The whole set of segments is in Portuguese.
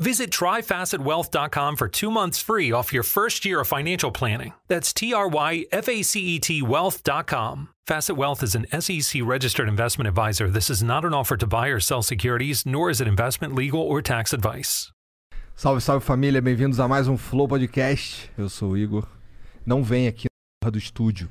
Visit tryfacetwealth.com for two months free off your first year of financial planning. That's T R Y F A C E T wealth.com. Facet Wealth is an SEC registered investment advisor. This is not an offer to buy or sell securities, nor is it investment, legal, or tax advice. Salve, salve família, bem-vindos a mais um Flow Podcast. Eu sou o Igor. Não vem aqui na do estúdio.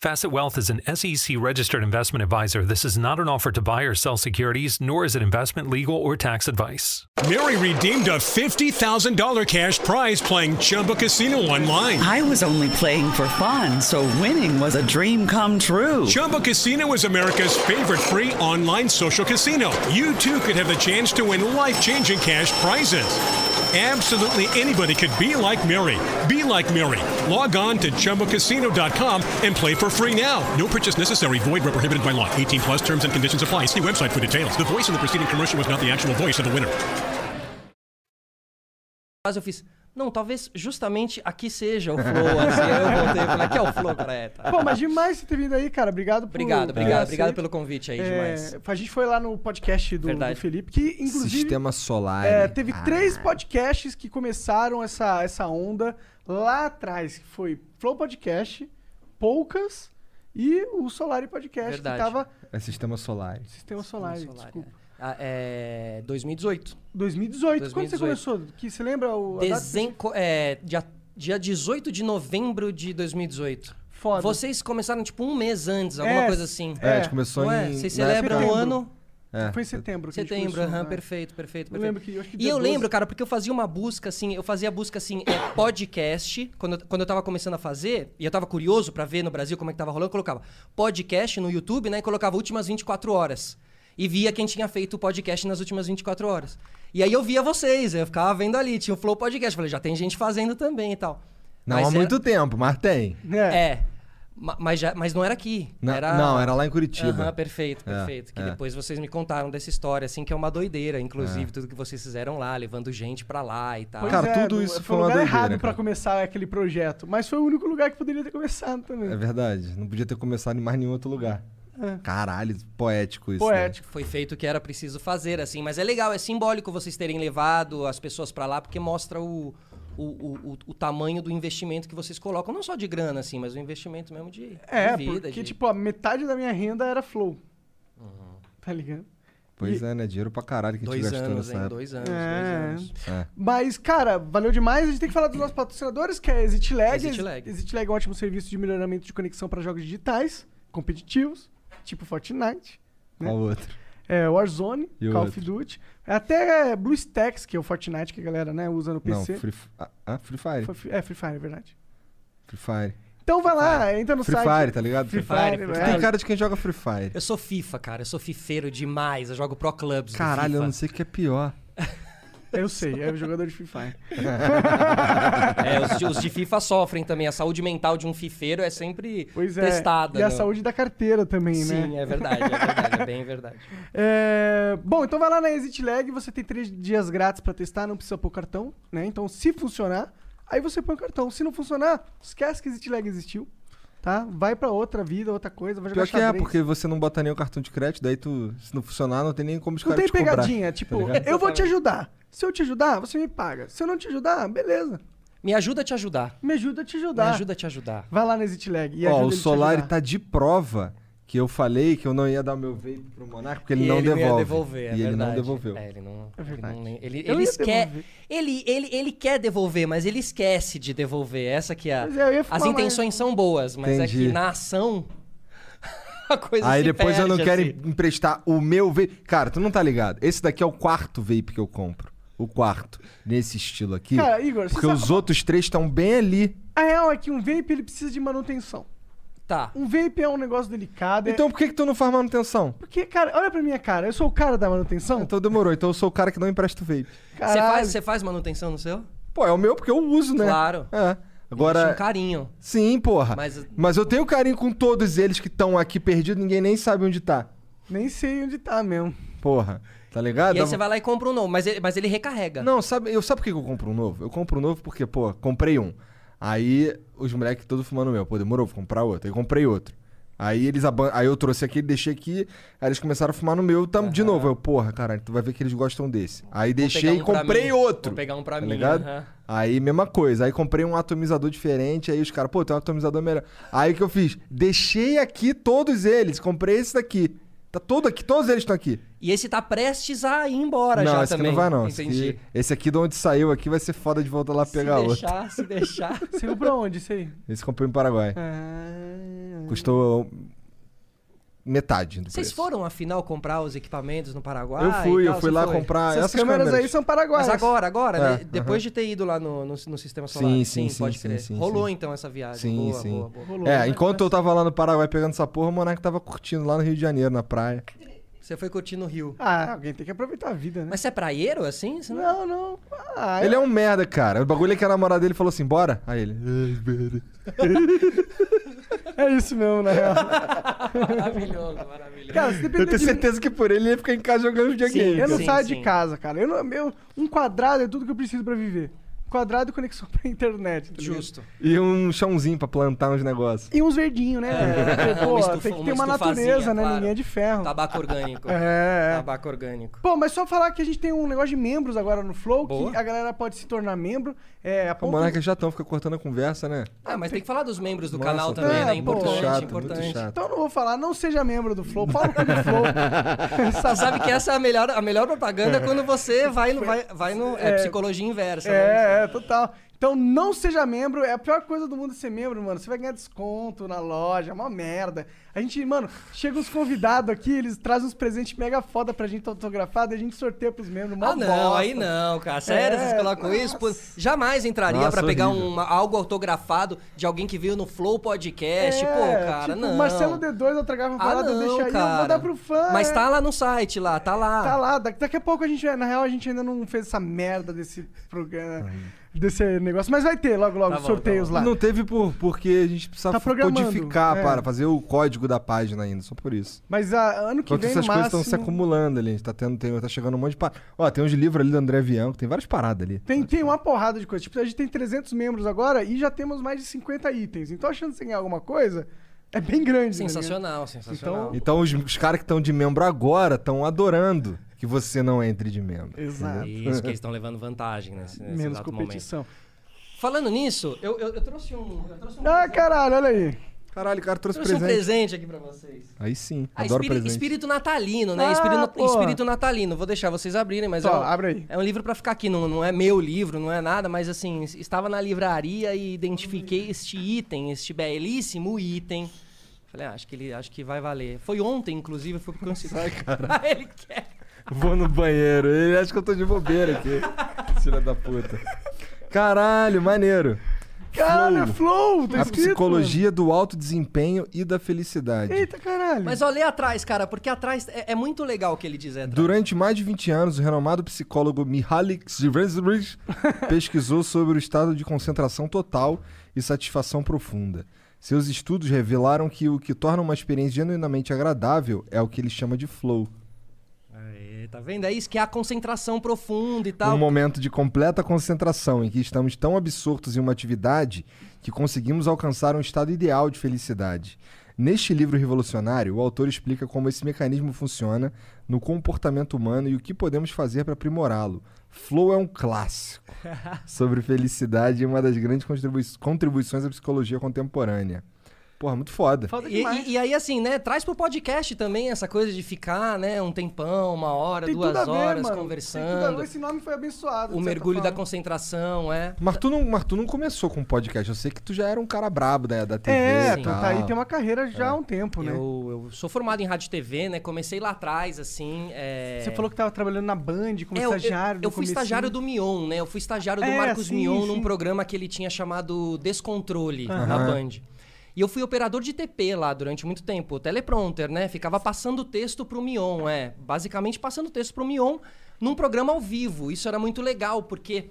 Facet Wealth is an SEC registered investment advisor. This is not an offer to buy or sell securities, nor is it investment, legal, or tax advice. Mary redeemed a $50,000 cash prize playing Chumba Casino online. I was only playing for fun, so winning was a dream come true. Chumba Casino is America's favorite free online social casino. You too could have the chance to win life changing cash prizes. Absolutely anybody could be like Mary. Be like Mary. Log on to ChumbaCasino.com and play for free now. No purchase necessary. Void where prohibited by law. 18 plus terms and conditions apply. See website for details. The voice in the preceding commercial was not the actual voice of the winner. Mas eu fiz, não, talvez justamente aqui seja o flow, assim, eu voltei e falei, aqui é o flow, cara, é, tá. Pô, mas demais você ter vindo aí, cara. Obrigado por Obrigado, obrigado, ter obrigado pelo convite aí, É, demais. A gente foi lá no podcast do, do Felipe, que inclusive Sistema solar. é, teve Ah, três podcasts que começaram essa, essa onda lá atrás, que foi Flow Podcast, Poucas e o Solari Podcast, Verdade. que tava É sistema solar. Sistema Solar, Solar, desculpa. é. Ah, é 2018. 2018. Quando você 2018. começou? Que você lembra o? Dezem... É, dia, dia 18 de novembro de 2018. Foda. Vocês começaram, tipo, um mês antes, alguma É, coisa assim. É, a É, gente começou Não em. é? Vocês celebram o ano... É. Foi em setembro. que Setembro, começou, aham, né? perfeito, perfeito, Eu perfeito. lembro que- eu acho que e eu 12. lembro, cara, porque eu fazia uma busca assim, eu fazia a busca assim, é, podcast, quando, eu- quando eu tava começando a fazer, e eu tava curioso pra ver no Brasil como é que tava rolando, eu colocava podcast no YouTube, né, e colocava últimas 24 horas. E via quem tinha feito o podcast nas últimas 24 horas. E aí eu via vocês, eu ficava vendo ali, tinha o Flow Podcast, falei, já tem gente fazendo também e tal. Não Mas há era- muito tempo, mas tem. É. É. Ma- Mas, já, mas não era aqui. Não, era... não, era lá em Curitiba. Aham, perfeito, É, perfeito. que é. depois vocês me contaram dessa história, assim, que é uma doideira, inclusive, tudo que vocês fizeram lá, levando gente pra lá e tal. Pois Cara, é, tudo isso foi uma lugar doideira, errado pra cara. começar aquele projeto. Mas foi o único lugar que poderia ter começado também. É verdade. Não podia ter começado em mais nenhum outro lugar. É. Caralho, poético isso. né? Poético. Foi feito o que era preciso fazer, assim. Mas é legal, é simbólico vocês terem levado as pessoas pra lá, porque mostra o, o, o, o- tamanho do investimento que vocês colocam. Não só de grana, assim, mas o investimento mesmo de, É, de vida. porque, de- tipo, a metade da minha renda era flow. Uhum. Tá ligado? Pois E- é, né? Dinheiro pra caralho que a gente dois gastou anos, nessa hein? época. Dois anos, É. dois anos. É. Mas, cara, valeu demais. A gente tem que falar dos nossos patrocinadores, que é a Exit Lag. Exit Lag. Exit Lag é um ótimo serviço de melhoramento de conexão para jogos digitais, competitivos, tipo Fortnite, Qual outro? É, Warzone, E Call outro? of Duty. Até BlueStacks, que é o Fortnite que a galera né, usa no Não, PC. Free, F- ah, ah, Free Fire. É, Free Fire, é verdade. Free Fire. Então vai lá, entra no Free site. Fire, tá ligado? Free Free Fire, Fire, é. Free Tem cara de quem joga Free Fire. Eu sou FIFA, cara. Eu sou fifeiro demais. Eu jogo Pro Clubs. do Caralho, eu não sei o que é pior. Eu sei, é o jogador de Free Fire. É, os, de- os de FIFA sofrem também. A saúde mental de um fifeiro é sempre Pois é. testada. E a no- saúde da carteira também, né? Sim, é verdade, é verdade, é bem verdade. É, Bom, então vai lá na Exit Lag, você tem três dias grátis pra testar, não precisa pôr cartão, né? Então, se funcionar, aí você põe o cartão. Se não funcionar, esquece que Exit Lag existiu, tá? Vai pra outra vida, outra coisa, vai jogar Pior que é, porque você não bota nem o cartão de crédito, daí tu, se não funcionar, não tem nem como os Não tem te cobrar. pegadinha, tipo, ligado? eu vou te ajudar. Se eu te ajudar, você me paga. Se eu não te ajudar, beleza. Me ajuda a te ajudar. Me ajuda a te Me ajudar. ajuda a te ajudar. Vai lá na Exit Lag e Ó, ajuda o Solari tá de prova que eu falei que eu não ia dar o meu vape pro Monarca porque ele E não ia devolve. devolver, é e ele não verdade. devolveu. É, ele não. É verdade. Ele, não, ele, ele, ia ele, ele, ele quer devolver, mas ele esquece de devolver. Essa que é ia As intenções são boas, mas é Entendi. que na ação. A coisa Aí se depois eu não perde, quero assim. emprestar o meu vape. Cara, tu não tá ligado. Esse daqui é o quarto vape que eu compro. O quarto. Nesse estilo aqui. Cara, Igor, você porque sabe- os outros três estão bem ali. A real é que um vape ele precisa de manutenção. Tá. Um vape é um negócio delicado. é- Então por que, que tu não faz manutenção? Porque, cara, olha pra minha cara. Eu sou o cara da manutenção. Então demorou. Então eu sou o cara que não empresta o vape. Você Caralho. faz, você faz manutenção no seu? Pô, é o meu porque eu uso, né? Claro. É. Existe Agora. um carinho. Sim, porra. Mas- Mas... eu tenho carinho com todos eles que estão aqui perdidos, ninguém nem sabe onde tá. Nem sei onde tá mesmo. Porra. Tá ligado? E aí você vai lá e compra um novo, mas ele, mas ele recarrega. Não, sabe, eu sabe por que que eu compro um novo? Eu compro um novo porque, pô, comprei um. Aí os moleques todos fumando o meu. Pô, demorou, vou comprar outro. Aí comprei outro. Aí eles aban... Aí eu trouxe aquele, deixei aqui, aí eles começaram a fumar no meu tam... de novo. Eu, porra, caralho, tu vai ver que eles gostam desse. Aí deixei e um pra comprei mim. outro. Vou pegar um pra tá mim. ligado? aham. Aí, mesma coisa. Aí comprei um atomizador diferente. Aí os caras, pô, tem um atomizador melhor. Aí o que eu fiz? Deixei aqui todos eles. Comprei esse daqui. Tá todo aqui, todos eles estão aqui. E esse tá prestes a ir embora não, já esse também. aqui não vai não. Esse Entendi. aqui, esse aqui de onde saiu aqui vai ser foda de voltar lá pegar se outro. deixar, se deixar. Você viu pra onde isso aí? Esse comprei no Paraguai. Ah, Custou metade do Vocês preço. foram, afinal, comprar os equipamentos no Paraguai? Eu fui, eu fui lá foi? comprar Essas, essas câmeras, câmeras aí são paraguaias. Mas agora, agora, É, né? Depois de ter ido lá no, no, no sistema solar. Sim, sim, sim, pode sim, crer. sim, Rolou sim. então essa viagem. Sim, boa, sim. boa, boa. Rolou, É, né? enquanto eu tava lá no Paraguai pegando essa porra, o Monark tava curtindo lá no Rio de Janeiro, na praia. Você foi curtir no Rio. Ah, alguém tem que aproveitar a vida, né? Mas você é praieiro, assim? Você não... Não, não. Ah, Ele é um merda, cara. O bagulho é que a namorada dele falou assim, bora? Aí ele... é isso mesmo, na real. Maravilhoso, maravilhoso. Cara, se Eu depender tenho de certeza que por ele ele ia ficar em casa jogando videogame. Sim, Eu não sim, saio sim. de casa, cara. Eu não, meu, um quadrado é tudo que eu preciso pra viver. Quadrado e conexão pra internet. tá? Justo. E um chãozinho pra plantar uns negócios. E uns verdinhos, né? Porque, pô, Uma estufa- tem que uma ter uma estufazinha, natureza, né? claro. Ninguém é de ferro. Tabaco orgânico. É, é. Tabaco orgânico. Pô, mas só falar que a gente tem um negócio de membros agora no Flow, Boa. que a galera pode se tornar membro. É, a O pouco... Monark já tão, fica cortando a conversa, né? Ah, mas tem que falar dos membros do Nossa, canal tá. também, É, né? pô, Importante, chato, importante. muito chato. Então eu não vou falar, não seja membro do Flow, fala com o Flow. Você sabe que essa é a melhor, a melhor propaganda é quando você vai no, vai, vai no é, É. psicologia inversa. né? É, total. Então não seja membro, é a pior coisa do mundo ser membro, mano. Você vai ganhar desconto na loja, é uma merda. A gente, mano, chega uns convidados aqui, eles trazem uns presentes mega foda pra gente autografado e a gente sorteia pros membros. mó Ah, não, bosta. aí não, cara. Sério, É, vocês colocam isso? Pô, jamais entraria Nossa, pra pegar uma- algo autografado de alguém que veio no Flow Podcast. É, Pô, cara, tipo, não. Marcelo D2 autografa uma Ah, parada, não, deixa aí, eu vou dar pro fã. Mas é. tá lá no site, lá, tá lá. Tá lá, daqui, daqui a pouco a gente, na real, a gente ainda não fez essa merda desse programa, desse negócio, mas vai ter logo, logo, Tá bom, sorteios tá lá. Não teve por, porque a gente precisava Tá codificar é. para fazer o código da página ainda, só por isso. Mas ah, ano que Enquanto vem, essas no coisas máximo... estão se acumulando ali, a gente tá, tendo, tem, tá chegando um monte de... Pa... Ó, tem uns livros ali do André Avião, que tem várias paradas ali. Tem, tem uma porrada de coisa. Tipo, a gente tem 300 membros agora e já temos mais de 50 itens. Então, achando que você ganhar alguma coisa, é bem grande. ligado? Sensacional, sensacional. Então os, os caras que estão de membro agora estão adorando que você não entre de membro. Exato. Isso, que eles estão levando vantagem nesse, nesse Menos exato momento. competição. Falando nisso, eu, eu, eu trouxe um. Eu trouxe um, Ah, caralho, olha aí. Caralho, o cara trouxe trouxe um presente. presente aqui pra vocês. Aí sim, Ah, adoro espírito, presente. espírito natalino, né? Ah, espírito, espírito natalino. Vou deixar vocês abrirem, mas Só, é, um, abre aí. é um livro pra ficar aqui. Não, não é meu livro, não é nada, mas assim, estava na livraria e identifiquei este item, este belíssimo item. Falei, ah, acho que ele acho que vai valer. Foi ontem, inclusive, foi por coincidência. Ah, ele quer. Vou no banheiro. Ele acha que eu tô de bobeira aqui. Filha da puta. Caralho, maneiro. Caralho, é Flow, tá a escrito, psicologia do alto desempenho e da felicidade. mano. Eita, caralho. Mas lê atrás, cara, porque atrás é, é muito legal o que ele diz atrás. Durante mais de 20 anos, o renomado psicólogo Mihaly Csikszentmihalyi pesquisou sobre o estado de concentração total e satisfação profunda. Seus estudos revelaram que o que torna uma experiência genuinamente agradável é o que ele chama de flow. Tá vendo? É isso que é a concentração profunda e tal. Um momento de completa concentração em que estamos tão absortos em uma atividade que conseguimos alcançar um estado ideal de felicidade. Neste livro revolucionário, o autor explica como esse mecanismo funciona no comportamento humano e o que podemos fazer para aprimorá-lo. Flow é um clássico sobre felicidade e uma das grandes contribui- contribuições à psicologia contemporânea. Porra, muito foda. Foda E, e- e aí, assim, né? Traz pro podcast também essa coisa de ficar, né? Um tempão, uma hora, Tem duas ver, horas mano. Tem tudo a conversando. ver. Esse nome foi abençoado. O mergulho da concentração, é. Mas tu, não, mas tu não começou com podcast. Eu sei que tu já era um cara brabo da, da TV. É, tu tá aí, tem uma carreira já há um tempo, né? Eu, eu sou formado em rádio e TV, né? Comecei lá atrás, assim. é- Você falou que tava trabalhando na Band como É, eu- estagiário. Eu, eu fui comecinho. estagiário do Mion, né? Eu fui estagiário do É, Marcos sim, Mion num sim. programa que ele tinha chamado Descontrole na. Band. E eu fui operador de TP lá durante muito tempo, teleprompter, né? Ficava passando texto pro Mion, é. Basicamente passando texto pro Mion num programa ao vivo. Isso era muito legal, porque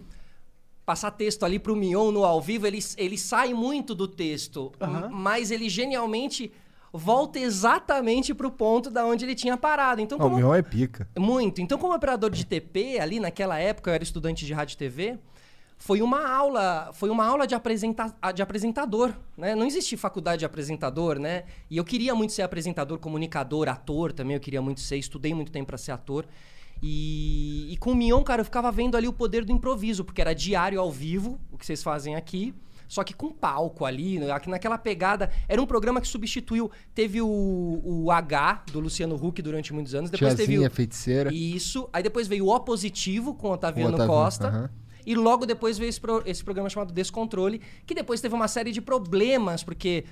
passar texto ali pro Mion no ao vivo, ele, ele sai muito do texto, mas ele genialmente volta exatamente pro ponto da onde ele tinha parado. Então, Ah, o como- Mion é pica. muito. Então, como operador de TP, ali naquela época eu era estudante de rádio e TV, foi uma aula, foi uma aula de, apresenta de apresentador, né? Não existia faculdade de apresentador, né? E eu queria muito ser apresentador, comunicador, ator também, eu queria muito ser, estudei muito tempo para ser ator. E, e com o Mion, cara, eu ficava vendo ali o poder do improviso, porque era diário ao vivo, o que vocês fazem aqui. Só que com palco ali, né? naquela pegada. Era um programa que substituiu. Teve o, o H do Luciano Huck durante muitos anos. Depois teve Tiazinha, o, feiticeira. isso. Aí depois veio o O Positivo com o Otaviano Otaviano, Costa. aham. E logo depois veio esse, pro- esse programa chamado Descontrole, que depois teve uma série de problemas, porque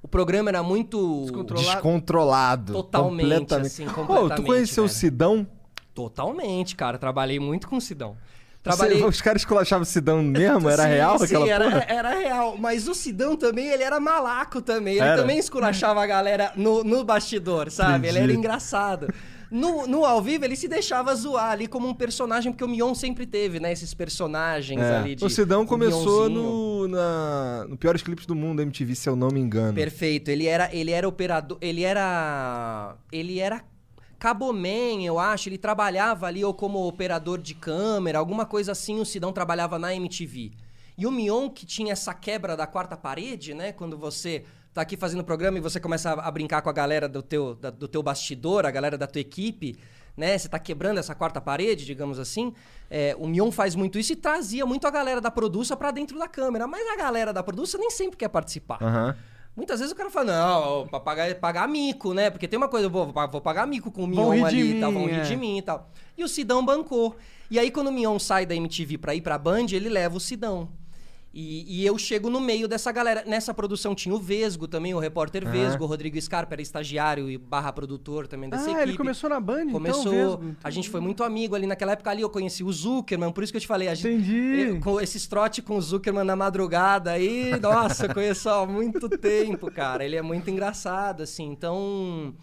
o programa era muito. Descontrolado. Descontrolado. Totalmente, completamente. assim, Pô, tu completamente, conheceu o. Sidão? Totalmente, cara. Trabalhei muito com o Sidão. Trabalhei... Trabalhei. Os caras esculachavam o Sidão mesmo? Era Sim, real sim, aquela era, porra? era real. Mas o Sidão também, ele era malaco também. Ele Era? também esculachava a galera no, no bastidor, sabe? Ele era Entendi. engraçado. No, no ao vivo, ele se deixava zoar ali como um personagem, porque o Mion sempre teve, né? Esses personagens É. ali de. o Sidão começou no, na, no Piores Clipes do Mundo, MTV, se eu não me engano. Perfeito. Ele era, ele era operador. Ele era. Ele era caboman, eu acho. Ele trabalhava ali ou como operador de câmera, alguma coisa assim. O Sidão trabalhava na MTV. E o Mion, que tinha essa quebra da quarta parede, né? Quando você tá aqui fazendo o programa e você começa a, a brincar com a galera do teu, da- do teu bastidor, a galera da tua equipe, né? Você tá quebrando essa quarta parede, digamos assim. É, o Mion faz muito isso e trazia muito a galera da produça pra dentro da câmera. Mas a galera da produça nem sempre quer participar. Aham. Muitas vezes o cara fala, não, pra pagar, pagar mico, né? Porque tem uma coisa, eu vou, vou pagar mico com o Mion ali e tal, vão rir é. de mim e tal. E o Sidão bancou. E aí, quando o Mion sai da MTV pra ir pra Band, ele leva o Sidão. E, e eu chego no meio dessa galera. Nessa produção tinha o Vesgo também, o repórter Ah. Vesgo, o Rodrigo Scarpa era estagiário e barra produtor também dessa Ah, equipe. ele começou na Band, então, Começou. mesmo. a gente foi muito amigo ali naquela época ali. Eu conheci o Zuckerman, por isso que eu te falei. A gente, Entendi. eu- com esses trote com o Zuckerman na madrugada aí, nossa, eu conheço há muito tempo, cara. Ele é muito engraçado, assim. Então.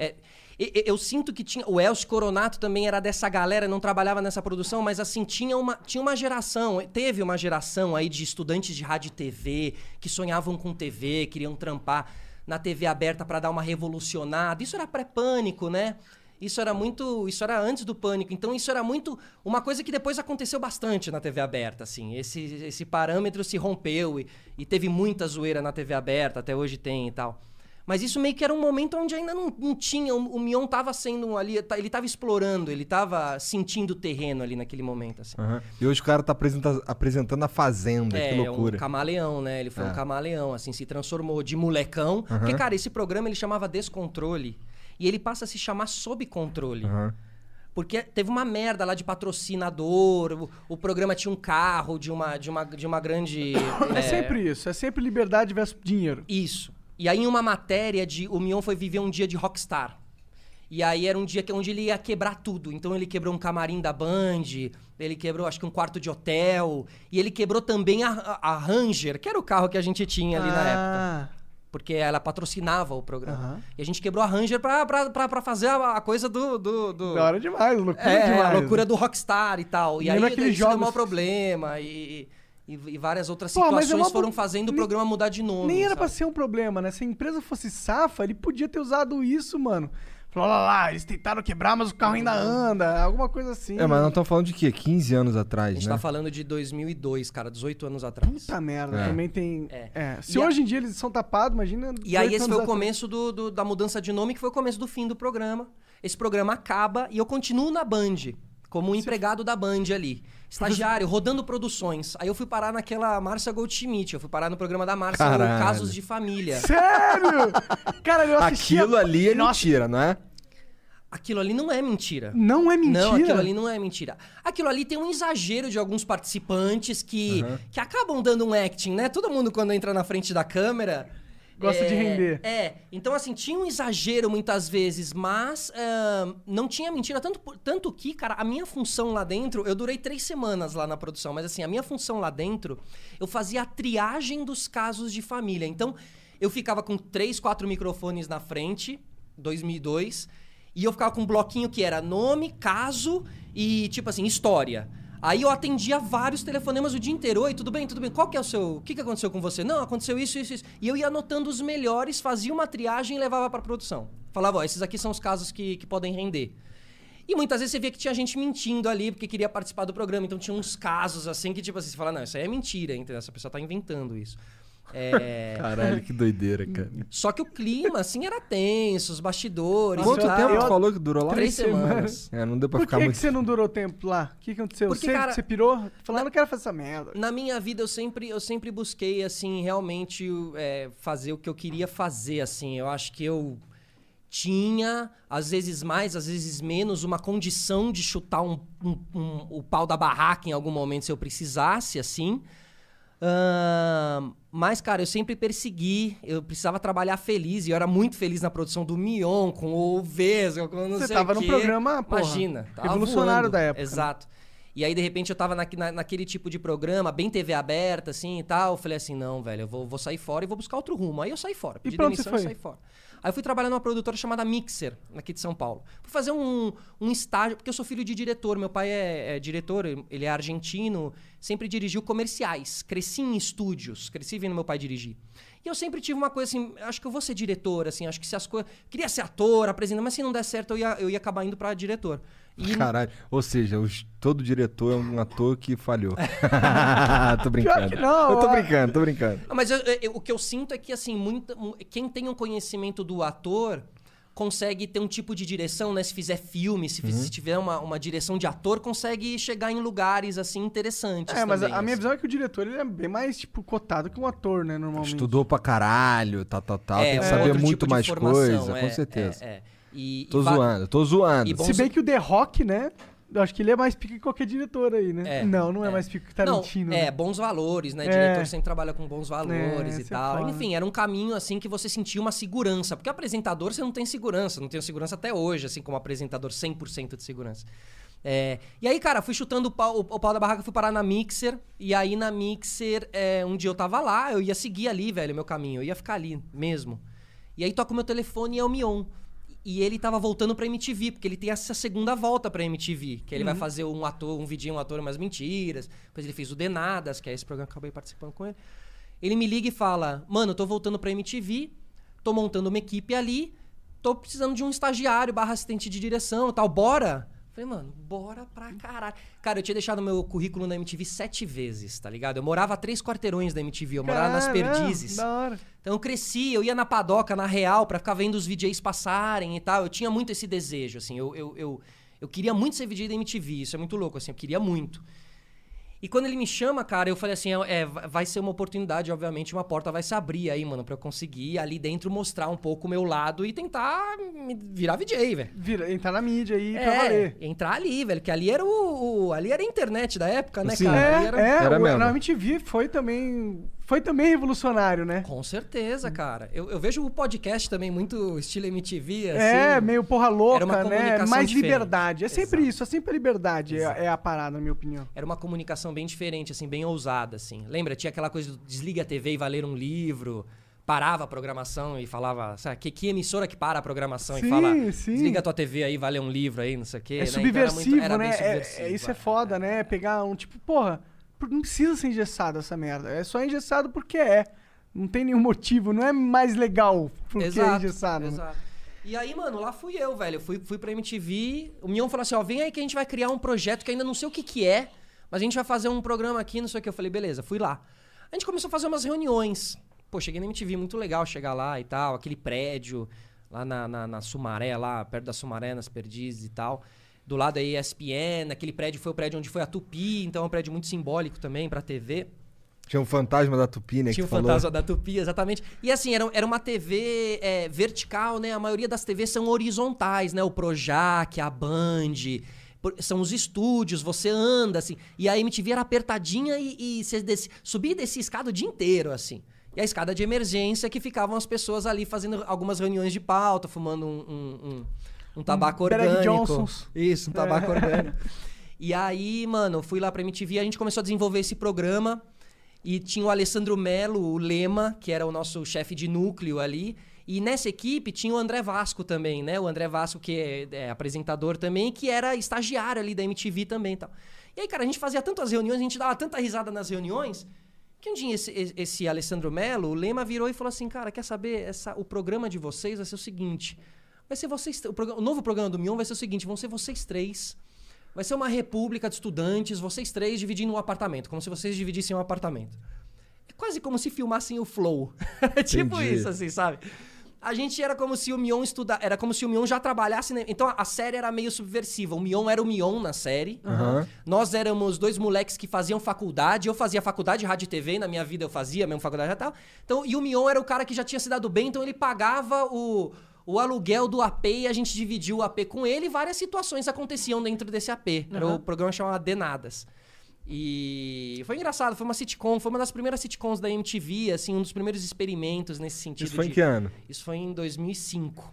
é, e- e- eu sinto que tinha. O Elcio Coronato também era dessa galera, não trabalhava nessa produção, mas assim, tinha uma, tinha uma geração, teve uma geração aí de estudantes de rádio e TV que sonhavam com TV, queriam trampar na TV aberta para dar uma revolucionada. Isso era pré-pânico, né? Isso era muito. Isso era antes do pânico. Então, isso era muito. Uma coisa que depois aconteceu bastante na TV aberta, assim. Esse, esse parâmetro se rompeu e, e teve muita zoeira na TV aberta, até hoje tem e tal. Mas isso meio que era um momento onde ainda não, não tinha. O, o Mion tava sendo um ali. tá- Ele tava explorando, ele tava sentindo o terreno ali naquele momento, assim. aham. E hoje o cara tá apresenta- apresentando a Fazenda, que É, loucura. um camaleão, né? Ele foi É. um camaleão, assim, se transformou de molecão. Porque, cara, esse programa ele chamava Descontrole. E ele passa a se chamar Sob Controle. Aham. Porque teve uma merda lá de patrocinador, o, o programa tinha um carro de uma, de uma, de uma grande. É sempre isso, é sempre liberdade versus dinheiro. Isso. E aí, em uma matéria de. O Mion foi viver um dia de rockstar. E aí era um dia que, onde ele ia quebrar tudo. Então ele quebrou um camarim da Band, ele quebrou acho que um quarto de hotel, e ele quebrou também a, a, Ranger, que era o carro que a gente tinha ali na época. Ah, Porque ela patrocinava o programa. Aham. E a gente quebrou a Ranger pra, pra, pra, pra fazer a, a coisa do. do, do- Da hora demais, loucura é, demais. a loucura do Rockstar e tal. E aí aqueles isso deu jogos- maior problema e, e, e várias outras Pô, é situações uma foram fazendo o programa mudar de nome. Nem era sabe? pra ser um problema, né? Se a empresa fosse safa, ele podia ter usado isso, mano. Falou, olha lá, eles tentaram quebrar, mas o carro ainda anda. Alguma coisa assim. É, mas não estamos falando de quê? 15 anos atrás, A gente né? tá falando de 2002, cara, 18 anos atrás. Puta merda, É. também tem. É. É. Se E a- hoje em dia eles são tapados, imagina. E aí 18 esse foi o começo do, do- da mudança de nome, que foi o começo do fim do programa. Esse programa acaba e eu continuo na Band, como um empregado da Band ali. Estagiário, rodando produções. Aí eu fui parar naquela Márcia Goldschmidt, eu fui parar no programa da Márcia, Caralho. Casos de Família. Sério? Cara, eu assistia... Aquilo ali é Nossa, mentira, não é? Aquilo ali não é mentira. Não é mentira? Não, aquilo ali não é mentira. Aquilo ali tem um exagero de alguns participantes que, que acabam dando um acting, né? Todo mundo, quando entra na frente da câmera. Gosta de é, render. É. Então, assim, tinha um exagero muitas vezes, mas ahn, não tinha mentira. Tanto, tanto que, cara, a minha função lá dentro, eu durei três semanas lá na produção, mas assim, a minha função lá dentro, eu fazia a triagem dos casos de família. Então, eu ficava com três, quatro microfones na frente, 2002. E eu ficava com um bloquinho que era nome, caso e, tipo assim, história. Aí eu atendia vários telefonemas o dia inteiro. Oi, tudo bem? Tudo bem? Qual que é o seu... O que, que aconteceu com você? Não, aconteceu isso, isso, isso. E eu ia anotando os melhores, fazia uma triagem e levava pra produção. Falava, ó, esses aqui são os casos que, que podem render. E muitas vezes você via que tinha gente mentindo ali porque queria participar do programa. Então tinha uns casos assim que, tipo assim, você fala, não, isso aí é mentira, entendeu? Essa pessoa tá inventando isso. É... Caralho, que doideira, cara. Só que o clima, assim, era tenso, os bastidores. Quanto e tempo eu- tu falou que durou lá? Três Três semanas. É, não deu pra Por ficar que, muito... que você não durou tempo lá? O que que aconteceu? Porque, você, cara, você pirou? Falou, não quero fazer essa merda. Na minha vida, eu sempre, eu sempre busquei, assim, realmente é, fazer o que eu queria fazer, assim. Eu acho que eu tinha, às vezes mais, às vezes menos, uma condição de chutar um, um- um- o pau da barraca em algum momento, se eu precisasse, assim. Ahn, mas, cara, eu sempre persegui, eu precisava trabalhar feliz, e eu era muito feliz na produção do Mion, com o Vesgo, com não Você sei tava quê. programa, porra, Imagina, tava revolucionário voando. da época, né? Exato. E aí, de repente, eu tava na- na- naquele tipo de programa, bem TV aberta, assim e tal. Eu falei assim: não, velho, eu vou, vou sair fora e vou buscar outro rumo. Aí eu saí fora. Pedi demissão e saí fora. Aí fui trabalhar numa produtora chamada Mixer, aqui de São Paulo. Fui fazer um, um estágio, porque eu sou filho de diretor. Meu pai é, é diretor, ele é argentino, sempre dirigiu comerciais. Cresci em estúdios, cresci vendo meu pai dirigir. E eu sempre tive uma coisa assim, acho que eu vou ser diretor, assim, acho que se as coisas. Queria ser ator, apresentar, mas se não der certo, eu ia, eu ia acabar indo pra diretor. E Caralho. Ou seja, os- todo diretor é um ator que falhou. tô brincando. que não, Eu tô brincando, tô brincando. Mas eu- eu- o que eu sinto é que, assim, muita, mu- quem tem um conhecimento do ator consegue ter um tipo de direção, né? Se fizer filme, se, Uhum. se tiver uma, uma direção de ator, consegue chegar em lugares, assim, interessantes É, mas a, também, a minha assim. visão é que o diretor ele é bem mais, tipo, cotado que um ator, né, normalmente. Estudou pra caralho, tal, tal, tal. É, Tem que um saber muito tipo de mais formação, coisa, é, com certeza. É, é. E, Tô e zoando, tô zoando. e Se bem que o The Rock, né, eu acho que ele é mais pique que qualquer diretor aí, né? É, não, não é, é. mais pique que Não, Tarantino. é, né? bons valores, né? É. Diretor sempre trabalha com bons valores É, e é tal. foda. Enfim, era um caminho, assim, que você sentia uma segurança. Porque apresentador, você não tem segurança. Não tenho segurança até hoje, assim, como apresentador, 100% de segurança. É, e aí, cara, fui chutando o pau, o, o pau da barraca, fui parar na Mixer. E aí, na Mixer, é, um dia eu tava lá, eu ia seguir ali, velho, meu caminho. Eu ia ficar ali mesmo. E aí, toca o meu telefone e é o Mion. E ele tava voltando pra MTV, porque ele tem essa segunda volta pra MTV. Que ele vai fazer um ator, um vidinho, um ator, umas mentiras. Depois ele fez o Denadas, que é esse programa que eu acabei participando com ele. Ele me liga e fala: Mano, eu tô voltando pra MTV, tô montando uma equipe ali, tô precisando de um estagiário barra assistente de direção e tal, bora? Falei, mano, bora pra caralho. Cara, eu tinha deixado meu currículo na MTV sete vezes, tá ligado? Eu morava a três quarteirões da MTV, eu morava nas Perdizes. Da hora. Então eu cresci, eu ia na padoca, na real, pra ficar vendo os VJs passarem e tal. Eu tinha muito esse desejo, assim. Eu, eu, eu, eu queria muito ser VJ da MTV, isso é muito louco, assim. Eu queria muito. E quando ele me chama, cara, eu falei assim, é, vai ser uma oportunidade, obviamente, uma porta vai se abrir aí, mano, pra eu conseguir ali dentro mostrar um pouco o meu lado e tentar me virar VJ, velho. Vira, entrar na mídia aí pra É, valer. entrar ali, velho, que ali era o, o- ali era a internet da época, né, Sim. cara? É, Ali era- é, Era o, mesmo. na MTV foi também. Foi também revolucionário, né? Com certeza, cara. Eu, eu vejo o podcast também muito estilo MTV, assim. É, meio porra louca, né? Mais diferente. liberdade. É sempre Exato. isso, é sempre a liberdade, é, é a parada, na minha opinião. Era uma comunicação bem diferente, assim, bem ousada, assim. Lembra? Tinha aquela coisa do desliga a TV e vai ler um livro. Parava a programação e falava, sabe, que, que emissora que para a programação Sim, e fala, sim. desliga a tua TV aí, vai ler um livro aí, não sei o quê. É né? Então subversivo, era muito- era né? É- subversivo, é- isso é é. foda, né? Pegar um tipo, porra, não precisa ser engessado essa merda. É só engessado porque é. Não tem nenhum motivo, não é mais legal porque é Exato, engessado. né? exato. E aí, mano, lá fui eu, velho. Eu Fui, fui pra MTV. O Mion falou assim: ó, vem aí que a gente vai criar um projeto que ainda não sei o que que é, mas a gente vai fazer um programa aqui, não sei o que. Eu falei, beleza, fui lá. A gente começou a fazer umas reuniões. Pô, cheguei na MTV, muito legal chegar lá e tal, aquele prédio lá na, na, na Sumaré, lá perto da Sumaré, nas Perdizes e tal. Do lado da ESPN, aquele prédio foi o prédio onde foi a Tupi, então é um prédio muito simbólico também pra TV. Tinha um fantasma da Tupi, né? Tinha o que tu falou. fantasma da Tupi, exatamente. E assim, era, era uma TV é, vertical, né? A maioria das TVs são horizontais, né? O Projac, a Band, são os estúdios, você anda, assim. E a MTV era apertadinha e, e você subia e descia escada o dia inteiro, assim. E a escada de emergência que ficavam as pessoas ali fazendo algumas reuniões de pauta, fumando um, um, um- um tabaco orgânico. Johnsons. Isso, um tabaco orgânico. E aí, mano, eu fui lá pra MTV a gente começou a desenvolver esse programa. E tinha o Alessandro Melo, o Lema, que era o nosso chefe de núcleo ali. E nessa equipe tinha o André Vasco também, né? O André Vasco, que é, é apresentador também, que era estagiário ali da MTV também e tal. E aí, cara, a gente fazia tantas reuniões, a gente dava tanta risada nas reuniões, que um dia esse, esse- esse Alessandro Melo, o Lema virou e falou assim, cara, quer saber, essa, o programa de vocês vai ser o seguinte, vai ser vocês, o, programa- o novo programa do Mion vai ser o seguinte, vão ser vocês três, vai ser uma república de estudantes, vocês três dividindo um apartamento, como se vocês dividissem um apartamento. É quase como se filmassem o Flow. tipo isso, assim, sabe? A gente era como se o Mion estudar, era como se o Mion já trabalhasse, né? então a série era meio subversiva. O Mion era o Mion na série. Aham. Nós éramos dois moleques que faziam faculdade. Eu fazia faculdade de rádio e TV, na minha vida eu fazia mesmo faculdade e tal. Então, e o Mion era o cara que já tinha se dado bem, então ele pagava o, o aluguel do AP e a gente dividia o AP com ele e várias situações aconteciam dentro desse AP. Era o programa chamado Denadas. E foi engraçado, foi uma sitcom, foi uma das primeiras sitcoms da MTV, assim, um dos primeiros experimentos nesse sentido. Isso foi em de- que ano? Isso foi em 2005.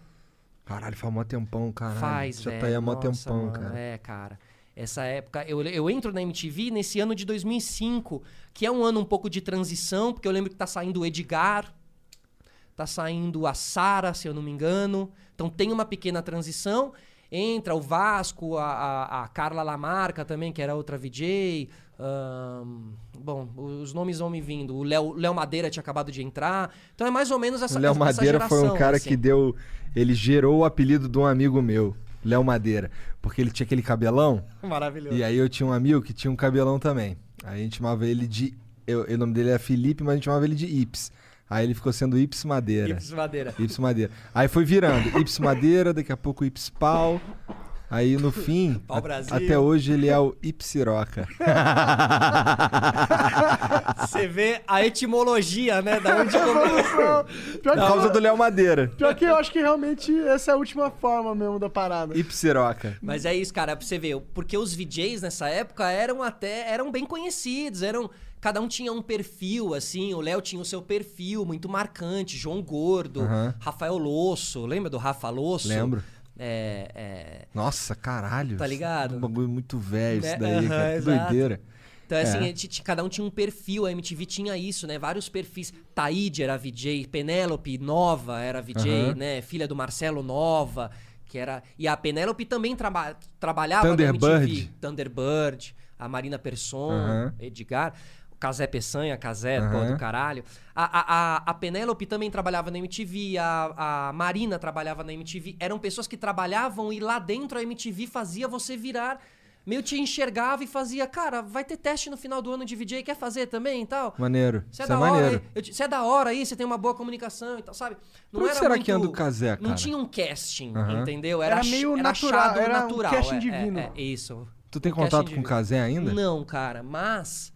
Caralho, faz mó tempão, caralho. Faz, Já velho. tá aí há mó Nossa, tempão, mano, cara. É, cara. Essa época, eu, eu entro na MTV nesse ano de 2005, que é um ano um pouco de transição, porque eu lembro que tá saindo o Edgar, tá saindo a Sara, se eu não me engano. Então tem uma pequena transição. Entra o Vasco, a, a, a Carla Lamarca também, que era outra VJ. ahn, bom, os nomes vão me vindo. O Léo Léo Madeira tinha acabado de entrar. Então é mais ou menos essa O Léo essa Madeira foi um geração, cara assim. que deu. Ele gerou o apelido de um amigo meu, Léo Madeira. Porque ele tinha aquele cabelão. Maravilhoso. E aí eu tinha um amigo que tinha um cabelão também. Aí a gente chamava ele de. Eu, o nome dele era Felipe, mas a gente chamava ele de Ips. Aí ele ficou sendo Ips Madeira. Ips Madeira. Ips Madeira. Aí foi virando. Ips Madeira, daqui a pouco Ips Pau. Aí no fim, Pau a- Brasil. até hoje ele é o Ipsiroca. Você vê a etimologia, né? Da onde começou. Por causa do Léo Madeira. pior que eu acho que realmente essa é a última forma mesmo da parada. Ipsiroca. Mas é isso, cara, pra você ver. Porque os VJs nessa época eram até. eram bem conhecidos, eram. Cada um tinha um perfil, assim. O Léo tinha o seu perfil muito marcante. João Gordo, Aham. Rafael Losso. Lembra do Rafa Losso? Lembro. É. é... Nossa, caralho. Tá ligado? Um bagulho muito velho Né? isso daí, Aham, cara. Que exato. doideira. Então, assim, É. a gente- cada um tinha um perfil, a MTV tinha isso, né? Vários perfis. Taíde era VJ, Penélope Nova era VJ, Aham. né? Filha do Marcelo Nova, que era... E a Penélope também traba... trabalhava Thunderbird. na MTV. Thunderbird, a Marina Persson, Aham. Edgar... Casé Peçanha, Casé, pô, Aham. do caralho. A, a, a, a Penélope também trabalhava na MTV, a, a Marina trabalhava na MTV. Eram pessoas que trabalhavam e lá dentro a MTV fazia você virar meio te enxergava e fazia, cara, vai ter teste no final do ano de VJ, quer fazer também e tal? Maneiro. Você é é hora, maneiro. você é da hora aí, você tem uma boa comunicação e tal, sabe? Por que será que anda o Casé, Não cara? tinha um casting, entendeu? Era ch- meio era natural, achado era um natural. casting é, divino. É, é, isso. Tu tem Um contato com o. Casé ainda? Não, cara, mas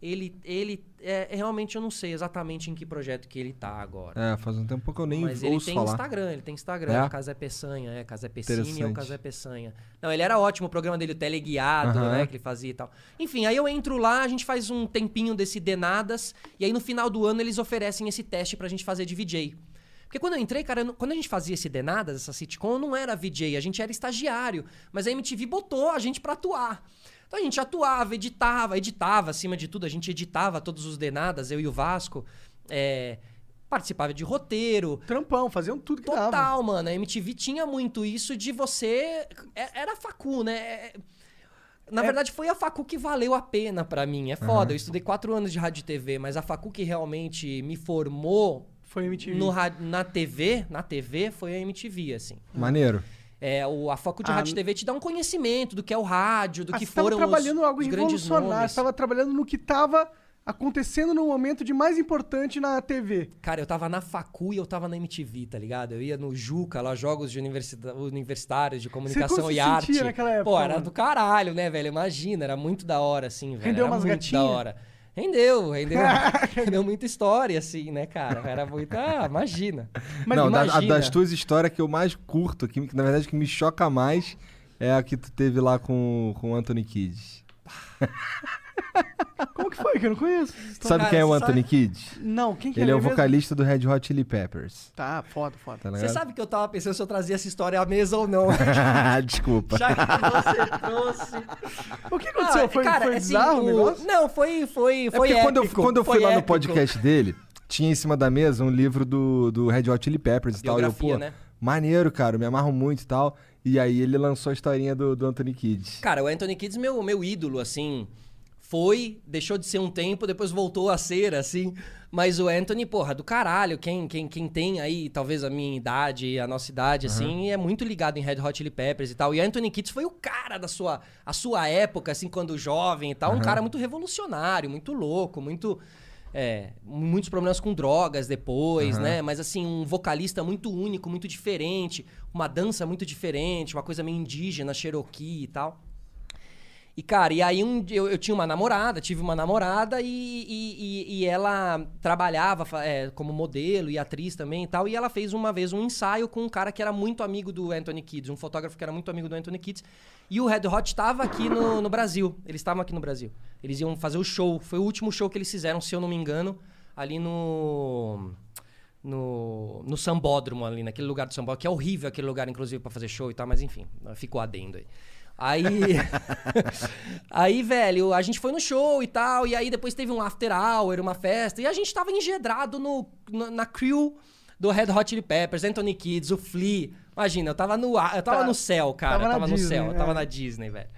ele, ele é, é, realmente eu não sei exatamente em que projeto que ele tá agora. É, faz um tempo que eu nem Mas ele tem falar. Instagram, ele tem Instagram, É? Casé Peçanha, é, Casé Pessini ou Interessante. Casé Peçanha. Não, ele era ótimo, o programa dele, o teleguiado, Aham. né, que ele fazia e tal. Enfim, aí eu entro lá, a gente faz um tempinho desse Denadas, e aí no final do ano eles oferecem esse teste pra gente fazer de VJ. Porque quando eu entrei, cara, eu quando a gente fazia esse Denadas, essa sitcom, eu não era VJ, a gente era estagiário. Mas a MTV botou a gente pra atuar. Então a gente atuava, editava, editava acima de tudo, a gente editava todos os Denadas, eu e o Vasco. é, participava de roteiro, Trampão, faziam tudo que dava. Total, mano. A MTV tinha muito isso de você. é- Era a facu, né? É- Na verdade, foi a facu que valeu a pena pra mim. É foda. Eu estudei quatro anos de rádio e TV, mas a facu que realmente me formou Foi MTV. no, na TV, na TV, foi a MTV, assim. Maneiro. É, o, a facu de Ah, rádio TV te dá um conhecimento do que é o rádio, do Ah, que foram os, trabalhando algo os grandes nomes. Você tava trabalhando no que tava acontecendo no momento de mais importante na TV. Cara, eu tava na facu e eu tava na MTV, tá ligado? Eu ia no Juca, lá, jogos de universida- universitários de comunicação e arte. naquela época, Pô, era mano? do caralho, né, velho? Imagina, era muito da hora, assim, velho. Rendeu era umas muito gatinhas? da hora. Rendeu, rendeu, rendeu muita história, assim, né, cara? Era muito. Ah, imagina. Mas não, da- a- imagina. das tuas histórias que eu mais curto, que, que na verdade que me choca mais, é a que tu teve lá com, com o Anthony Kidd. Como que foi? Que eu não conheço. Sabe Cara, quem é o Anthony Kidd? Não, quem que Ele é o mesmo? vocalista do Red Hot Chili Peppers. Tá, foda, foda. Tá Você sabe que eu tava pensando se eu trazia essa história à mesa ou não. Desculpa. Já que você trouxe. O que aconteceu? Ah, foi cara, foi assim, bizarro o negócio? Não, foi, foi, É foi porque quando eu, épico, quando eu fui lá no épico. podcast dele, tinha em cima da mesa um livro do, do Red Hot Chili Peppers e tal. E eu, pô, né? maneiro, cara, me amarro muito e tal. E aí ele lançou a historinha do, do Anthony Kidd. Cara, o Anthony Kids, meu, meu ídolo, assim, foi, deixou de ser um tempo, depois voltou a ser, assim. Mas o Anthony, porra, do caralho. Quem, quem, quem tem aí, talvez a minha idade, a nossa idade, assim, é muito ligado em Red Hot Chili Peppers e tal. E Anthony Kids foi o cara da sua, a sua época, assim, quando jovem e tal. Um cara muito revolucionário, muito louco, muito. É, muitos problemas com drogas depois, né? Mas assim, um vocalista muito único, muito diferente, uma dança muito diferente, uma coisa meio indígena, Cherokee e tal. E, cara, e aí um, eu, eu tinha uma namorada, tive uma namorada e, e, e- ela trabalhava é, como modelo e atriz também e tal. E ela fez uma vez um ensaio com um cara que era muito amigo do Anthony Kids, um fotógrafo que era muito amigo do Anthony Kids. E o Red Hot estava aqui no, no Brasil. Eles estavam aqui no Brasil. Eles iam fazer o show. Foi o último show que eles fizeram, se eu não me engano, ali no. No, no Sambódromo, ali, naquele lugar do Sambódromo, que é horrível aquele lugar, inclusive, pra fazer show e tal, mas enfim, ficou adendo aí. Aí. aí, velho, a gente foi no show e tal, e aí depois teve um after hour, uma festa, e a gente tava engedrado no, na, na crew do Red Hot Chili Peppers, Anthony Kids, o Flea. Imagina, eu tava no, eu tava Tá- no céu, cara. tava eu tava no Disney, céu, eu é. tava na Disney, velho.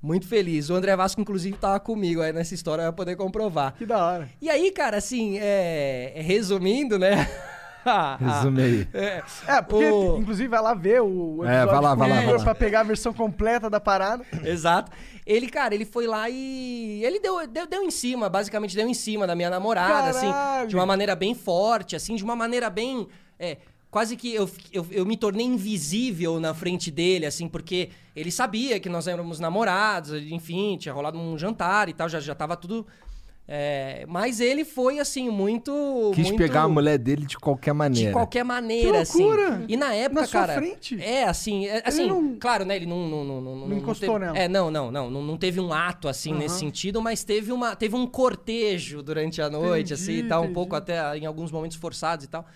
Muito feliz. O André Vasco, inclusive, tava comigo aí nessa história, vai poder comprovar. Que da hora. E aí, cara, assim, é, é, resumindo, né? Resume aí. É, É, porque, o- inclusive, vai lá ver o o É, vai lá, vai lá, vai lá. pra pegar a versão completa da parada. Exato. Ele, cara, ele foi lá e. Ele deu, deu, deu em cima, basicamente deu em cima da minha namorada, assim, Caralho! de uma maneira bem forte, assim, de uma maneira bem. é, quase que eu, eu, eu me tornei invisível na frente dele, assim, porque ele sabia que nós éramos namorados, enfim, tinha rolado um jantar e tal, já, já tava tudo. É, mas ele foi, assim, muito. Quis muito- pegar a mulher dele de qualquer maneira. de qualquer maneira, Que loucura! assim. E na época, Na sua cara. frente? É, assim, é, assim, não- claro, né? Ele não. Não, não, não, não encostou teve, nela. É, não, não, não, não. Não teve um ato, assim, nesse sentido, mas teve, uma, teve um cortejo durante a noite, Entendi, assim, e tal, um entendi. pouco até em alguns momentos forçados e tal.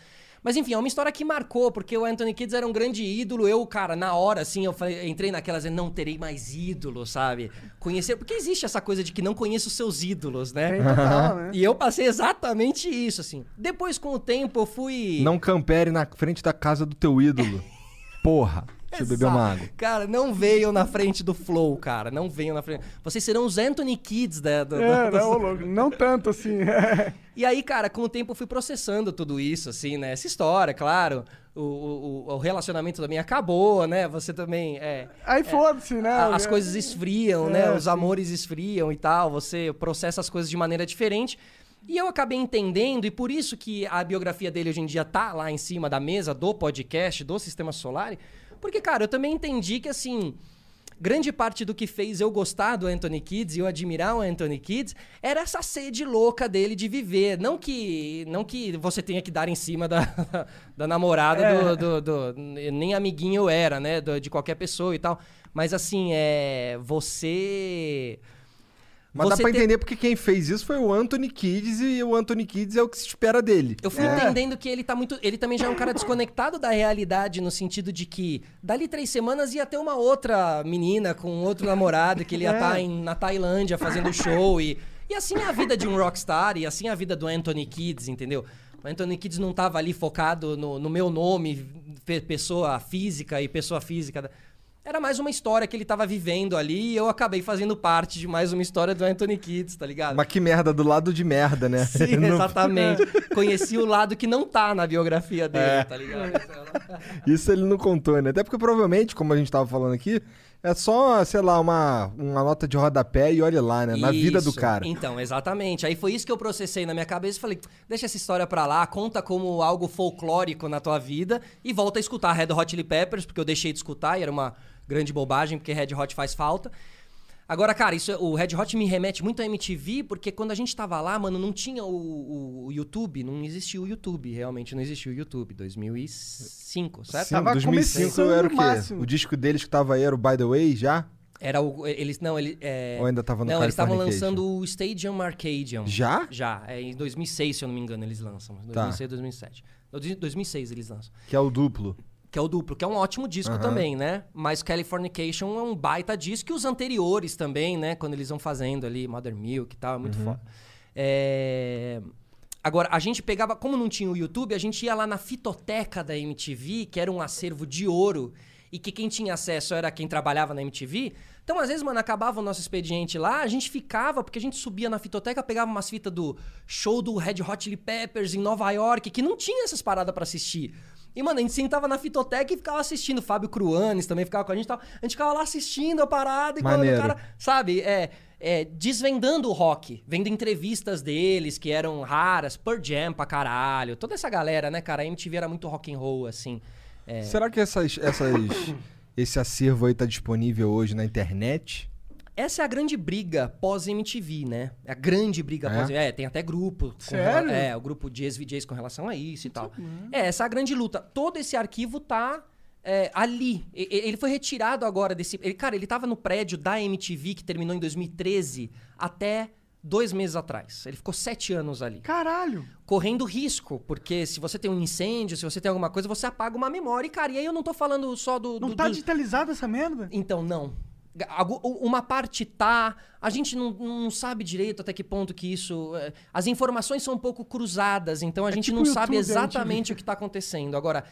Mas enfim, é uma história que marcou, porque o Anthony Kids era um grande ídolo. Eu, cara, na hora, assim, eu falei, entrei naquelas, não terei mais ídolo, sabe? Conhecer. Porque existe essa coisa de que não conheço os seus ídolos, né? Total, né? E eu passei exatamente isso, assim. Depois, com o tempo, eu fui. Não campere na frente da casa do teu ídolo. Porra. Deixa eu beber Exato. uma água. Cara, não venham na frente do Flow, cara. Não venham na frente. Vocês serão os Anthony Kids da. da- É, da- não. Não tanto assim. E aí, cara, com o tempo eu fui processando tudo isso, assim, né? Essa história, claro. O, o, o relacionamento também acabou, né? Você também. É, Aí foda-se, né? as coisas esfriam, né? É, Os sim. amores esfriam e tal. Você processa as coisas de maneira diferente. E eu acabei entendendo, e por isso que a biografia dele hoje em dia tá lá em cima da mesa do podcast, do Sistema Solar. Porque, cara, eu também entendi que, assim, grande parte do que fez eu gostar do Anthony Kids e eu admirar o Anthony Kids era essa sede louca dele de viver. Não que, não que você tenha que dar em cima da, da namorada É. do, do- do- Nem amiguinho eu era, né? do- de qualquer pessoa e tal. Mas assim, é. Você. Mas dá pra ter- entender porque quem fez isso foi o Anthony Kids e o Anthony Kids é o que se espera dele. Eu fui entendendo que ele tá muito. Ele também já é um cara desconectado da realidade, no sentido de que dali três semanas ia ter uma outra menina com outro namorado, que ele ia É. estar na Tailândia fazendo show. E, e assim é a vida de um rockstar, e assim é a vida do Anthony Kids, entendeu? O Anthony Kids não tava ali focado no, no meu nome, pe- pessoa física e pessoa física. Era mais uma história que ele tava vivendo ali e eu acabei fazendo parte de mais uma história do Anthony Kids, tá ligado? Mas que merda, do lado de merda, né? Sim, Não- exatamente. Conheci o lado que não tá na biografia dele, É. tá ligado? Isso ele não contou, né? Até porque provavelmente, como a gente tava falando aqui, é só, sei lá, uma, uma nota de rodapé e olha lá, né? Na vida do Isso. cara. Então, exatamente. Aí foi isso que eu processei na minha cabeça e falei: deixa essa história pra lá, conta como algo folclórico na tua vida e volta a escutar Red Hot Chili Peppers, porque eu deixei de escutar e era uma grande bobagem, porque Red Hot faz falta. Agora, cara, isso, o Red Hot me remete muito à MTV, porque quando a gente tava lá, mano, não tinha o, o- o YouTube, não existia o YouTube, realmente não existia o YouTube, 2005, certo? Sim, Tava 2005 começando era o quê? máximo. O disco deles que tava aí era o By The Way já? Era o. Eles. Não, ele. É... Ou ainda tava no Não, eles estavam lançando o Stadium Arcadium. Já? Já. É em 2006, se eu não me engano, eles lançam. Tá. 2006, 2007. Não, 2006 eles lançam. Que é o duplo. Que é o duplo, que é um ótimo disco Aham. também, né? Mas Californication é um baita disco. E os anteriores também, né? Quando eles vão fazendo ali, Mother Milk e tal, é muito foda. É... Agora, a gente pegava... Como não tinha o YouTube, a gente ia lá na fitoteca da MTV, que era um acervo de ouro. E que quem tinha acesso era quem trabalhava na MTV. Então, às vezes, mano, acabava o nosso expediente lá, a gente ficava, porque a gente subia na fitoteca, pegava umas fitas do show do Red Hot Chili Peppers em Nova York, que não tinha essas paradas pra assistir. E, mano, a gente sentava na fitoteca e ficava assistindo. Fábio Cruanes também ficava com a gente. e tal. A gente ficava lá assistindo a parada e quando o cara, sabe, é, é, desvendando o rock, vendo entrevistas deles que eram raras, Pearl Jam pra caralho. Toda essa galera, né, cara? A MTV era muito rock and roll, assim. É, Será que essas, essas, esse acervo aí tá disponível hoje na internet? Essa é a grande briga pós-MTV, né? É a grande briga É? pós É, tem até grupo. Sério? É, o grupo de ex-VJs com relação a isso e tal. É, essa é a grande luta. Todo esse arquivo tá é, ali. E- Ele foi retirado agora desse... Ele, cara, ele tava no prédio da MTV, que terminou em 2013, até dois meses atrás. Ele ficou sete anos ali. Caralho. Correndo risco, porque se você tem um incêndio, se você tem alguma coisa, você apaga uma memória. E, cara, e aí eu não tô falando só do... Não do- tá do- digitalizado essa merda? então, não. Uma parte tá, a gente não, não sabe direito até que ponto que isso. é, As informações são um pouco cruzadas, então a gente tipo não o sabe YouTube, a gente exatamente o que está acontecendo. Agora,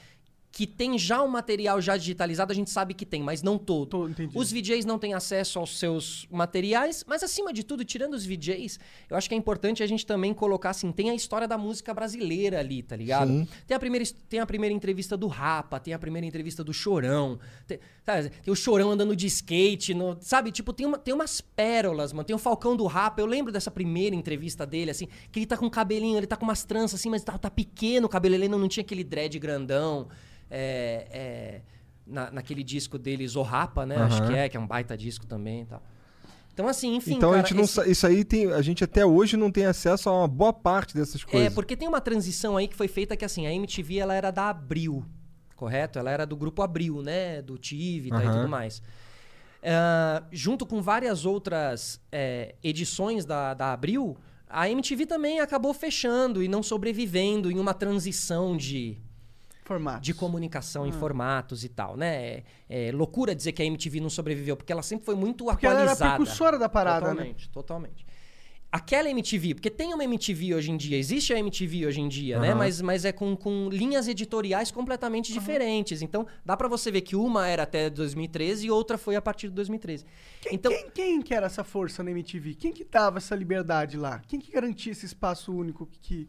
que tem já um material já digitalizado, a gente sabe que tem, mas não todo. Tô, entendi. Os VJs não têm acesso aos seus materiais, mas acima de tudo, tirando os VJs, eu acho que é importante a gente também colocar assim, tem a história da música brasileira ali, tá ligado? Sim. Tem a primeira, tem a primeira entrevista do Rapa, tem a primeira entrevista do Chorão, tem, sabe, tem o Chorão andando de skate, no- sabe? Tipo, tem, uma, tem umas pérolas, mano. Tem o Falcão do Rapa, eu lembro dessa primeira entrevista dele, assim, que ele tá com um cabelinho, ele tá com umas tranças assim, mas tá, tá pequeno o cabelo, ele ainda não tinha aquele dread grandão. É, é, na, naquele disco dele, Zorrapa, né? Acho Aham. que é, que é um baita disco também e tal. Então, assim, enfim. então a cara, gente não esse- isso aí tem a gente até hoje não tem acesso a uma boa parte dessas É, coisas. porque tem uma transição aí que foi feita que assim, a MTV ela era da Abril, correto? Ela era do grupo Abril, né? Do Tivita e Aham. tudo mais. Ah, junto com várias outras é, edições da, da Abril, a MTV também acabou fechando e não sobrevivendo em uma transição de, Formato. de comunicação em formatos e tal, né? É, é loucura dizer que a MTV não sobreviveu, porque ela sempre foi muito Porque ela era a atualizada. precursora da parada, né? totalmente, Totalmente, Aquela MTV, porque tem uma MTV hoje em dia, existe a MTV hoje em dia, né? Aham. Mas, mas é com, com linhas editoriais completamente diferentes. Então, dá pra você ver que uma era até 2013 e outra foi a partir de 2013. Quem, então, quem, quem que era essa força na MTV? Quem que dava essa liberdade lá? Quem que garantia esse espaço único que...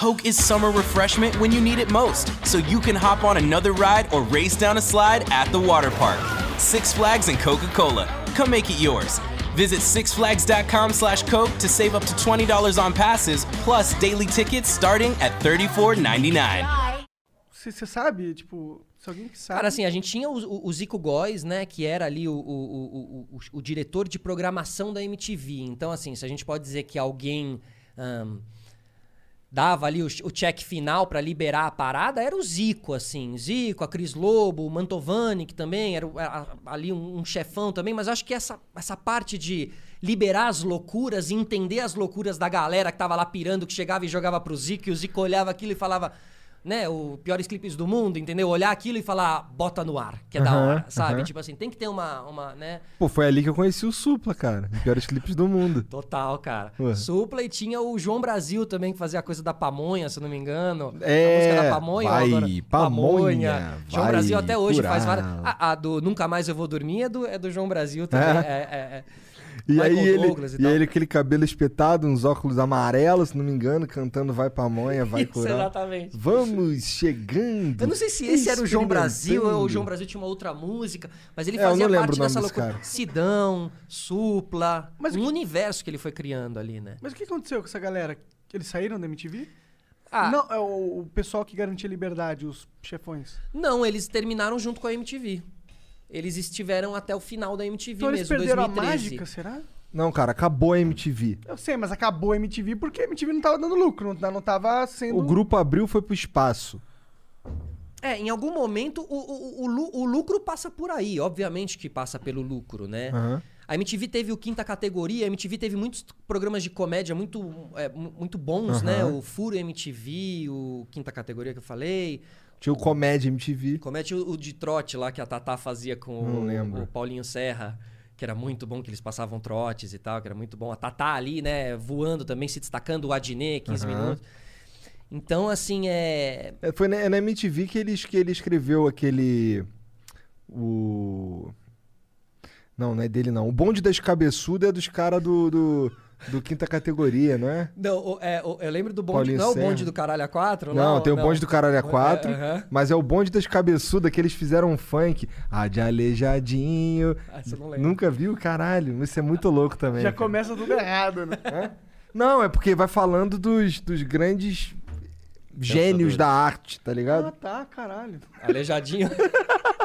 Coke is summer refreshment when you need it most, so you can hop on another ride or race down a slide at the water park. Six Flags and Coca Cola. Come make it yours. Visit sixflags.com slash Coke to save up to $20 on passes, plus daily tickets starting at $34.99. Você você sabe, tipo, se alguém que sabe. Cara, assim, a gente tinha o, o- Zico Góes, né? Que era ali o, o, o, o, o diretor de programação da MTV. Então, assim, se a gente pode dizer que alguém ahn, dava ali o, o check final pra liberar a parada, era o Zico, assim. Zico, a Cris Lobo, o Mantovani, que também era, era ali um, um chefão também. Mas acho que essa, essa parte de liberar as loucuras e entender as loucuras da galera que tava lá pirando, que chegava e jogava pro Zico, e o Zico olhava aquilo e falava né, o piores clipes do mundo, entendeu? Olhar aquilo e falar, bota no ar, que é da hora, sabe? Tipo assim, tem que ter uma, uma, né? Pô, foi ali que eu conheci o Supla, cara. Piores clipes do mundo. Total, cara. Ué. Supla e tinha o João Brasil também, que fazia a coisa da pamonha, se não me engano. É, a música da pamonha. vai, agora- pamonha, João vai Brasil até hoje faz curar. várias. A, a do Nunca Mais Eu Vou Dormir é do, é do João Brasil também. É? É, é, é. E Michael aí ele, Douglas e e ele aquele cabelo espetado, uns óculos amarelos, se não me engano, cantando Vai pra Monha, vai Isso, curar. exatamente. Vamos chegando. Eu não sei se esse era o João Brasil ou o João. Brasil tinha uma outra música, mas ele É, fazia parte dessa loucura. cara. Sidão, Supla, Mas um que- universo que ele foi criando ali, né? Mas o que aconteceu com essa galera? Eles saíram da MTV? Ah, Não, é o, o pessoal que garantia liberdade, os chefões. Não, eles terminaram junto com a MTV. Eles estiveram até o final da MTV Então eles mesmo, perderam 2013. a mágica, será? Não, cara, acabou a MTV. Eu sei, mas acabou a MTV porque a MTV não tava dando lucro, não, não tava sendo... O grupo abriu foi pro espaço. É, em algum momento o, o, o, o lucro passa por aí, obviamente que passa pelo lucro, né? Aham. A MTV teve o quinta categoria, a MTV teve muitos programas de comédia muito, é, mu- muito bons, né? Aham. O Furo MTV, o quinta categoria que eu falei. Tinha o Comédia MTV. Comédia o, o de trote lá que a Tatá fazia com o, o Paulinho Serra, que era muito bom, que eles passavam trotes e tal, que era muito bom. A Tatá ali, né, voando também, se destacando, o Adnet, 15 Aham. minutos. Então, assim, é. É, foi na, é na MTV que ele, que ele escreveu aquele. O. Não, não é dele não. O bonde das cabeçudas é dos caras do, do, do quinta categoria, não é? Não, o- é, o- eu lembro do bonde. Paulinho não é o bonde do caralho a 4? Não, tem o bonde do Caralho a 4, É, mas é o bonde das cabeçudas que eles fizeram um funk. Ah, de aleijadinho. Ah, eu não lembro. Nunca viu? Caralho, isso é muito louco também. Já cara. começa tudo errado, né? Não, é porque vai falando dos, dos grandes gênios da arte, tá ah, ligado? tá, caralho. Aleijadinho.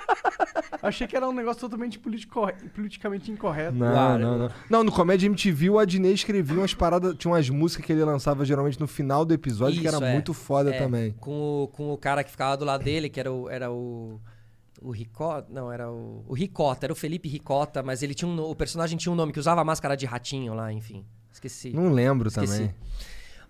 Achei que era um negócio totalmente politico- politicamente incorreto. Não, Claro. não, não. Não, no Comédia MTV o Adnei escrevia umas paradas, tinha umas músicas que ele lançava geralmente no final do episódio que Isso, era é. muito foda É, também. Com o, com o cara que ficava do lado dele, que era o. Era o o Ricota, não, era o, o Ricota, era o Felipe Ricota, mas ele tinha um, o personagem tinha um nome que usava a máscara de ratinho lá, enfim. Esqueci. Não lembro Esqueci. também.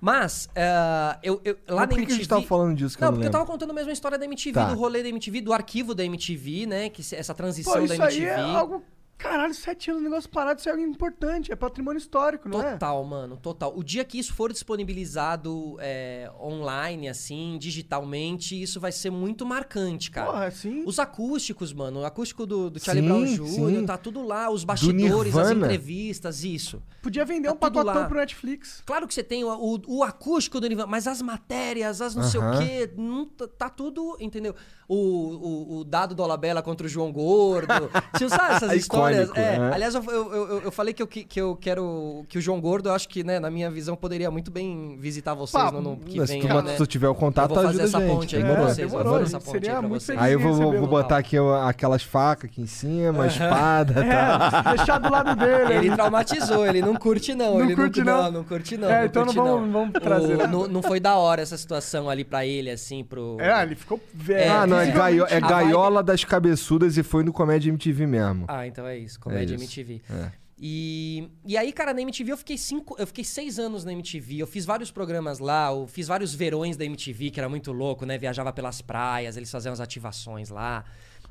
Mas, eh, eu, eu- lá Mas na por que, a MTV... gente tava falando disso que Não, porque eu tava contando mesmo a história da MTV, Tá. do rolê da MTV, do arquivo da MTV, né? Que essa transição Pô, da MTV. aí é algo... Caralho, sete anos, negócio parado, isso é algo importante, é patrimônio histórico, não é? Total, mano, total. O dia que isso for disponibilizado é, online, assim, digitalmente, isso vai ser muito marcante, cara. Porra, sim. Os acústicos, mano, o acústico do, do Charlie Brown. Jr., tá tudo lá, os bastidores, as entrevistas, isso. Podia vender Tá um pacotão lá. pro Netflix. Claro que você tem o, o, o acústico do Nirvana, mas as matérias, as não sei o quê, não, tá, tudo, entendeu? O, o, o dado do Olabella contra o João Gordo. Você sabe essas É histórias? É, né? Aliás, eu, eu, eu- eu falei que eu, que, eu quero. Que o João Gordo, eu acho que, né, na minha visão, poderia muito bem visitar vocês Pá, no ano que Mas vem. se tu, né? tu tiver o Eu contato, vou fazer ajuda essa a gente. ponte aí Demorou. pra vocês. demorou, vou fazer essa seria ponte aí pra muito vocês. Aí eu vou, vou, no botar aqui aquelas facas aqui em cima, a espada e tal. É, deixar do lado dele. Ele traumatizou, ele não curte não. Não ele curte, não, não? não, curte não. É, não então não curte, vamos- vamos trazer nada. não, foi da hora essa situação ali pra ele, assim, pro... É, ele ficou velho. É, ah, não, é, é gaiola das cabeçudas e foi no Comédia MTV mesmo. Ah, então é isso, comédia É. MTV. É. E, e aí, cara, na MTV eu fiquei cinco, eu fiquei seis anos na MTV. Eu fiz vários programas lá, eu fiz vários verões da MTV, que era muito louco, né? Viajava pelas praias, eles faziam as ativações lá.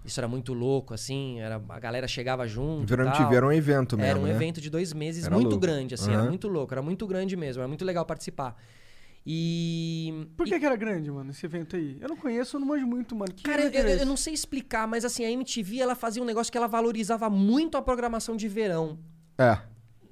Isso era muito louco, assim. Era, a galera chegava junto. Tal. MTV, era um evento mesmo, Era um né? evento de dois meses, Era muito louco. grande, assim. Era Aham. muito louco, era muito grande mesmo. Era muito legal participar. E. Por e- que, que era grande, mano, esse evento aí? Eu não conheço, eu não manjo muito, mano. Que Cara, eu, eu- não sei explicar, mas assim, a MTV ela fazia um negócio que ela valorizava muito a programação de verão. É.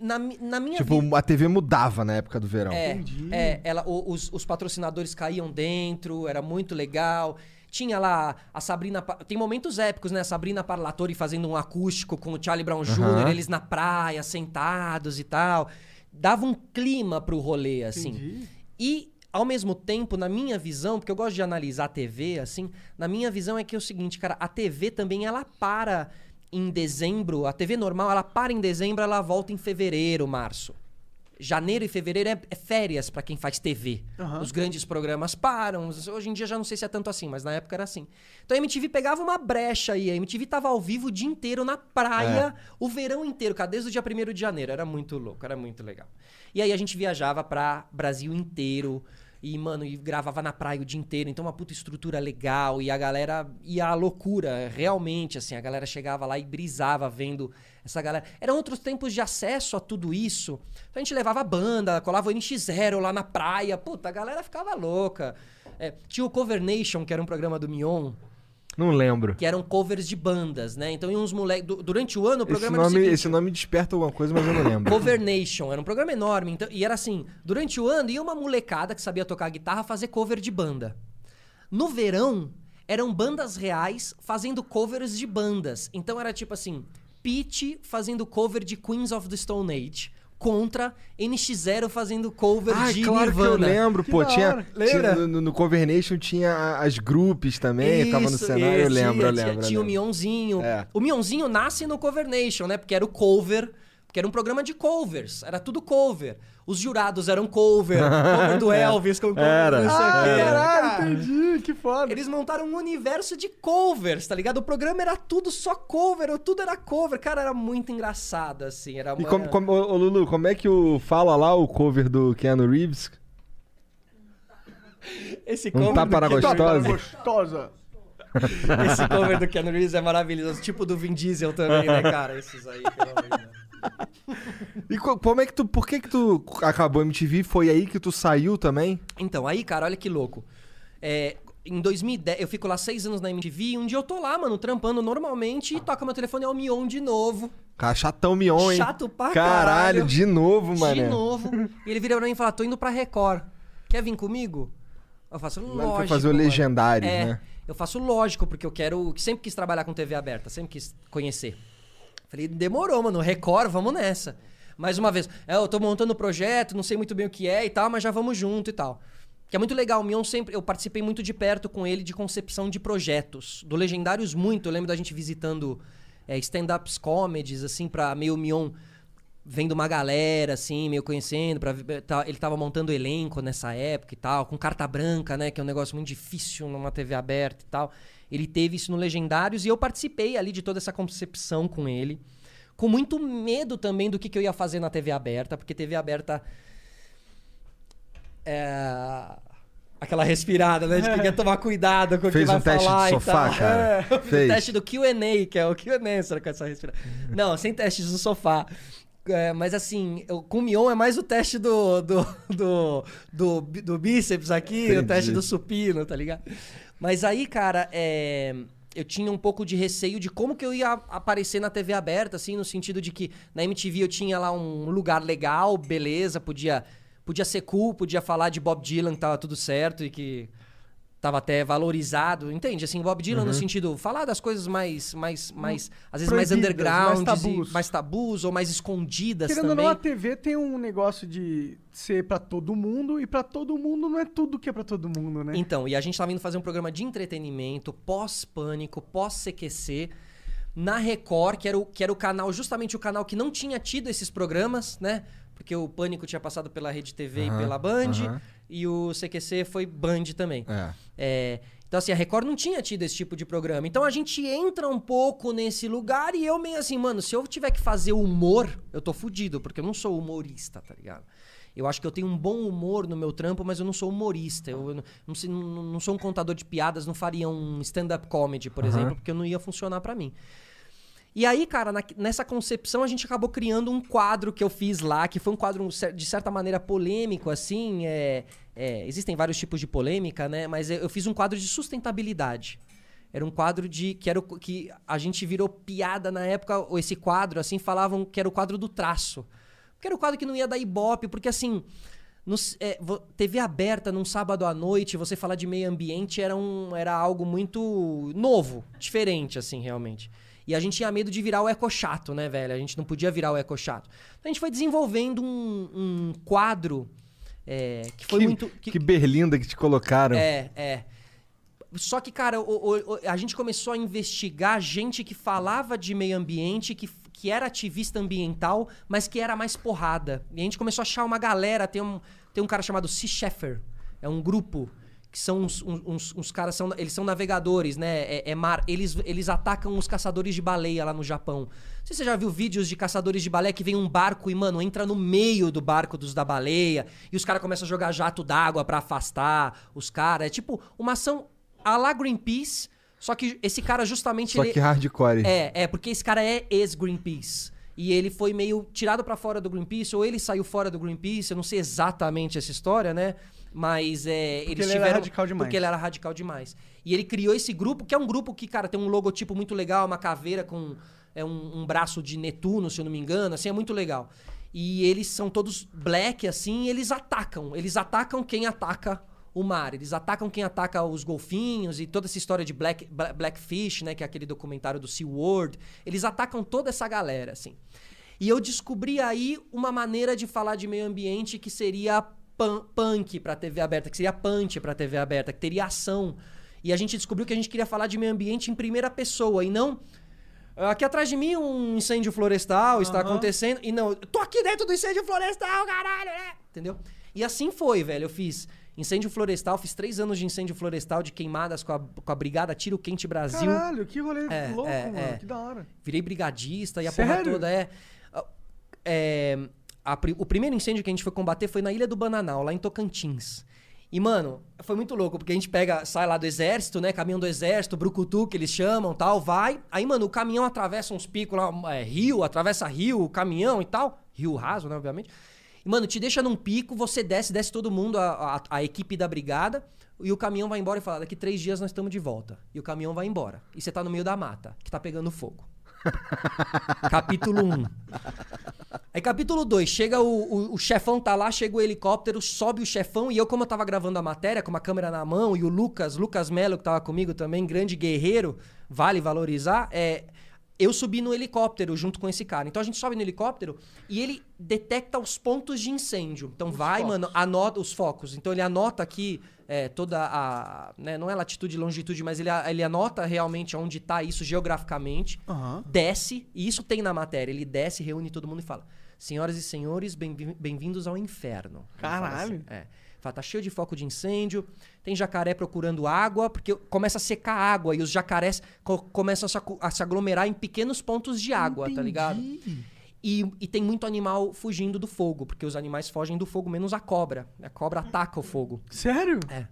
Na, na minha Tipo, vi- a TV mudava na época do verão. É, Entendi. é ela, o- os, os patrocinadores caíam dentro, era muito legal. Tinha lá a Sabrina. Tem momentos épicos, né? A Sabrina Parlatori fazendo um acústico com o Charlie Brown Jr., Aham. eles na praia, sentados e tal. Dava um clima pro rolê, assim. Entendi. E, ao mesmo tempo, na minha visão, porque eu gosto de analisar a TV, assim, na minha visão é que é o seguinte, cara, a TV também ela para em dezembro, a TV normal, ela para em dezembro, ela volta em fevereiro, março. Janeiro e fevereiro é, é férias pra quem faz TV. Aham. Os grandes programas param. Hoje em dia já não sei se é tanto assim, mas na época era assim. Então a MTV pegava uma brecha aí. A MTV tava ao vivo o dia inteiro na praia, o verão inteiro, cara, desde o dia 1 de janeiro. Era muito louco, era muito legal. E aí a gente viajava pra Brasil inteiro. E, mano, e gravava na praia o dia inteiro. Então, uma puta estrutura legal. E a galera ia à loucura, realmente, assim. A galera chegava lá e brisava vendo essa galera. Eram outros tempos de acesso a tudo isso. Então, a gente levava banda, colava o NX0 lá na praia. Puta, a galera ficava louca. É, tinha o Cover Nation, que era um programa do Mion, Não lembro. que eram covers de bandas, né? Então, uns moleques... durante o ano, o Esse programa o nome, seguinte, esse nome desperta alguma coisa, mas eu não lembro. Cover Nation, era um programa enorme. Então, e era assim, durante o ano ia uma molecada que sabia tocar guitarra fazer cover de banda. No verão, eram bandas reais fazendo covers de bandas. Então era tipo assim, Pete fazendo cover de Queens of the Stone Age contra NX0 fazendo cover Ah, de claro Nirvana. que eu lembro, Que pô. Tinha, tinha- no, no Cover Nation tinha as grupos também, tava no Isso, cenário. eu isso, lembro, tinha, eu lembro. Tinha, eu tinha o lembro. Mionzinho. É. O Mionzinho nasce no Cover Nation, né? Porque era o cover. Porque era um programa de covers. Era tudo cover. Os jurados eram cover. cover do Elvis com cover Era. não sei Ah, quê. caralho, Cara, entendi. Que foda. Eles montaram um universo de covers, tá ligado? O programa era tudo só cover, ou tudo era cover. Cara, era muito engraçado, assim. Era E uma- como, como, ô, Lulu, como é que o fala lá o cover do Keanu Reeves? Esse Um cover tapa na gostosa? Gostosa. Esse cover do Keanu Reeves é maravilhoso. Tipo do Vin Diesel também, né, cara? Esses aí, pelo amor de Deus. E co- como é que tu. Por que que tu acabou a MTV? Foi aí que tu saiu também? Então, aí, cara, olha que louco. É, em 2010, eu fico lá seis anos na MTV e um dia eu tô lá, mano, trampando normalmente e toca meu telefone, é o Mion de novo. Cara, chatão Mion, hein? Chato pra Caralho, caralho. de novo, mano. De novo. E ele vira pra mim e fala, tô indo pra Record. Quer vir comigo? Eu faço lógico. foi fazer o mano." Legendários, é, né? Eu faço lógico, porque eu quero. Sempre quis trabalhar com TV aberta, sempre quis conhecer. Falei, demorou, mano. Record, vamos nessa. Mais uma vez, é, eu tô montando o projeto, não sei muito bem o que é e tal, mas já vamos junto e tal. Que é muito legal. O Mion sempre. Eu participei muito de perto com ele de concepção de projetos. Do Legendários, muito. Eu lembro da gente visitando é, stand-ups comedies, assim, pra meio Mion vendo uma galera, assim, meio conhecendo. Pra, tá- ele tava montando elenco nessa época e tal, com carta branca, né? Que é um negócio muito difícil numa TV aberta e tal. Ele teve isso no Legendários e eu participei ali de toda essa concepção com ele. Com muito medo também do que, que eu ia fazer na TV aberta, porque TV aberta. É. Aquela respirada, né? De que quer tomar cuidado com o Fez que vai um teste de falar e sofá, tal. cara? É, Fez. o teste do QA, que é o QA, será com essa respirada. Não, sem testes no sofá. É, mas assim, eu- com o Mion é mais o teste do, do, do, do, do bíceps aqui, o Entendi. teste do supino, tá ligado? Mas aí, cara, é, eu tinha um pouco de receio de como que eu ia aparecer na TV aberta, assim, no sentido de que na MTV eu tinha lá um lugar legal, beleza, podia, podia ser cool, podia falar de Bob Dylan, que tava tudo certo e que tava até valorizado, entende? Assim, Bob Dylan Uhum. no sentido, falar das coisas mais, mais, mais às vezes mais underground, mais tabus. mais tabus ou mais escondidas Querendo ou também. não, a TV tem um negócio de ser pra todo mundo e pra todo mundo não é tudo que é pra todo mundo, né? Então, e a gente tava indo fazer um programa de entretenimento, pós-pânico, pós-CQC, na Record, que era, o, que era o canal, justamente o canal que não tinha tido esses programas, né? Porque o Pânico tinha passado pela Rede TV Aham, e pela Band, aham. E o CQC foi Band também. É. É, Então, assim, a Record não tinha tido esse tipo de programa. Então a gente entra um pouco nesse lugar e eu meio assim, mano, se eu tiver que fazer humor, eu tô fudido, porque eu não sou humorista, tá ligado? Eu acho que eu tenho um bom humor no meu trampo, mas eu não sou humorista. Eu, eu não, não não- sou um contador de piadas, não faria um stand-up comedy, por exemplo, porque não ia funcionar pra mim. E aí, cara, na- nessa concepção a gente acabou criando um quadro que eu fiz lá, que foi um quadro de certa maneira polêmico, assim. é- é, existem vários tipos de polêmica, né? Mas eu fiz um quadro de sustentabilidade. Era um quadro de. que era o, que a gente virou piada na época, ou esse quadro, assim, falavam que era o quadro do traço. Porque era o quadro que não ia dar ibope, porque assim. nos- é, TV aberta num sábado à noite, você falar de meio ambiente era, um, era algo muito novo, diferente, assim, realmente. E a gente tinha medo de virar o eco chato, né, velho? A gente não podia virar o eco chato. Então a gente foi desenvolvendo um, um quadro é, que foi que, muito. que berlinda que te colocaram. É, é. Só que, cara, o- o- o- a gente começou a investigar gente que falava de meio ambiente, que, que era ativista ambiental, mas que era mais porrada. E a gente começou a achar uma galera. Tem um, tem um cara chamado Sea Sheffer. É um grupo que são uns, uns- uns- caras, são, eles são navegadores, né? É, é mar. Eles, eles atacam os caçadores de baleia lá no Japão. Não sei se você já viu vídeos de caçadores de baleia que vem um barco e, mano, entra no meio do barco dos da baleia e os caras começam a jogar jato d'água pra afastar os caras. É tipo uma ação a la Greenpeace, só que esse cara justamente. Só ele- que hardcore. é, é, porque esse cara é ex-Greenpeace. E ele foi meio tirado pra fora do Greenpeace, ou ele saiu fora do Greenpeace, eu não sei exatamente essa história, né? Mas é, eles ele era tiveram. radical demais. Porque ele era radical demais. E ele criou esse grupo, que é um grupo que, cara, tem um logotipo muito legal, uma caveira com é, um, um braço de Netuno, se eu não me engano, assim, é muito legal. E eles são todos black, assim, e eles atacam. Eles atacam quem ataca o mar. Eles atacam quem ataca os golfinhos e toda essa história de Black, Bla- Blackfish, né? Que é aquele documentário do SeaWorld. Eles atacam toda essa galera, assim. E eu descobri aí uma maneira de falar de meio ambiente que seria punk pra TV aberta, que seria punch pra TV aberta, que teria ação. E a gente descobriu que a gente queria falar de meio ambiente em primeira pessoa e não. Aqui atrás de mim um incêndio florestal está acontecendo. E não, tô aqui dentro do incêndio florestal, caralho, né? Entendeu? E assim foi, velho. Eu fiz incêndio florestal, fiz três anos de incêndio florestal, de queimadas com a, com a Brigada Tiro Quente Brasil. Caralho, que rolê É, louco, é, mano. é. Que da hora. Virei brigadista e a porra Sério? toda é. é, a o primeiro incêndio que a gente foi combater foi na Ilha do Bananal, lá em Tocantins. E, mano, foi muito louco, porque a gente pega, sai lá do exército, né? Caminhão do exército, brucutu, que eles chamam tal, vai. Aí, mano, o caminhão atravessa uns picos lá, é, rio, atravessa rio, caminhão e tal. Rio raso, né, obviamente. E, mano, te deixa num pico, você desce, desce todo mundo, a, a- a equipe da brigada, e o caminhão vai embora e fala: daqui três dias nós estamos de volta. E o caminhão vai embora. E você tá no meio da mata, que tá pegando fogo. Capítulo 1. Aí, capítulo 2, chega o, o, o chefão, tá lá, chega o helicóptero, sobe o chefão, e eu, como eu tava gravando a matéria, com uma câmera na mão, e o Lucas, Lucas Melo, que tava comigo também, grande guerreiro, vale valorizar, é. Eu subi no helicóptero junto com esse cara. Então a gente sobe no helicóptero e ele detecta os pontos de incêndio. Então vai, mano, anota os focos. Então ele anota aqui é, toda a. né, não é latitude e longitude, mas ele, ele anota realmente onde tá isso geograficamente Aham. desce, e isso tem na matéria, ele desce, reúne todo mundo e fala: Senhoras e senhores, bem-vi- bem-vindos ao inferno. Fala Caralho. assim, é. Fala, tá cheio de foco de incêndio, tem jacaré procurando água, porque começa a secar a água e os jacarés co- começam a se, acu- a se aglomerar em pequenos pontos de água, tá ligado? E, e tem muito animal fugindo do fogo, porque os animais fogem do fogo, menos a cobra. A cobra ataca o fogo. Sério? É.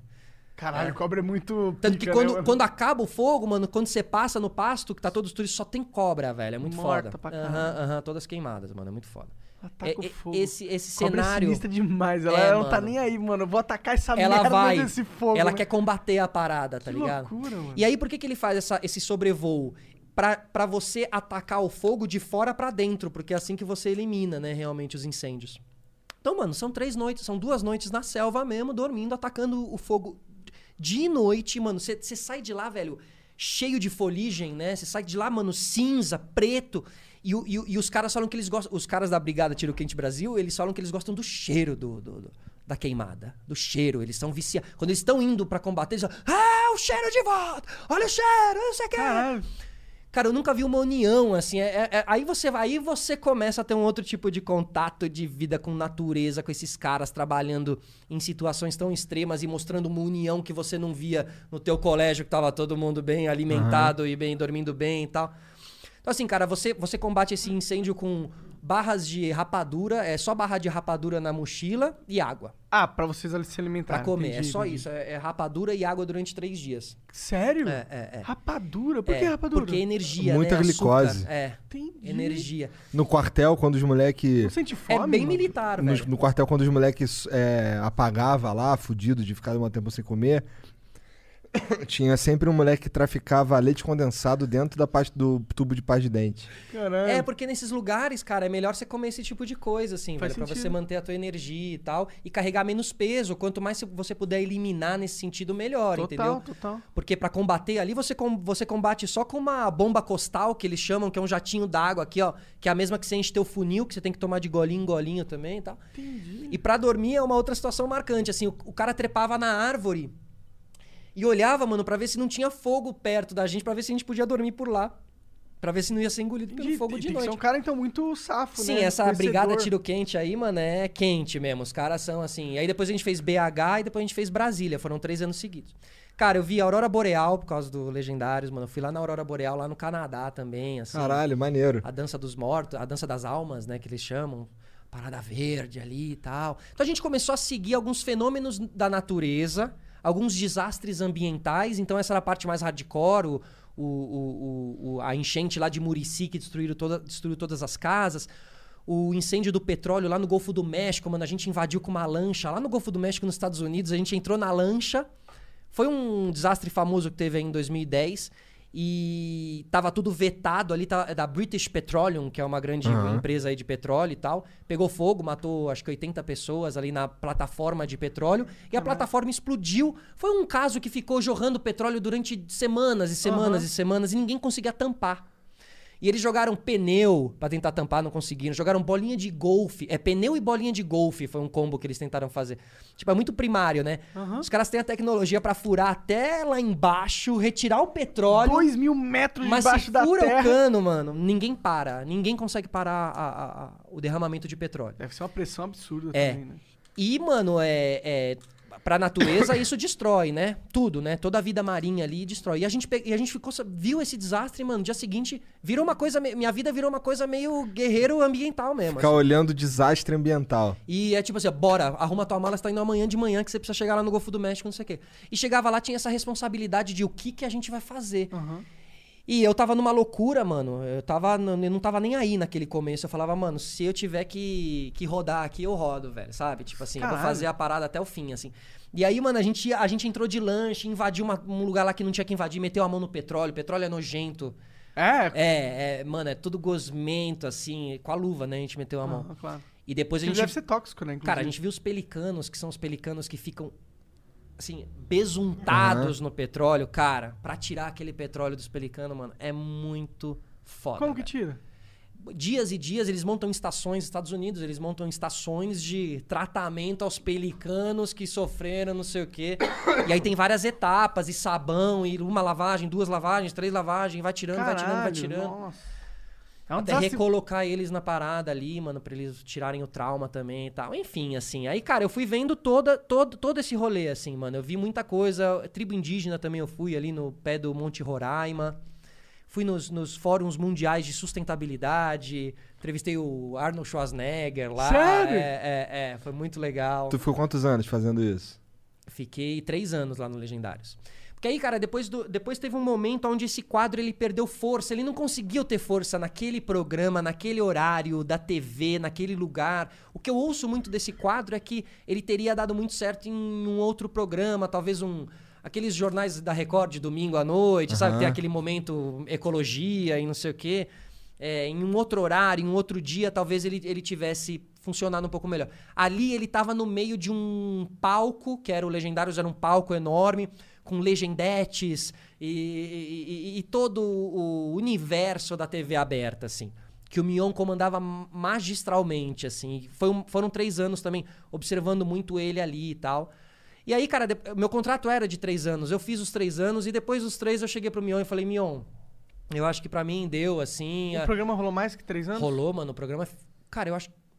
Caralho, cobra é muito. Tanto que pica, quando, né, mano? quando acaba o fogo, mano, quando você passa no pasto, que tá todos os turistas, só tem cobra, velho. É muito Morta foda. pra Aham, caralho. aham, todas queimadas, mano. É muito foda. Ataca É- o é- fogo. Esse, esse Cobra é cenário. sinistra demais. Ela É, não tá mano. nem aí, mano. Eu vou atacar essa Ela merda vai. desse fogo. ela né? quer combater a parada, tá Que ligado? loucura, mano. E aí, por que, que ele faz essa- esse sobrevoo? Pra você atacar o fogo de fora pra dentro, porque é assim que você elimina, né, realmente, os incêndios. Então, mano, são três noites, são duas noites na selva mesmo, dormindo, atacando o fogo de noite, mano. Você sai de lá, velho, cheio de foligem, né? Você sai de lá, mano, cinza, preto. E, e e os caras falam que eles gostam. Os caras da Brigada Tiro Quente Brasil, eles falam que eles gostam do cheiro do, do- do- da queimada. Do cheiro. Eles são viciados. Quando eles estão indo pra combater, eles falam: Ah, o cheiro de volta! Olha o cheiro, não sei o que. Caralho. Cara, eu nunca vi uma união, assim. é- é- é- aí, você, aí você começa a ter um outro tipo de contato de vida com natureza, com esses caras trabalhando em situações tão extremas e mostrando uma união que você não via no teu colégio, que tava todo mundo bem alimentado e bem dormindo bem e tal. Então, assim, cara, você, você combate esse incêndio com barras de rapadura, é só barra de rapadura na mochila e água. Ah, pra vocês se Pra alimentarem. comer. entendi, é só entendi. isso. É, é rapadura e água durante três dias. Sério? É, é, é. Rapadura? Por É, que rapadura? Porque é energia, Muita né? glicose. Açúcar. É, Entendi. energia. No quartel, quando os moleque. Não sente É fome? bem mano? militar, No, velho. no quartel, quando os moleques é, apagava lá, fudido de ficar um tempo sem comer, tinha sempre um moleque que traficava leite condensado dentro da parte do tubo de paz de dente. Caralho. É, porque nesses lugares, cara, é melhor você comer esse tipo de coisa, assim, Faz velho, pra você manter a tua energia e tal, e carregar menos peso. Quanto mais você puder eliminar nesse sentido, melhor, Total, entendeu? total. Porque pra combater ali, você, com- você combate só com uma bomba costal, que eles chamam, que é um jatinho d'água aqui, ó, que é a mesma que você enche teu funil, que você tem que tomar de golinho em golinho também e tal. Entendi. E pra dormir é uma outra situação marcante, assim, o, o cara trepava na árvore e olhava, mano, pra ver se não tinha fogo perto da gente, pra ver se a gente podia dormir por lá. Pra ver se não ia ser engolido pelo Entendi. fogo Tem de noite. ser um cara, então, muito safo, Sim, né? essa Conhecedor. brigada tiro quente aí, mano, é quente mesmo. Os caras são assim. E aí depois a gente fez BH e depois a gente fez Brasília. Foram três anos seguidos. Cara, eu vi a Aurora Boreal por causa do Legendários, mano. Eu fui lá na Aurora Boreal, lá no Canadá também, assim. Caralho, maneiro. A dança dos mortos, a dança das almas, né, que eles chamam. Parada verde ali e tal. Então a gente começou a seguir alguns fenômenos da natureza, alguns desastres ambientais. Então essa era a parte mais hardcore, o, o- o- a enchente lá de Murici que destruíram toda, destruiu todas as casas. O incêndio do petróleo lá no Golfo do México, mano, a gente invadiu com uma lancha. Lá no Golfo do México, nos Estados Unidos, a gente entrou na lancha. Foi um desastre famoso que teve aí em 2010. E tava tudo vetado ali, tá, é da British Petroleum, que é uma grande Aham. empresa aí de petróleo e tal. Pegou fogo, matou acho que 80 pessoas ali na plataforma de petróleo. E a plataforma explodiu. Foi um caso que ficou jorrando petróleo durante semanas e semanas e semanas e ninguém conseguia tampar. E eles jogaram pneu pra tentar tampar, não conseguiram. Jogaram bolinha de golfe. É pneu e bolinha de golfe foi um combo que eles tentaram fazer. Tipo, é muito primário, né? Os caras têm a tecnologia pra furar até lá embaixo, retirar o petróleo. Dois mil metros Mas debaixo se da fura terra. o cano, mano, ninguém para. Ninguém consegue parar a- a- a- o derramamento de petróleo. Deve ser uma pressão absurda É. também, né? E, mano, é, é pra natureza isso destrói, né? Tudo, né? Toda a vida marinha ali destrói. E a gente, e a gente ficou, viu esse desastre, mano, no dia seguinte virou uma coisa, minha vida virou uma coisa meio guerreiro ambiental mesmo. Ficar assim. olhando o desastre ambiental. E é tipo assim, bora, arruma tua mala, você tá indo amanhã de manhã que você precisa chegar lá no Golfo do México, não sei o quê. E chegava lá, tinha essa responsabilidade de o que que a gente vai fazer. E eu tava numa loucura, mano. Eu, tava, eu não tava nem aí naquele começo. Eu falava, mano, se eu tiver que, que rodar aqui, eu rodo, velho, sabe? Tipo assim, eu vou Caralho. fazer a parada até o fim, assim. E aí, mano, a gente, a gente entrou de lanche, invadiu uma- um lugar lá que não tinha que invadir, meteu a mão no petróleo. Petróleo é nojento. É, É, é, mano, é tudo gosmento, assim. Com a luva, né? A gente meteu a mão. Ah, claro. E depois a gente deve ser tóxico, né? Cara, a inclusive. gente viu os pelicanos, que são os pelicanos que ficam, assim, besuntados no petróleo. Cara, pra tirar aquele petróleo dos pelicanos, mano, é muito foda. Como que tira? Dias e dias eles montam estações, Estados Unidos, eles montam estações de tratamento aos pelicanos que sofreram não sei o quê. E aí tem várias etapas, e sabão, e uma lavagem, duas lavagens, três lavagens, vai tirando, vai tirando, vai Caralho, tirando. Nossa. É um Até desastre- recolocar eles na parada ali, mano, pra eles tirarem o trauma também e tal. Enfim, assim. Aí, cara, eu fui vendo toda, todo, todo esse rolê, assim, mano. Eu vi muita coisa. Tribo indígena também eu fui ali no pé do Monte Roraima. Fui nos, nos fóruns mundiais de sustentabilidade. Entrevistei o Arnold Schwarzenegger lá. Sério? É, é, é. Foi muito legal. Tu ficou quantos anos fazendo isso? Fiquei três anos lá no Legendários. Porque aí, cara, depois, do, depois teve um momento onde esse quadro ele perdeu força. Ele não conseguiu ter força naquele programa, naquele horário da TV, naquele lugar. O que eu ouço muito desse quadro é que ele teria dado muito certo em um outro programa, talvez um. Aqueles jornais da Record de domingo à noite, sabe? Tem aquele momento ecologia e não sei o quê. É, em um outro horário, em um outro dia, talvez ele, ele tivesse funcionado um pouco melhor. Ali ele tava no meio de um palco, que era o Legendários, era um palco enorme, com legendetes e, e- e- todo o universo da TV aberta, assim. Que o Mion comandava magistralmente, assim. Um- foram três anos também observando muito ele ali e tal. E aí, cara, meu contrato era de três anos. Eu fiz os três anos e depois dos três eu cheguei pro Mion e falei, Mion, Eu acho que pra mim deu, assim. O a- programa rolou mais que três anos? Rolou, mano, o programa. Cara, eu acho.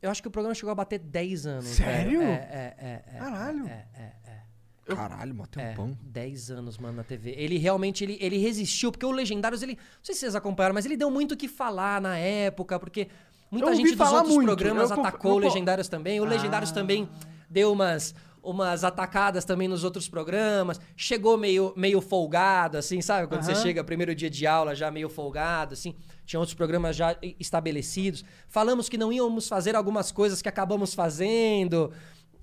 Eu acho que o programa chegou a bater 10 anos. Sério? velho. É, é, é, é. Caralho. É, é, é. Caralho, mó É, tempão. 10 anos, mano, na TV. Ele realmente, ele, ele resistiu, porque o Legendários, ele... Não sei se vocês acompanharam, mas ele deu muito o que falar na época, porque muita Eu gente dos falar outros muito, programas eu atacou o eu Legendários também. O Legendários também deu umas, umas atacadas também nos outros programas. Chegou meio, meio folgado, assim, sabe? Quando você Aham. chega primeiro dia de aula já meio folgado, assim. Tinha outros programas já estabelecidos. Falamos que não íamos fazer algumas coisas que acabamos fazendo.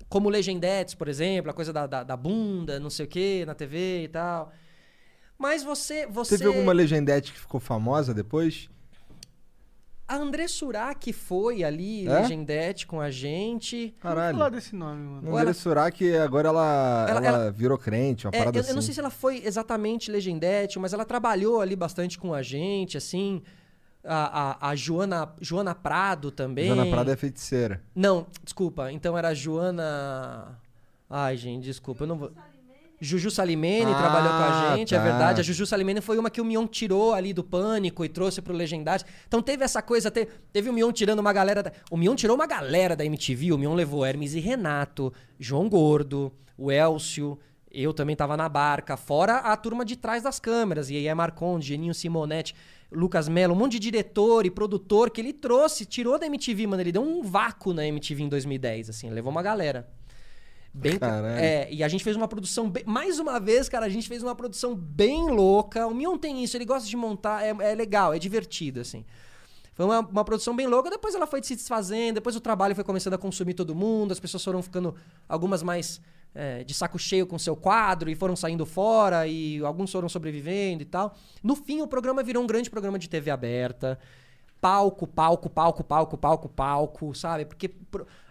Como Legendettes, por exemplo, a coisa da, da, da bunda, não sei o quê, na TV e tal. Mas você. você... Teve alguma legendete que ficou famosa depois? A André Surak foi ali, É? Legendette, com a gente. Caralho. falar desse nome, mano. Ou ela- André Surak, agora ela, Ela- ela, ela- virou crente, uma É, parada eu, assim. eu não sei se ela foi exatamente Legendette, mas ela trabalhou ali bastante com a gente, assim. A, a, a Joana, Joana Prado também. Joana Prada é feiticeira. Não, desculpa. Então era a Joana. Ai, gente, desculpa, eu não vou. Juju Salimene Ah, trabalhou com a gente, é tá. verdade. A Juju Salimene foi uma que o Mion tirou ali do pânico e trouxe pro Legendário. Então teve essa coisa, te- teve o Mion tirando uma galera. Da... O Mion tirou uma galera da MTV. O Mion levou Hermes e Renato, João Gordo, o Elcio. Eu também tava na barca, fora a turma de trás das câmeras. E aí é Marconde, Geninho Simonetti, Lucas Mello, um monte de diretor e produtor que ele trouxe, tirou da MTV, mano. Ele deu um vácuo na MTV em 2010, assim, levou uma galera. Bem, Caralho. é, e a gente fez uma produção bem, mais uma vez, cara, a gente fez uma produção bem louca. O Mion tem isso, ele gosta de montar, é, é legal, é divertido, assim. Foi uma, uma produção bem louca, depois ela foi se desfazendo, depois o trabalho foi começando a consumir todo mundo, as pessoas foram ficando, algumas mais é, de saco cheio com seu quadro e foram saindo fora, e alguns foram sobrevivendo e tal. No fim, o programa virou um grande programa de TV aberta. Palco, palco, palco, palco, palco, palco, sabe? Porque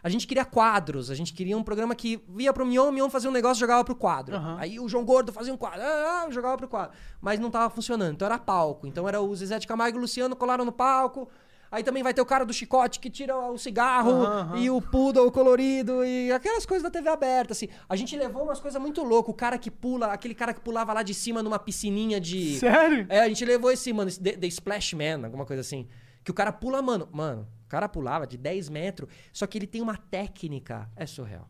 a gente queria quadros, a gente queria um programa que via pro Mion, o Mion fazia um negócio e jogava pro quadro. Aham. Aí o João Gordo fazia um quadro, ah, ah, jogava pro quadro. Mas não tava funcionando, então era palco. Então era o Zezé de Camargo e o Luciano colaram no palco. Aí também vai ter o cara do chicote que tira o cigarro aham. e o poodle colorido e aquelas coisas da TV aberta, assim. A gente levou umas coisas muito loucas. O cara que pula, aquele cara que pulava lá de cima numa piscininha de... Sério? É, a gente levou esse, mano, esse The, The Splash Man, alguma coisa assim. Que o cara pula, mano. Mano, o cara pulava de 10 metros, só que ele tem uma técnica. É surreal.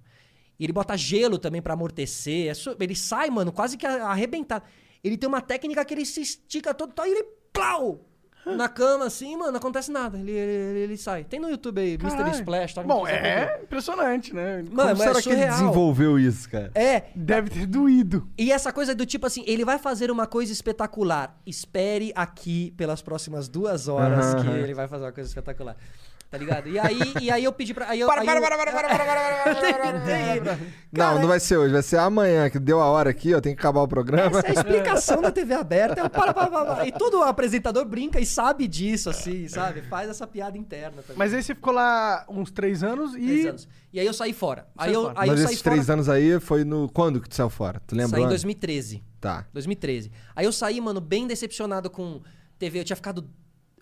E ele bota gelo também pra amortecer. é Ele sai, mano, quase que arrebentado. Ele tem uma técnica que ele se estica todo, e ele plau! Na cama, assim, mano, não acontece nada. Ele, ele, ele sai. Tem no YouTube aí, Mr. Caralho. Splash. Tá Bom, é impressionante, né? Mano, Como mas será é que ele desenvolveu isso, cara? É, Deve ter doído. E essa coisa do tipo assim, ele vai fazer uma coisa espetacular. Espere aqui pelas próximas duas horas que ele vai fazer uma coisa espetacular. Tá ligado? E aí, e aí eu pedi pra. Aí eu, Para, aí para, eu- para, para, para, para, para, para, para, para. tem- Não, não vai ser hoje, vai ser amanhã, que deu a hora aqui, ó, tem que acabar o programa. Essa é a explicação da TV aberta. É o para, para, para, para. E todo apresentador brinca e sabe disso, assim, sabe? Faz essa piada interna também. Mas aí você ficou lá uns três anos e. Três anos. E aí eu saí fora. Aí eu, fora. aí Mas eu saí esses três fora. anos aí foi no. Quando que tu saiu fora? Tu lembra? Saí em o ano? 2013. Tá. 2013. Aí eu saí, mano, bem decepcionado com TV. Eu tinha ficado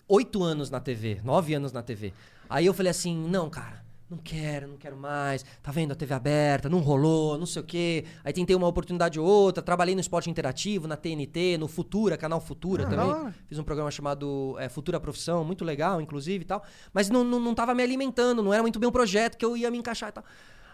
oito anos na TV, nove anos na TV. Aí eu falei assim, não, cara, não quero, não quero mais. Tá vendo a TV aberta, não rolou, não sei o quê. Aí tentei uma oportunidade ou outra, trabalhei no esporte interativo, na TNT, no Futura, canal Futura Ah, também. hora. Fiz um programa chamado é, Futura Profissão, muito legal, inclusive e tal. Mas não, não, não tava me alimentando, não era muito bem um projeto que eu ia me encaixar e tal.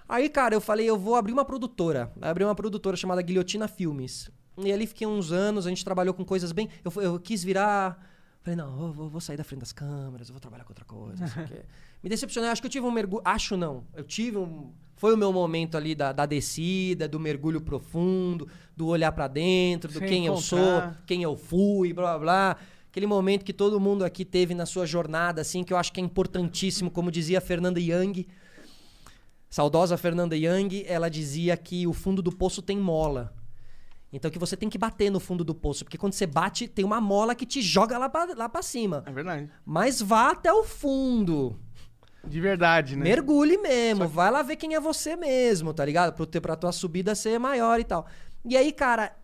Aí, cara, eu falei, eu vou abrir uma produtora. Aí Abri uma produtora chamada Guilhotina Filmes. E ali fiquei uns anos, a gente trabalhou com coisas bem. Eu, eu quis virar. Falei, não, eu vou, vou sair da frente das câmeras, eu vou trabalhar com outra coisa, não sei o quê. Me decepcionei, acho que eu tive um mergulho. Acho não. Eu tive um. Foi o meu momento ali da, da descida, do mergulho profundo, do olhar pra dentro, do Se quem eu sou, encontrar. quem eu fui, blá blá blá. Aquele momento que todo mundo aqui teve na sua jornada, assim, que eu acho que é importantíssimo, como dizia a Fernanda Young. Saudosa Fernanda Young, ela dizia que o fundo do poço tem mola. Então que você tem que bater no fundo do poço, porque quando você bate, tem uma mola que te joga lá pra, lá pra cima. É verdade. Mas vá até o fundo. De verdade, né? Mergulhe mesmo, vai lá ver quem é você mesmo, tá ligado? Pro teu, pra tua subida ser maior e tal. E aí, cara,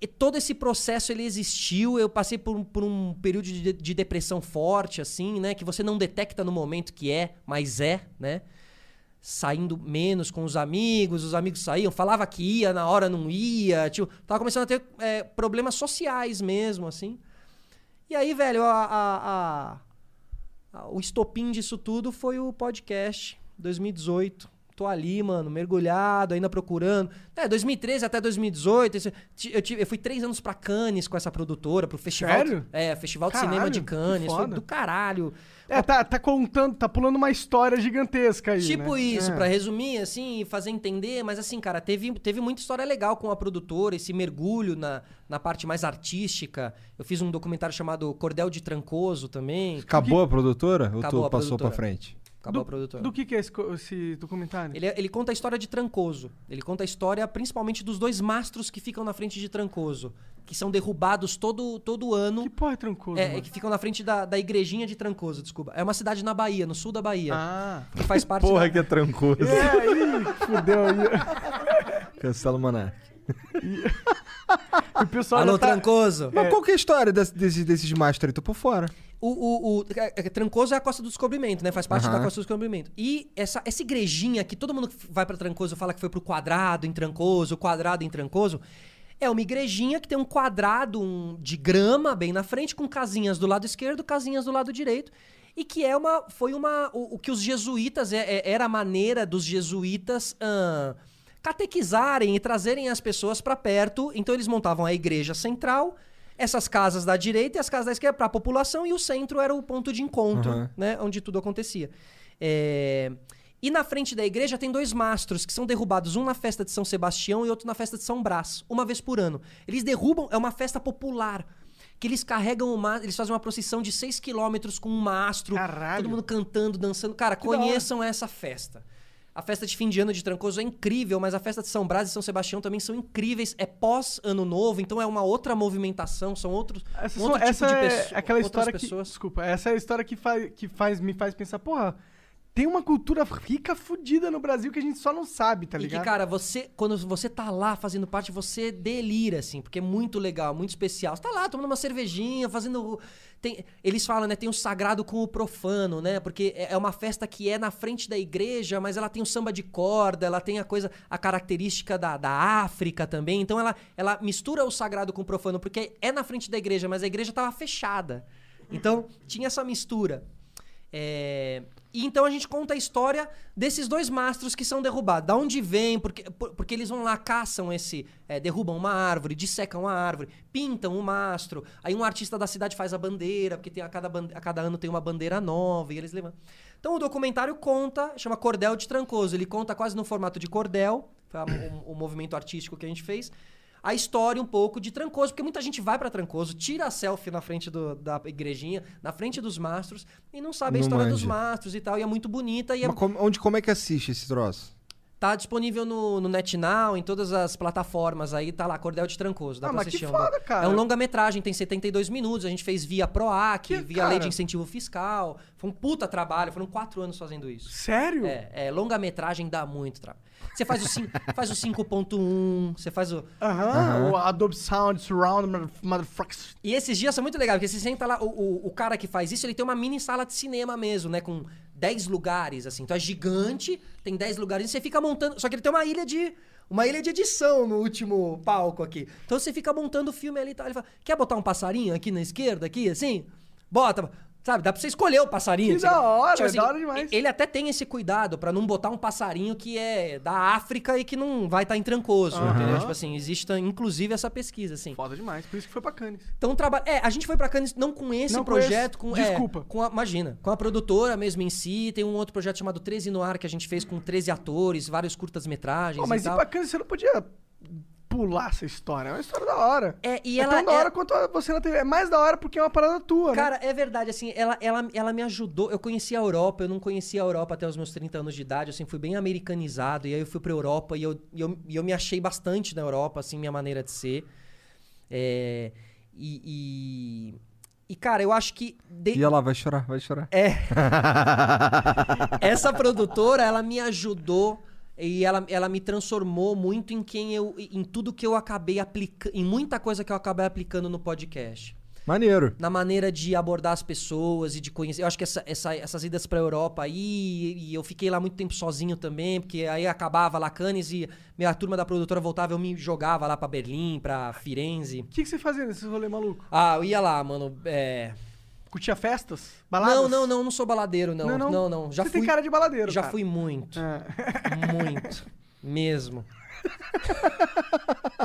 e todo esse processo ele existiu. Eu passei por, um- por um período de, de depressão forte, assim, né? Que você não detecta no momento que é, mas é, né? Saindo menos com os amigos, os amigos saíam, falava que ia, na hora não ia. Tipo, tava começando a ter é, problemas sociais mesmo, assim. E aí, velho, a- a- a, O estopim disso tudo foi o podcast 2018. Tô ali, mano, mergulhado, ainda procurando. É, 2013 até 2018. esse- ti- Eu, tive- eu fui três anos pra Cannes com essa produtora, pro festival. Sério? É, Festival de Caralho, Cinema de que Cannes. Foi do caralho. É, tá, tá contando, tá pulando uma história gigantesca aí. Tipo né? isso, É. pra resumir, assim, e fazer entender, mas assim, cara, teve, teve muita história legal com a produtora, esse mergulho na, na parte mais artística. Eu fiz um documentário chamado Cordel de Trancoso também. Acabou a produtora? Ou Acabou tu a passou produtora. pra frente? Acabou a do, produtora. do que, que é esse, esse documentário? Ele, é- ele conta a história de Trancoso. Ele conta a história principalmente dos dois mastros que ficam na frente de Trancoso. Que são derrubados todo, todo ano. Que porra é trancoso? É, mano? é, que ficam na frente da, da igrejinha de Trancoso, desculpa. É uma cidade na Bahia, no sul da Bahia. Ah. Que faz parte Porra da... que é trancoso. É, aí, fudeu aí. Cancela o Monark. O pessoal Alô, tá... Trancoso. Mas qual que é a história desse- desses, desses masters aí? Tô por fora. O, o, o- é- é- Trancoso é a Costa do Descobrimento, né? Faz parte Aham. da Costa do Descobrimento. E essa, essa igrejinha que todo mundo que vai pra Trancoso fala que foi pro quadrado em Trancoso, quadrado em Trancoso. É uma igrejinha que tem um quadrado um, de grama bem na frente, com casinhas do lado esquerdo, casinhas do lado direito. E que é uma. Foi uma. O, o que os jesuítas. é- é- era a maneira dos jesuítas. ahn, catequizarem e trazerem as pessoas pra perto. Então eles montavam a igreja central, essas casas da direita e as casas da esquerda para a população, e o centro era o ponto de encontro, Aham. né, onde tudo acontecia. É, E na frente da igreja tem dois mastros que são derrubados, um na festa de São Sebastião e outro na festa de São Brás, uma vez por ano. Eles derrubam, é uma festa popular. Que eles carregam o mastro, eles fazem uma procissão de 6 quilômetros com um mastro, Caralho. todo mundo cantando, dançando. Cara, hora. conheçam essa festa. A festa de fim de ano de Trancoso é incrível, mas a festa de São Brás e São Sebastião também são incríveis. É pós-ano novo, então é uma outra movimentação, são outros Essa, um outro essa tipo de é aquela história que... Desculpa, essa é a história que, faz, que faz, me faz pensar, porra, tem uma cultura rica fudida no Brasil que a gente só não sabe, tá E que, ligado? cara, você, quando você tá lá fazendo parte, você delira, assim, porque é muito legal, muito especial. Você tá lá tomando uma cervejinha, fazendo. Tem, eles falam, né? Tem o sagrado com o profano, né? Porque é é uma festa que é na frente da igreja, mas ela tem o samba de corda, ela tem a coisa, a característica da, da África também. Então ela, ela mistura o sagrado com o profano, porque é na frente da igreja, mas a igreja tava fechada. Então tinha essa mistura. É, E então a gente conta a história desses dois mastros que são derrubados. Da onde vem, porque, por- porque eles vão lá, caçam esse. é, derrubam uma árvore, dissecam a árvore, pintam o mastro. Aí um artista da cidade faz a bandeira, porque tem, a, cada, a cada ano tem uma bandeira nova e eles levam. Então o documentário conta, chama Cordel de Trancoso. Ele conta quase no formato de cordel, foi a- o, o movimento artístico que a gente fez. A história um pouco de Trancoso, porque muita gente vai pra Trancoso, tira a selfie na frente do- da igrejinha, na frente dos mastros, e não sabe a Não história dos mastros e tal, e é muito bonita. E é- como- onde, como é que assiste esse troço? Tá disponível no, no NetNow, em todas as plataformas aí, tá lá, Cordel de Trancoso. Dá Ah, pra mas que assistir. é um foda, cara. É um longa-metragem, tem 72 minutos, a gente fez via PROAC, Que, via Lei de cara? Incentivo Fiscal. Foi um puta trabalho, foram quatro anos fazendo isso. Sério? É, é, longa-metragem dá muito trabalho. Você faz o, cin- faz o 5.1, você faz o... Aham, o Adobe Sound Surround, mother- motherfuckers. E esses dias são muito legais, porque você senta lá, o, o, o cara que faz isso, ele tem uma mini sala de cinema mesmo, né? Com 10 lugares, assim. Então é gigante, tem 10 lugares, e você fica montando. Só que ele tem uma ilha de. Uma ilha de edição no último palco aqui. Então você fica montando o filme ali e tal. Ele fala: quer botar um passarinho aqui na esquerda, aqui, assim? Bota. Sabe, dá pra você escolher o passarinho. Que da hora, é da hora demais. Ele até tem esse cuidado pra não botar um passarinho que é da África e que não vai estar em trancoso, entendeu? Tipo assim, existe inclusive essa pesquisa, assim. Foda demais, por isso que foi pra Cannes. Então trabalha. É, a gente foi pra Cannes não com esse Não com projeto, esse. com. é, Desculpa. com a- imagina, com a produtora mesmo em si. Tem um outro projeto chamado 13 no ar que a gente fez com 13 atores, vários curtas-metragens. Pô, mas e pra Cannes você não podia pular essa história. É uma história da hora. É, e é ela tão da é- hora quanto você na TV. É mais da hora porque é uma parada tua, né? Cara, é verdade, assim, ela, ela, ela me ajudou. Eu conhecia a Europa, eu não conhecia a Europa até os meus 30 anos de idade, assim, fui bem americanizado. E aí eu fui pra Europa e eu, e eu, e eu me achei bastante na Europa, assim, minha maneira de ser. É, e, e, e, cara, eu acho que. de- E ela vai chorar, vai chorar. É. Essa produtora, ela me ajudou e ela, ela me transformou muito em quem eu. em tudo que eu acabei aplicando. Em muita coisa que eu acabei aplicando no podcast Maneiro. na maneira de abordar as pessoas e de conhecer. Eu acho que essa- essa- essas idas pra Europa aí, e eu fiquei lá muito tempo sozinho também, porque aí acabava lá Cannes e minha turma da produtora voltava, eu me jogava lá pra Berlim, pra Firenze. O que, que você fazia nesse rolê maluco? Ah, eu ia lá, mano. É... Curtia festas? Baladas? Não, não, não, não sou baladeiro, não. Não, Não, não? não. Já Você fui, tem cara de baladeiro, Já cara. fui muito. É. Muito. Mesmo.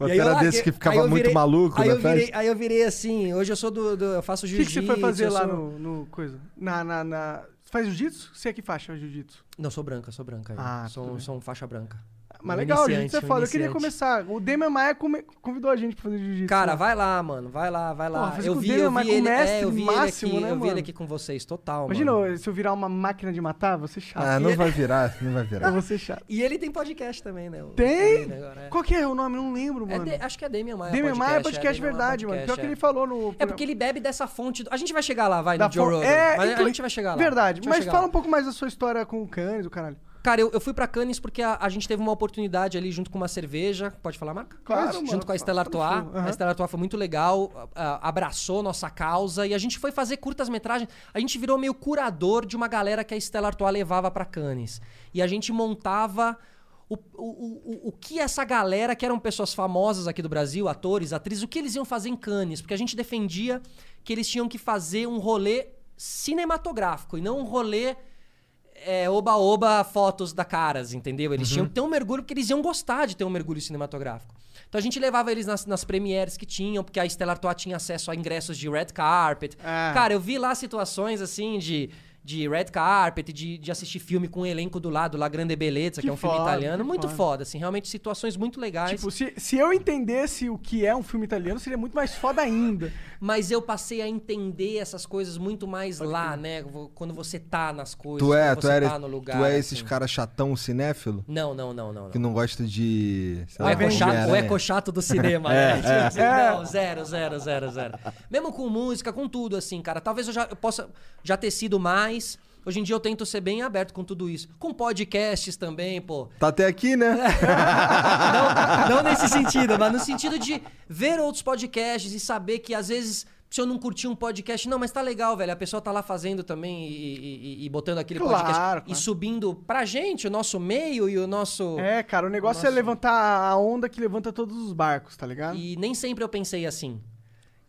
Eu era larguei- desse que ficava eu muito virei- maluco aí na eu virei, festa? Aí eu virei assim, hoje eu sou do. do- eu faço O que, jiu-jitsu. que você foi fazer lá sou- no, no coisa? Na, na, na... Você faz jiu-jitsu? Você é que faixa faz jiu-jitsu? Não, sou branca, sou branca. Ah, sou, sou um faixa branca. Mas Um legal, iniciante, jiu-jitsu é um foda. Eu queria começar. O Demian Maia come- convidou a gente pra fazer jiu-jitsu. Cara, vai lá, mano. Vai lá, vai lá. Porra, eu com o vi, Demian eu vi ele, mestre é, eu vi máximo, ele aqui, né, eu vi ele aqui com vocês, total, Imagina, mano. se eu virar uma máquina de matar, você chato. Ah, não vai virar, não vai Eu virar. vou ser chato. E ele tem podcast também, né? Tem? agora, é. Qual que é o nome? Não lembro, É mano. de- acho que é Demian Maia Demian Maia é podcast, podcast Demian Maia verdade, mano. Pior podcast, que é. ele falou no... É porque ele bebe dessa fonte. do- A gente vai chegar lá, vai, da no Joe Rogan. É, a gente vai chegar lá. Verdade, gente mas fala um pouco mais da sua história com o Canis, o caralho. Cara, eu, eu fui pra Cannes porque a, a gente teve uma oportunidade ali junto com uma cerveja. Pode falar, marca? Claro, Junto mano, com a Artois. fala, aham. A Estela Artois foi muito legal, a- abraçou nossa causa e a gente foi fazer curtas-metragens. A gente virou meio curador de uma galera que a Estela Artois levava pra Cannes. E a gente montava o, o, o, o que essa galera, que eram pessoas famosas aqui do Brasil, atores, atrizes, o que eles iam fazer em Cannes. Porque a gente defendia que eles tinham que fazer um rolê cinematográfico e não um rolê é, oba-oba fotos da caras, entendeu? Eles tinham que ter um mergulho porque eles iam gostar de ter um mergulho cinematográfico. Então a gente levava eles nas, nas premieres que tinham, porque a Stella Artois tinha acesso a ingressos de red carpet. Ah. Cara, eu vi lá situações assim de, de red carpet, de, de assistir filme com o elenco do lado, La Grande Bellezza, que, Que é um filme foda, italiano. que Muito foda. foda, assim, realmente situações muito legais. Tipo, se, se eu entendesse o que é um filme italiano, seria muito mais foda ainda. Mas eu passei a entender essas coisas muito mais lá, né? Quando você tá nas coisas, Tu é, quando tu, você era, tá no lugar. tu é esses assim. caras chatão cinéfilo? Não, não, não, não. não. Que não gosta de. sei O lá, eco, chato, o Homem-Aranha. eco chato do cinema, né? Tipo assim, Não, zero, zero, zero, zero. Mesmo com música, com tudo, assim, cara. Talvez eu já eu possa já ter sido mais. Hoje em dia eu tento ser bem aberto com tudo isso. Com podcasts também, pô. Tá até aqui, né? Não, não nesse sentido, mas no sentido de ver outros podcasts e saber que às vezes. Se eu não curtir um podcast, não, mas tá legal, velho. A pessoa tá lá fazendo também e, e- e- botando aquele Claro, podcast claro. e subindo pra gente, o nosso meio e o nosso. É, cara, o negócio é Nossa. levantar a onda que levanta todos os barcos, tá ligado? E nem sempre eu pensei assim.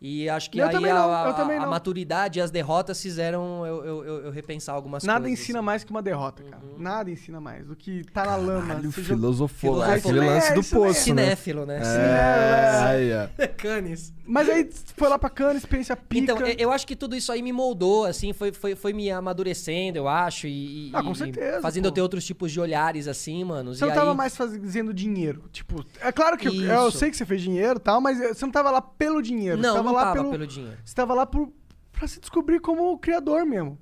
E acho que Eu aí a, não, a- a maturidade e as derrotas fizeram eu, eu, eu- eu repensar algumas Nada coisas. ensina assim. mais que uma derrota, cara. Nada ensina mais do que tá na lama. Caralho, filosofou. filosofou. Aquele É, lance do isso mesmo. poço, né? Cinéfilo, né? É, aí, ó. Canis. Mas aí foi lá pra cana, experiência pica. Então, eu- eu acho que tudo isso aí me moldou, assim, foi, foi, foi me amadurecendo, eu acho, e, e- Ah, com e certeza, fazendo pô. eu ter outros tipos de olhares, assim, mano. Você e não tava aí- mais fazendo dinheiro. Tipo, é claro que eu, eu sei que você fez dinheiro e tal, mas você não tava lá pelo dinheiro. Não, você tava não lá pelo, pelo dinheiro. Você tava lá por, pra se descobrir como criador mesmo.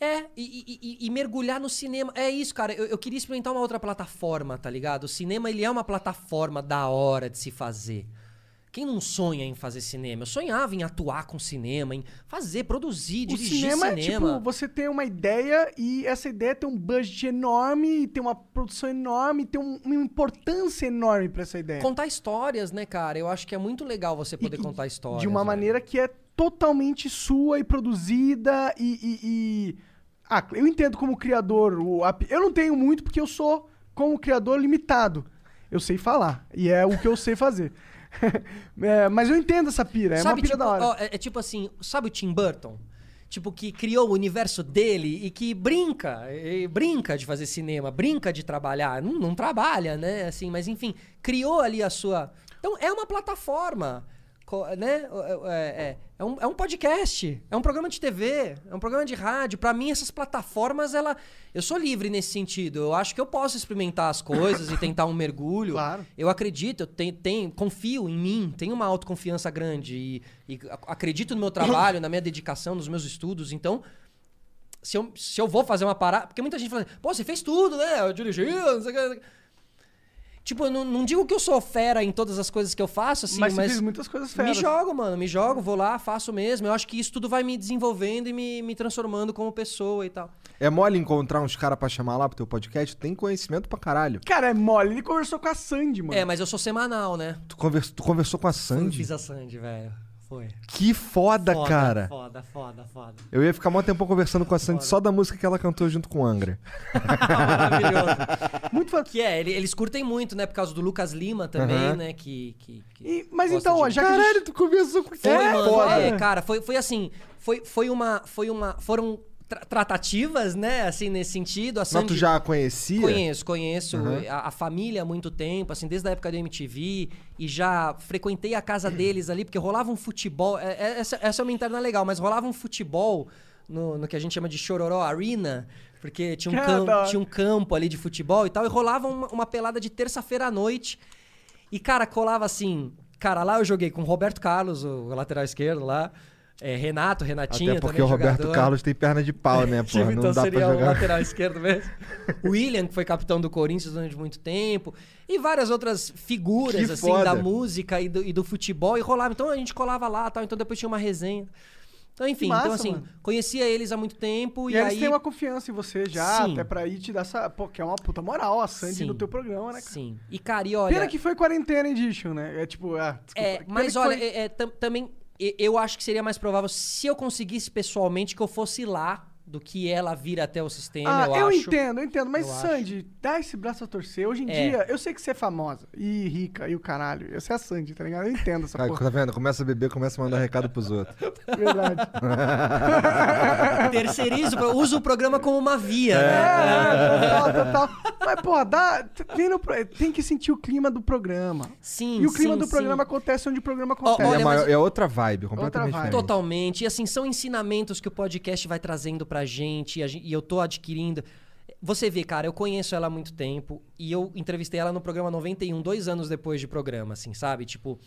É, e, e- e- e mergulhar no cinema. É isso, cara. Eu, eu queria experimentar uma outra plataforma, tá ligado? O cinema, ele é uma plataforma da hora de se fazer. Quem não sonha em fazer cinema? Eu sonhava em atuar com cinema, em fazer, produzir, O dirigir cinema, cinema. é tipo, você tem uma ideia e essa ideia tem um budget enorme, tem uma produção enorme, tem um- uma importância enorme pra essa ideia. Contar histórias, né, cara? Eu acho que é muito legal você poder E- contar histórias. De uma velho. maneira que é totalmente sua e produzida e. e- e- Ah, eu entendo como criador. O... Eu não tenho muito porque eu sou, como criador, limitado. Eu sei falar. E é o que eu sei fazer. É, mas eu entendo essa pira. É uma pira tipo, da hora. ó, é, é tipo assim, sabe o Tim Burton? Tipo, que criou o universo dele e que brinca, e brinca de fazer cinema, brinca de trabalhar. Não, não trabalha, né? Assim, mas enfim, criou ali a sua. Então é uma plataforma. Né? É, é- é um, é um podcast, é um programa de TV, é um programa de rádio. Pra mim, essas plataformas, ela, eu sou livre nesse sentido. Eu acho que eu posso experimentar as coisas e tentar um mergulho. Claro. Eu acredito, eu tenho, tenho- confio em mim, tenho uma autoconfiança grande e, e ac- acredito no meu trabalho, na minha dedicação, nos meus estudos. Então, se eu, se eu vou fazer uma parada. Porque muita gente fala, pô, você fez tudo, né? Eu dirigi, não sei o que. não sei o que." Tipo, eu não, não digo que eu sou fera em todas as coisas que eu faço, assim, mas mas. muitas coisas me feras. jogo, mano, me jogo, vou lá, faço mesmo. Eu acho que isso tudo vai me desenvolvendo e me, me transformando como pessoa e tal. É mole encontrar uns caras pra chamar lá pro teu podcast? Tem conhecimento pra caralho. Cara, é mole. Ele conversou com a Sandy, mano. É, mas eu sou semanal, né? Tu, convers- tu conversou com a Eu Sandy? fiz a Sandy, velho. Foi. Que foda, cara. Foda, foda, foda. Eu ia ficar mó tempo conversando com a Sandy só da música que ela cantou junto com o Angra. Maravilhoso. Muito foda. Que é, ele- eles curtem muito, né? Por causa do Lucas Lima também, né? Que, que, que E- mas então, ó, de- já que a gente- Caralho, tu conversou com Foi, É, mano. foda. É, cara, foi, foi assim. Foi, foi uma. Foi uma. Foram tra- tratativas, né? Assim, nesse sentido. A Mas Sandy, tu já conhecia? Conheço, conheço Uhum. a, a família há muito tempo, assim, desde a época do MTV, e já frequentei a casa deles ali, porque rolava um futebol. é- é- essa, essa é uma interna legal, mas rolava um futebol no, no que a gente chama de Chororó Arena, porque tinha um, Que cam- da hora. tinha um campo ali de futebol e tal, e rolava uma, uma pelada de terça-feira à noite. E, cara, colava assim. Cara, lá eu joguei com o Roberto Carlos, o lateral esquerdo lá. É, Renato, Renatinho. Até porque também o Roberto jogador. Carlos tem perna de pau, né, porra? então Não dá seria pra o jogar. lateral esquerdo mesmo. O William, que foi capitão do Corinthians durante muito tempo. E várias outras figuras, Que assim, foda. da música e do, e do futebol. E rolava. Então a gente colava lá tal. Então depois tinha uma resenha. Então, enfim, Massa, então assim, mano. conhecia eles há muito tempo. E, E, eles aí. têm uma confiança em você já, Sim. até pra ir te dar essa. Pô, que é uma puta moral a Sandy Sim. no teu programa, né, cara? Sim. E, cara, e olha. Pena que foi Quarentena Edition, né? É tipo, ah, desculpa. É, mas olha, foi- é, é, tam- também eu acho que seria mais provável se eu conseguisse pessoalmente que eu fosse lá do que ela vir até o sistema, Ah, eu, eu, acho. entendo, eu entendo. Mas, Eu Sandy, dá esse braço a torcer. Hoje em É. dia, eu sei que você é famosa e rica e o caralho. Você é a Sandy, tá ligado? Eu entendo essa porra. tá vendo? Começa a beber, começa a mandar recado pros outros. Verdade. Terceirizo, uso o programa como uma via, né? É, total, total. Mas, pô, dá, vem no tem que sentir o clima do programa. Sim, E o clima sim, do sim. programa acontece onde o programa acontece. olha, é, mas- maior- é outra vibe, completamente vibe. diferente. Totalmente. E assim, são ensinamentos que o podcast vai trazendo pra gente e, a gen- e eu tô adquirindo. Você vê, cara, eu conheço ela há muito tempo e eu entrevistei ela no programa 91, dois anos depois de programa, assim, sabe? Tipo,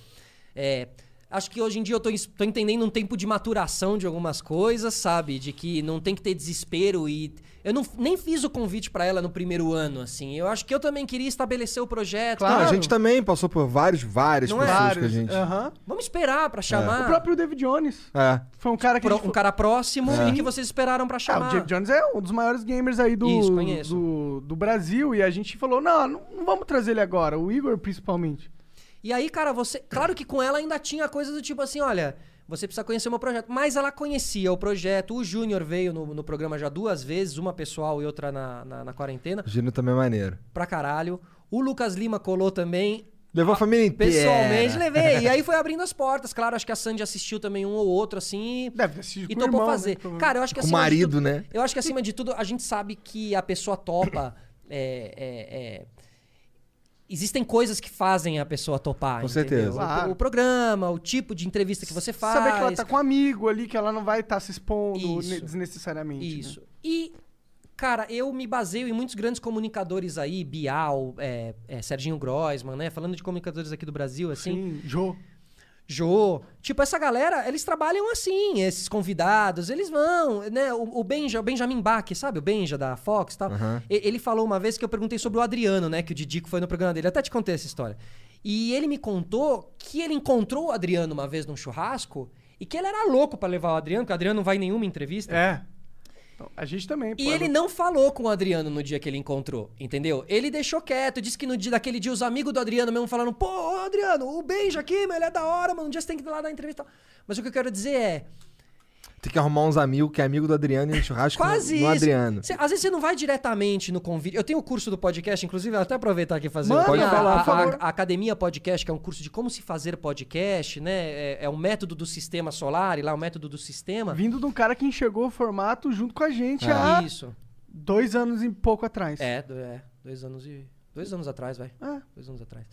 é, Acho que hoje em dia eu tô, tô entendendo um tempo de maturação de algumas coisas, sabe? De que não tem que ter desespero e. Eu não, nem fiz o convite pra ela no primeiro ano, assim. Eu acho que eu também queria estabelecer o projeto. Não, Claro. a gente também passou por vários, várias Não é? pessoas que a Vários, gente. aham. Vamos esperar pra chamar O próprio David Jones É. foi um cara que. a pro- gente um cara próximo Sim. e que vocês esperaram pra Ah, chamar. o David Jones é um dos maiores gamers aí do, Isso, do, do Brasil. E a gente falou: não, não, não vamos trazer ele agora, o Igor principalmente. E aí, cara, você. Claro que com ela ainda tinha coisa do tipo assim: olha, você precisa conhecer o meu projeto. Mas ela conhecia o projeto. O Júnior veio no, no programa já duas vezes, uma pessoal e outra na, na, na quarentena, O Gino também é maneiro. pra caralho. O Lucas Lima colou também. Levou a família inteira. Pessoalmente levei. E aí foi abrindo as portas. Claro, acho que a Sandy assistiu também um ou outro, assim. Deve assistir E com o topou irmão, fazer. né. Cara, eu acho que Com o acima de marido, tudo- né? Eu acho que acima de tudo, a gente sabe que a pessoa topa. é, é, é, Existem coisas que fazem a pessoa topar. Com entendeu? certeza. O- Claro. O, programa, o tipo de entrevista que você faz. Saber que ela tá com um amigo ali, que ela não vai estar se expondo Isso. ne- desnecessariamente. né? Isso. E, cara, eu me baseio em muitos grandes comunicadores aí, Bial, é, é, Serginho Groisman, né? Falando de comunicadores aqui do Brasil, assim. Sim, Jô. Jô. Tipo, essa galera, eles trabalham assim, esses convidados, eles vão, né? O, o, Benja, o Benjamin Bach, sabe? O Benja da Fox e tal. E- Ele falou uma vez que eu perguntei sobre o Adriano, né? Que o Didico foi no programa dele. Até te contei essa história. E ele me contou que ele encontrou o Adriano uma vez num churrasco e que ele era louco pra levar o Adriano, porque o Adriano não vai em nenhuma entrevista. É. Então, a gente também. E pô, ele não falou com o Adriano no dia que ele encontrou, entendeu? Ele deixou quieto, disse que no dia daquele dia os amigos do Adriano mesmo falaram: pô, ô, Adriano, o beijo aqui, meu, ele é da hora, mano, um dia você tem que ir lá dar entrevista. e tal." Mas o que eu quero dizer é. Tem que arrumar uns amigos que é amigo do Adriano e um churrasco Quase no, isso. no Adriano. Cê- às vezes você não vai diretamente no convite. Eu tenho o curso do podcast, inclusive, eu até aproveitar aqui e fazer Manda, o- a, fala, a- por favor. a- a Academia Podcast, que é um curso de como se fazer podcast, né? É, é um método do sistema solar, e lá é o método do sistema. Vindo de um cara que enxergou o formato junto com a gente É. há Isso. dois anos e pouco atrás. É, do- é, dois anos e. Dois anos atrás, vai. É. Dois anos atrás.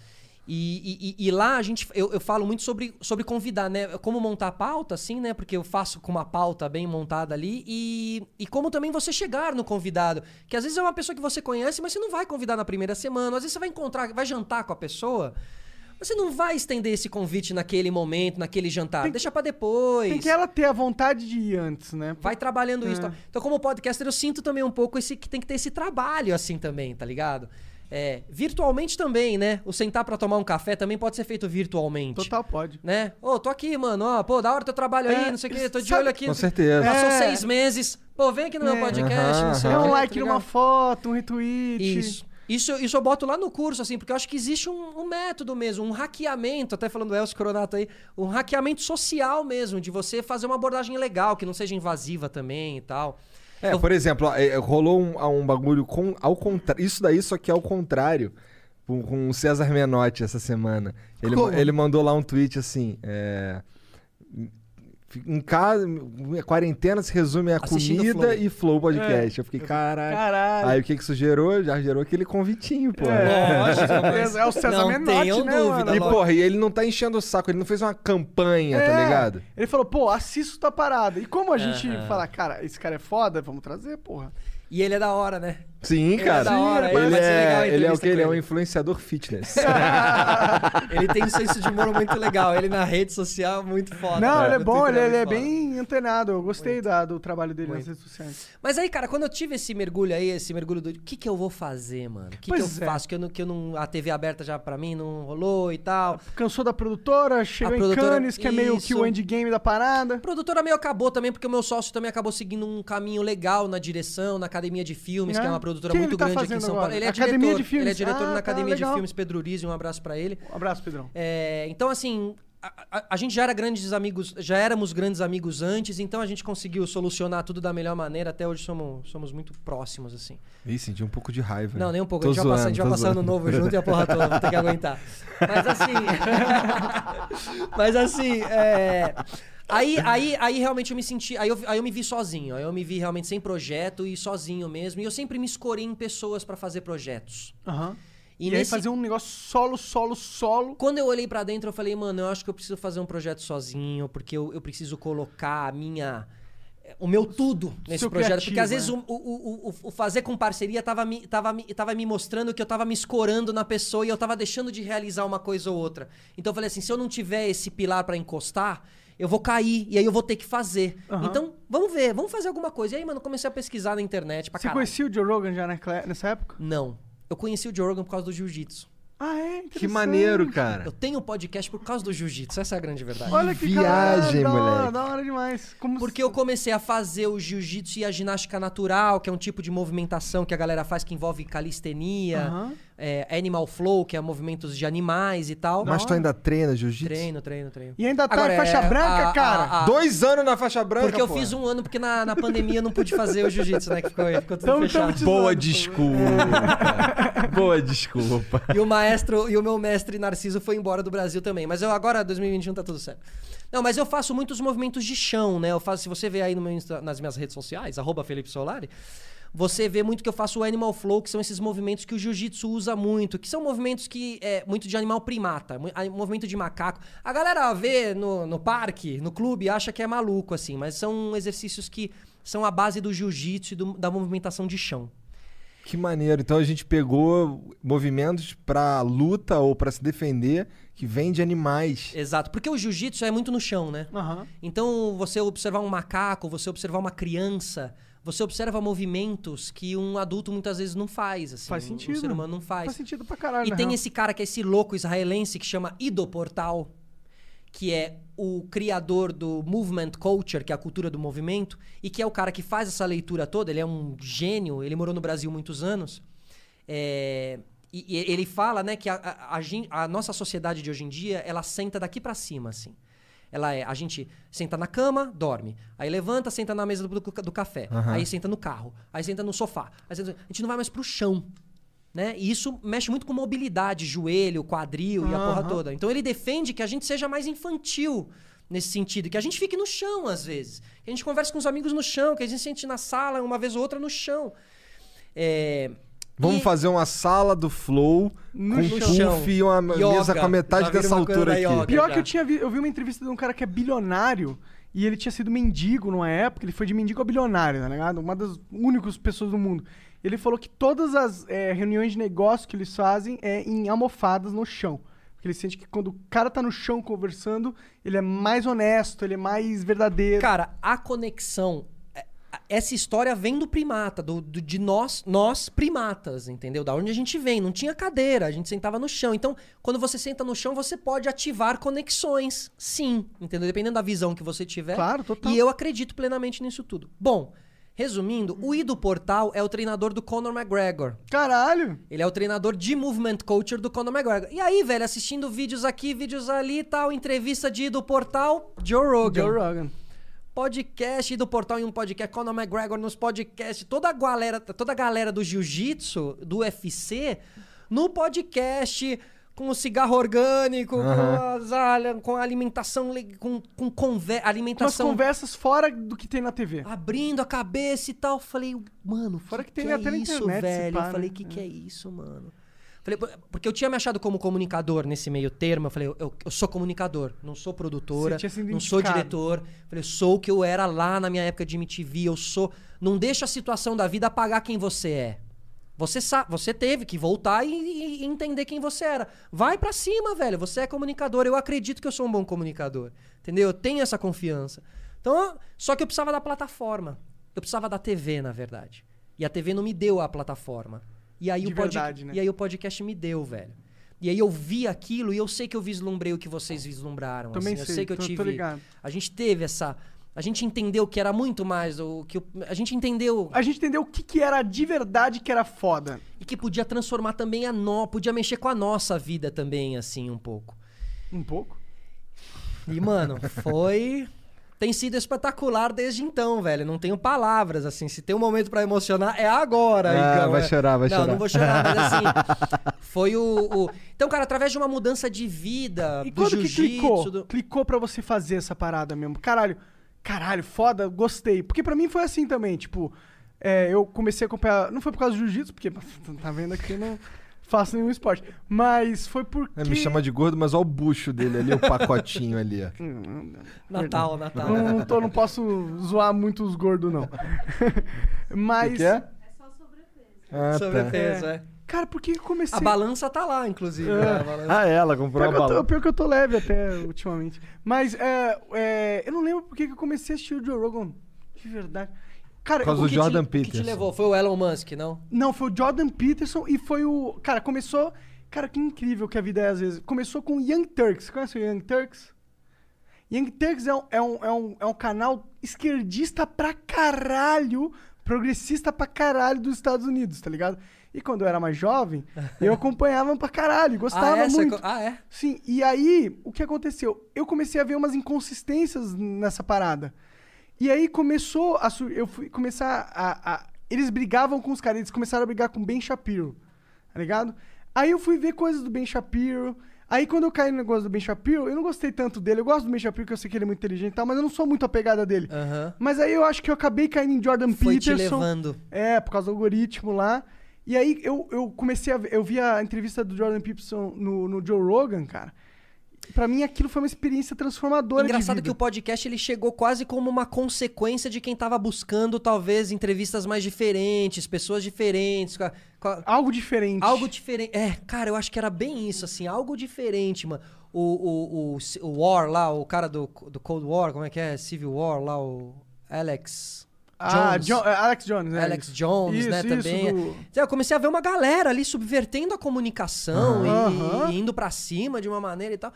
E, e- e- lá a gente, eu, eu falo muito sobre, sobre convidar, né? Como montar a pauta, assim, né? Porque eu faço com uma pauta bem montada ali. E, e como também você chegar no convidado. Que às vezes é uma pessoa que você conhece, mas você não vai convidar na primeira semana. Às vezes você vai encontrar, vai jantar com a pessoa. mas Você não vai estender esse convite naquele momento, naquele jantar. Tem- Deixa pra depois. Tem que ela ter a vontade de ir antes, né? Vai trabalhando isso. É. tá? Então, como podcaster, eu sinto também um pouco esse que tem que ter esse trabalho assim também, tá ligado? É, virtualmente também, né? O sentar pra tomar um café também pode ser feito virtualmente. Total pode. Né? Ô, tô aqui, mano. Ó, pô, da hora teu trabalho aí, É, não sei o quê. Tô de sabe- olho aqui. Com certeza. Passou É. seis meses. Pô, vem aqui no meu É. podcast, não sei o É quê. um tá like numa ligado? foto, um retweet. Isso. Isso, isso eu boto lá no curso, assim, porque eu acho que existe um, um método mesmo, um hackeamento, até falando do Elcio Coronato aí, um hackeamento social mesmo, de você fazer uma abordagem legal, que não seja invasiva também e tal. É, por exemplo, ó, é, rolou um, um bagulho com, ao contrário. Isso daí só que é ao contrário. Com, com o César Menotti essa semana. Ele, Como? ele mandou lá um tweet assim. É, em casa, a quarentena se resume a Assistindo comida Flow. e Flow Podcast. Eu fiquei, caralho. Caralho. Aí o que que isso gerou? Já gerou aquele convitinho, pô. Lógico, mas- É o César não Menotti, tenham né, dúvida. mano? E, porra, e ele não tá enchendo o saco, ele não fez uma campanha, tá É. ligado? Ele falou, pô, assisto tua parada. E como a gente fala, cara, esse cara é foda, vamos trazer, porra. E ele é da hora, né? Sim, é cara. da hora, ele, vai ser legal a é, ele é o que? Ele é um ele. influenciador fitness. Ele tem um senso de humor muito legal. Ele na rede social, muito foda. Não, cara. ele é No bom, ele, ele é bem antenado. Eu gostei da- do trabalho dele nas Muito. redes sociais. Mas aí, cara, quando eu tive esse mergulho aí, esse mergulho do. O que, que eu vou fazer, mano? O que, que eu é. faço? Que eu, não, que eu não. A TV aberta já pra mim não rolou e tal. Cansou da produtora, chegou A em produtora- Cannes, que é meio que Isso. o endgame da parada. A produtora meio acabou também, porque o meu sócio também acabou seguindo um caminho legal na direção, na Academia de Filmes, É? que é uma produtora Que muito ele tá grande aqui em fazendo São Paulo. agora? Ele é Academia diretor. de Filmes. Ele é diretor Ah, na tá, Academia de legal. Filmes Pedro Urize, um abraço pra ele. Um abraço, Pedrão. É, então, assim, a, a- a gente já era grandes amigos, já éramos grandes amigos antes, então a gente conseguiu solucionar tudo da melhor maneira. Até hoje somos, somos muito próximos, assim. Ih, senti um pouco de raiva. Não, nem um pouco. Tô a gente vai passar, a zoando, gente vai passar ano zoando. novo junto e a porra toda, vou ter que aguentar. Mas assim. mas assim, é. Aí, aí, aí realmente eu me senti. Aí eu, aí eu me vi sozinho. Aí eu me vi realmente sem projeto e sozinho mesmo. E eu sempre me escorei em pessoas pra fazer projetos. Aham. E, E, aí nesse, fazer um negócio solo, solo, solo. quando eu olhei pra dentro, eu falei, mano, eu acho que eu preciso fazer um projeto sozinho, porque eu, eu preciso colocar a minha. O meu tudo nesse Seu projeto. criativo, porque às vezes é. o, o, o, o fazer com parceria tava me, tava, me, tava me mostrando que eu tava me escorando na pessoa e eu tava deixando de realizar uma coisa ou outra. Então eu falei assim: se eu não tiver esse pilar pra encostar, eu vou cair e aí eu vou ter que fazer. Aham. Então, vamos ver, vamos fazer alguma coisa. E aí, mano, comecei a pesquisar na internet pra Você caralho. conhecia o Joe Rogan já nessa época? Não. Eu conheci o Joe Rogan por causa do jiu-jitsu. Ah, é? Que maneiro, cara. Eu tenho um podcast por causa do jiu-jitsu, essa é a grande verdade. Olha que viagem, caralho, da hora, moleque. Da hora demais. Como Porque eu comecei a fazer o jiu-jitsu e a ginástica natural, que é um tipo de movimentação que a galera faz que envolve calistenia, Aham. É, animal flow, que é movimentos de animais e tal. Mas tu ainda treina jiu-jitsu? Treino, treino, treino. E ainda tá Agora, em faixa é, branca, a- cara. a- a- Dois anos na faixa branca, Porque eu pô. fiz um ano, porque na, na pandemia eu não pude fazer o jiu-jitsu, né? Que ficou, ficou tudo Tamo- tamo fechado. Boa desculpa. Boa desculpa. E o maestro e o meu mestre Narciso foi embora do Brasil também. Mas eu agora, 2021, tá tudo certo. Não, mas eu faço muitos movimentos de chão, né? Eu faço, se você vê aí no meu nas minhas redes sociais, arroba Felipe Solari, você vê muito que eu faço o animal flow, que são esses movimentos que o jiu-jitsu usa muito, que são movimentos que é muito de animal primata, movimento de macaco. A galera vê no, no parque, no clube, acha que é maluco, assim, mas são exercícios que são a base do jiu-jitsu e do- da movimentação de chão. Que maneiro. Então a gente pegou movimentos pra luta ou pra se defender que vem de animais. Exato, porque o jiu-jitsu é muito no chão, né? Aham. Então, você observar um macaco, você observar uma criança, você observa movimentos que um adulto muitas vezes não faz, assim. Faz sentido. Um ser humano não faz. Faz sentido pra caralho, E tem real. esse cara que é esse louco israelense que chama Ido Portal, que é o criador do movement culture, que é a cultura do movimento, e que é o cara que faz essa leitura toda. Ele é um gênio, ele morou no Brasil muitos anos. É, e, e ele fala, né, que a, a- a a nossa sociedade de hoje em dia, ela senta daqui pra cima, assim. Ela é, a gente senta na cama, dorme. Aí levanta, senta na mesa do, do- do café. Aham. Aí senta no carro. Aí senta no sofá. Aí senta- a gente não vai mais pro chão. Né? E isso mexe muito com mobilidade, joelho, quadril e a porra toda. Então ele defende que a gente seja mais infantil nesse sentido, que a gente fique no chão às vezes. Que a gente converse com os amigos no chão, que a gente sente na sala uma vez ou outra no chão. É, Vamos E- fazer uma sala do Flow No com chão. puff e uma Yoga. mesa com a metade viram dessa altura aqui. yoga? Pior já. que eu tinha vi, eu vi uma entrevista de um cara que é bilionário e ele tinha sido mendigo numa época, ele foi de mendigo a bilionário, tá ligado? Uma das únicas pessoas do mundo. Ele falou que todas as é, reuniões de negócio que eles fazem é em almofadas no chão. Porque ele sente que quando o cara tá no chão conversando, ele é mais honesto, ele é mais verdadeiro. Cara, a conexão. Essa história vem do primata, do, do- de nós, nós primatas, entendeu? Da onde a gente vem. Não tinha cadeira, a gente sentava no chão. Então, quando você senta no chão, você pode ativar conexões. Sim, entendeu? Dependendo da visão que você tiver. Claro, total. E eu acredito plenamente nisso tudo. Bom, resumindo, o I do Portal é o treinador do Conor McGregor. Caralho! Ele é o treinador de movement coacher do Conor McGregor. E aí, velho, assistindo vídeos aqui, vídeos ali e tal, entrevista de I do Portal, Joe Rogan. Joe Rogan. Podcast do portal em um podcast, Conor McGregor nos podcasts, toda a galera, toda a galera do jiu-jitsu, do UFC, no podcast, com o cigarro orgânico, com, as, alha- com a alimentação, le- com, com conver, Umas alimentação conversas fora do que tem na TV. abrindo a cabeça e tal. Falei, mano, Fora que que tem é até na isso, internet, se velho? pá, eu falei, né? que que é isso, mano? Falei, por- porque eu tinha me achado como comunicador nesse meio termo. Eu falei, eu, eu- sou comunicador, não sou produtora, não sou diretor. Falei, eu sou o que eu era lá na minha época de MTV. Eu sou. Não deixa a situação da vida apagar quem você é. Você sabe, você teve que voltar e, e- entender quem você era. Vai pra cima, velho. Você é comunicador. Eu acredito que eu sou um bom comunicador. Entendeu? Eu tenho essa confiança. Então, só que eu precisava da plataforma. Eu precisava da TV, na verdade. E a TV não me deu a plataforma. E aí, De o, pod... verdade, né? e aí o podcast me deu, velho. E aí eu vi aquilo e eu sei que eu vislumbrei o que vocês vislumbraram. Também assim. Eu sei, sei que eu tô- tô tive. ligado. A gente teve essa. A gente entendeu que era muito mais o que a gente entendeu A gente entendeu o que, que era de verdade que era foda. e que podia transformar também a nó, podia mexer com a nossa vida também assim um pouco. Um pouco. E mano, foi tem sido espetacular desde então, velho. Não tenho palavras assim. Se tem um momento pra emocionar é agora. Ah, Igão, vai é. chorar, vai não, chorar. Não vou chorar, mas assim, foi o, o- então, cara, através de uma mudança de vida, E do quando que jiu-jitsu, clicou? do- Clicou pra você fazer essa parada mesmo. Caralho, caralho, foda, gostei. Porque pra mim foi assim também, tipo, é, eu comecei a acompanhar. Não foi por causa do jiu-jitsu, porque tá vendo aqui eu não faço nenhum esporte. Mas foi porque. É, me chama de gordo, mas olha o bucho dele ali, o pacotinho ali, ó. Natal, Natal. Não, não, tô- não posso zoar muito os gordos, não. Mas. O que é? Ah, tá. Sobrepeso, é. Cara, por que eu comecei. A balança tá lá, inclusive. É. né? A balança- Ah, ela comprou Pior a que, eu tô, bala. pior que eu tô leve até ultimamente. Mas é, é, eu não lembro por que que eu comecei a assistir o Joe Rogan. De verdade. Cara, Por causa do Jordan te, o que te Peterson. levou? Foi o Elon Musk, não? Não, foi o Jordan Peterson e foi o. Cara, começou. Cara, que incrível que a vida é às vezes. Começou com o Young Turks. Conhece o Young Turks? Young Turks é um, é um, é um, é um canal esquerdista pra caralho, progressista pra caralho dos Estados Unidos, tá ligado? E quando eu era mais jovem, eu acompanhava pra caralho, gostava ah, é? Você muito. co- Ah, é? Sim, e aí, o que aconteceu? Eu comecei a ver umas inconsistências nessa parada. E aí começou a. Eu fui começar a. a- eles brigavam com os caras, eles começaram a brigar com o Ben Shapiro, tá ligado? Aí eu fui ver coisas do Ben Shapiro. Aí quando eu caí no negócio do Ben Shapiro, eu não gostei tanto dele. Eu gosto do Ben Shapiro, porque eu sei que ele é muito inteligente e tal, mas eu não sou muito apegada dele. Aham. Mas aí eu acho que eu acabei caindo em Jordan Foi te Peterson. levando. É, por causa do algoritmo lá. E aí eu, eu comecei a ver, eu vi a entrevista do Jordan Peterson no, no Joe Rogan, cara. Pra mim aquilo foi uma experiência transformadora Engraçado que o podcast ele chegou quase como uma consequência de quem tava buscando talvez entrevistas mais diferentes, pessoas diferentes, com a- com a- Algo diferente. algo diferente. É, cara, eu acho que era bem isso, assim, algo diferente, mano. O, o, o, o War lá, o cara do, do Cold War, como é que é? Civil War lá, o Alex Ah, Jones. É, Alex Jones, né? Alex Jones, né, Isso, também. isso, do- Então, Eu comecei a ver uma galera ali subvertendo a comunicação e- Aham. e, indo pra cima de uma maneira e tal.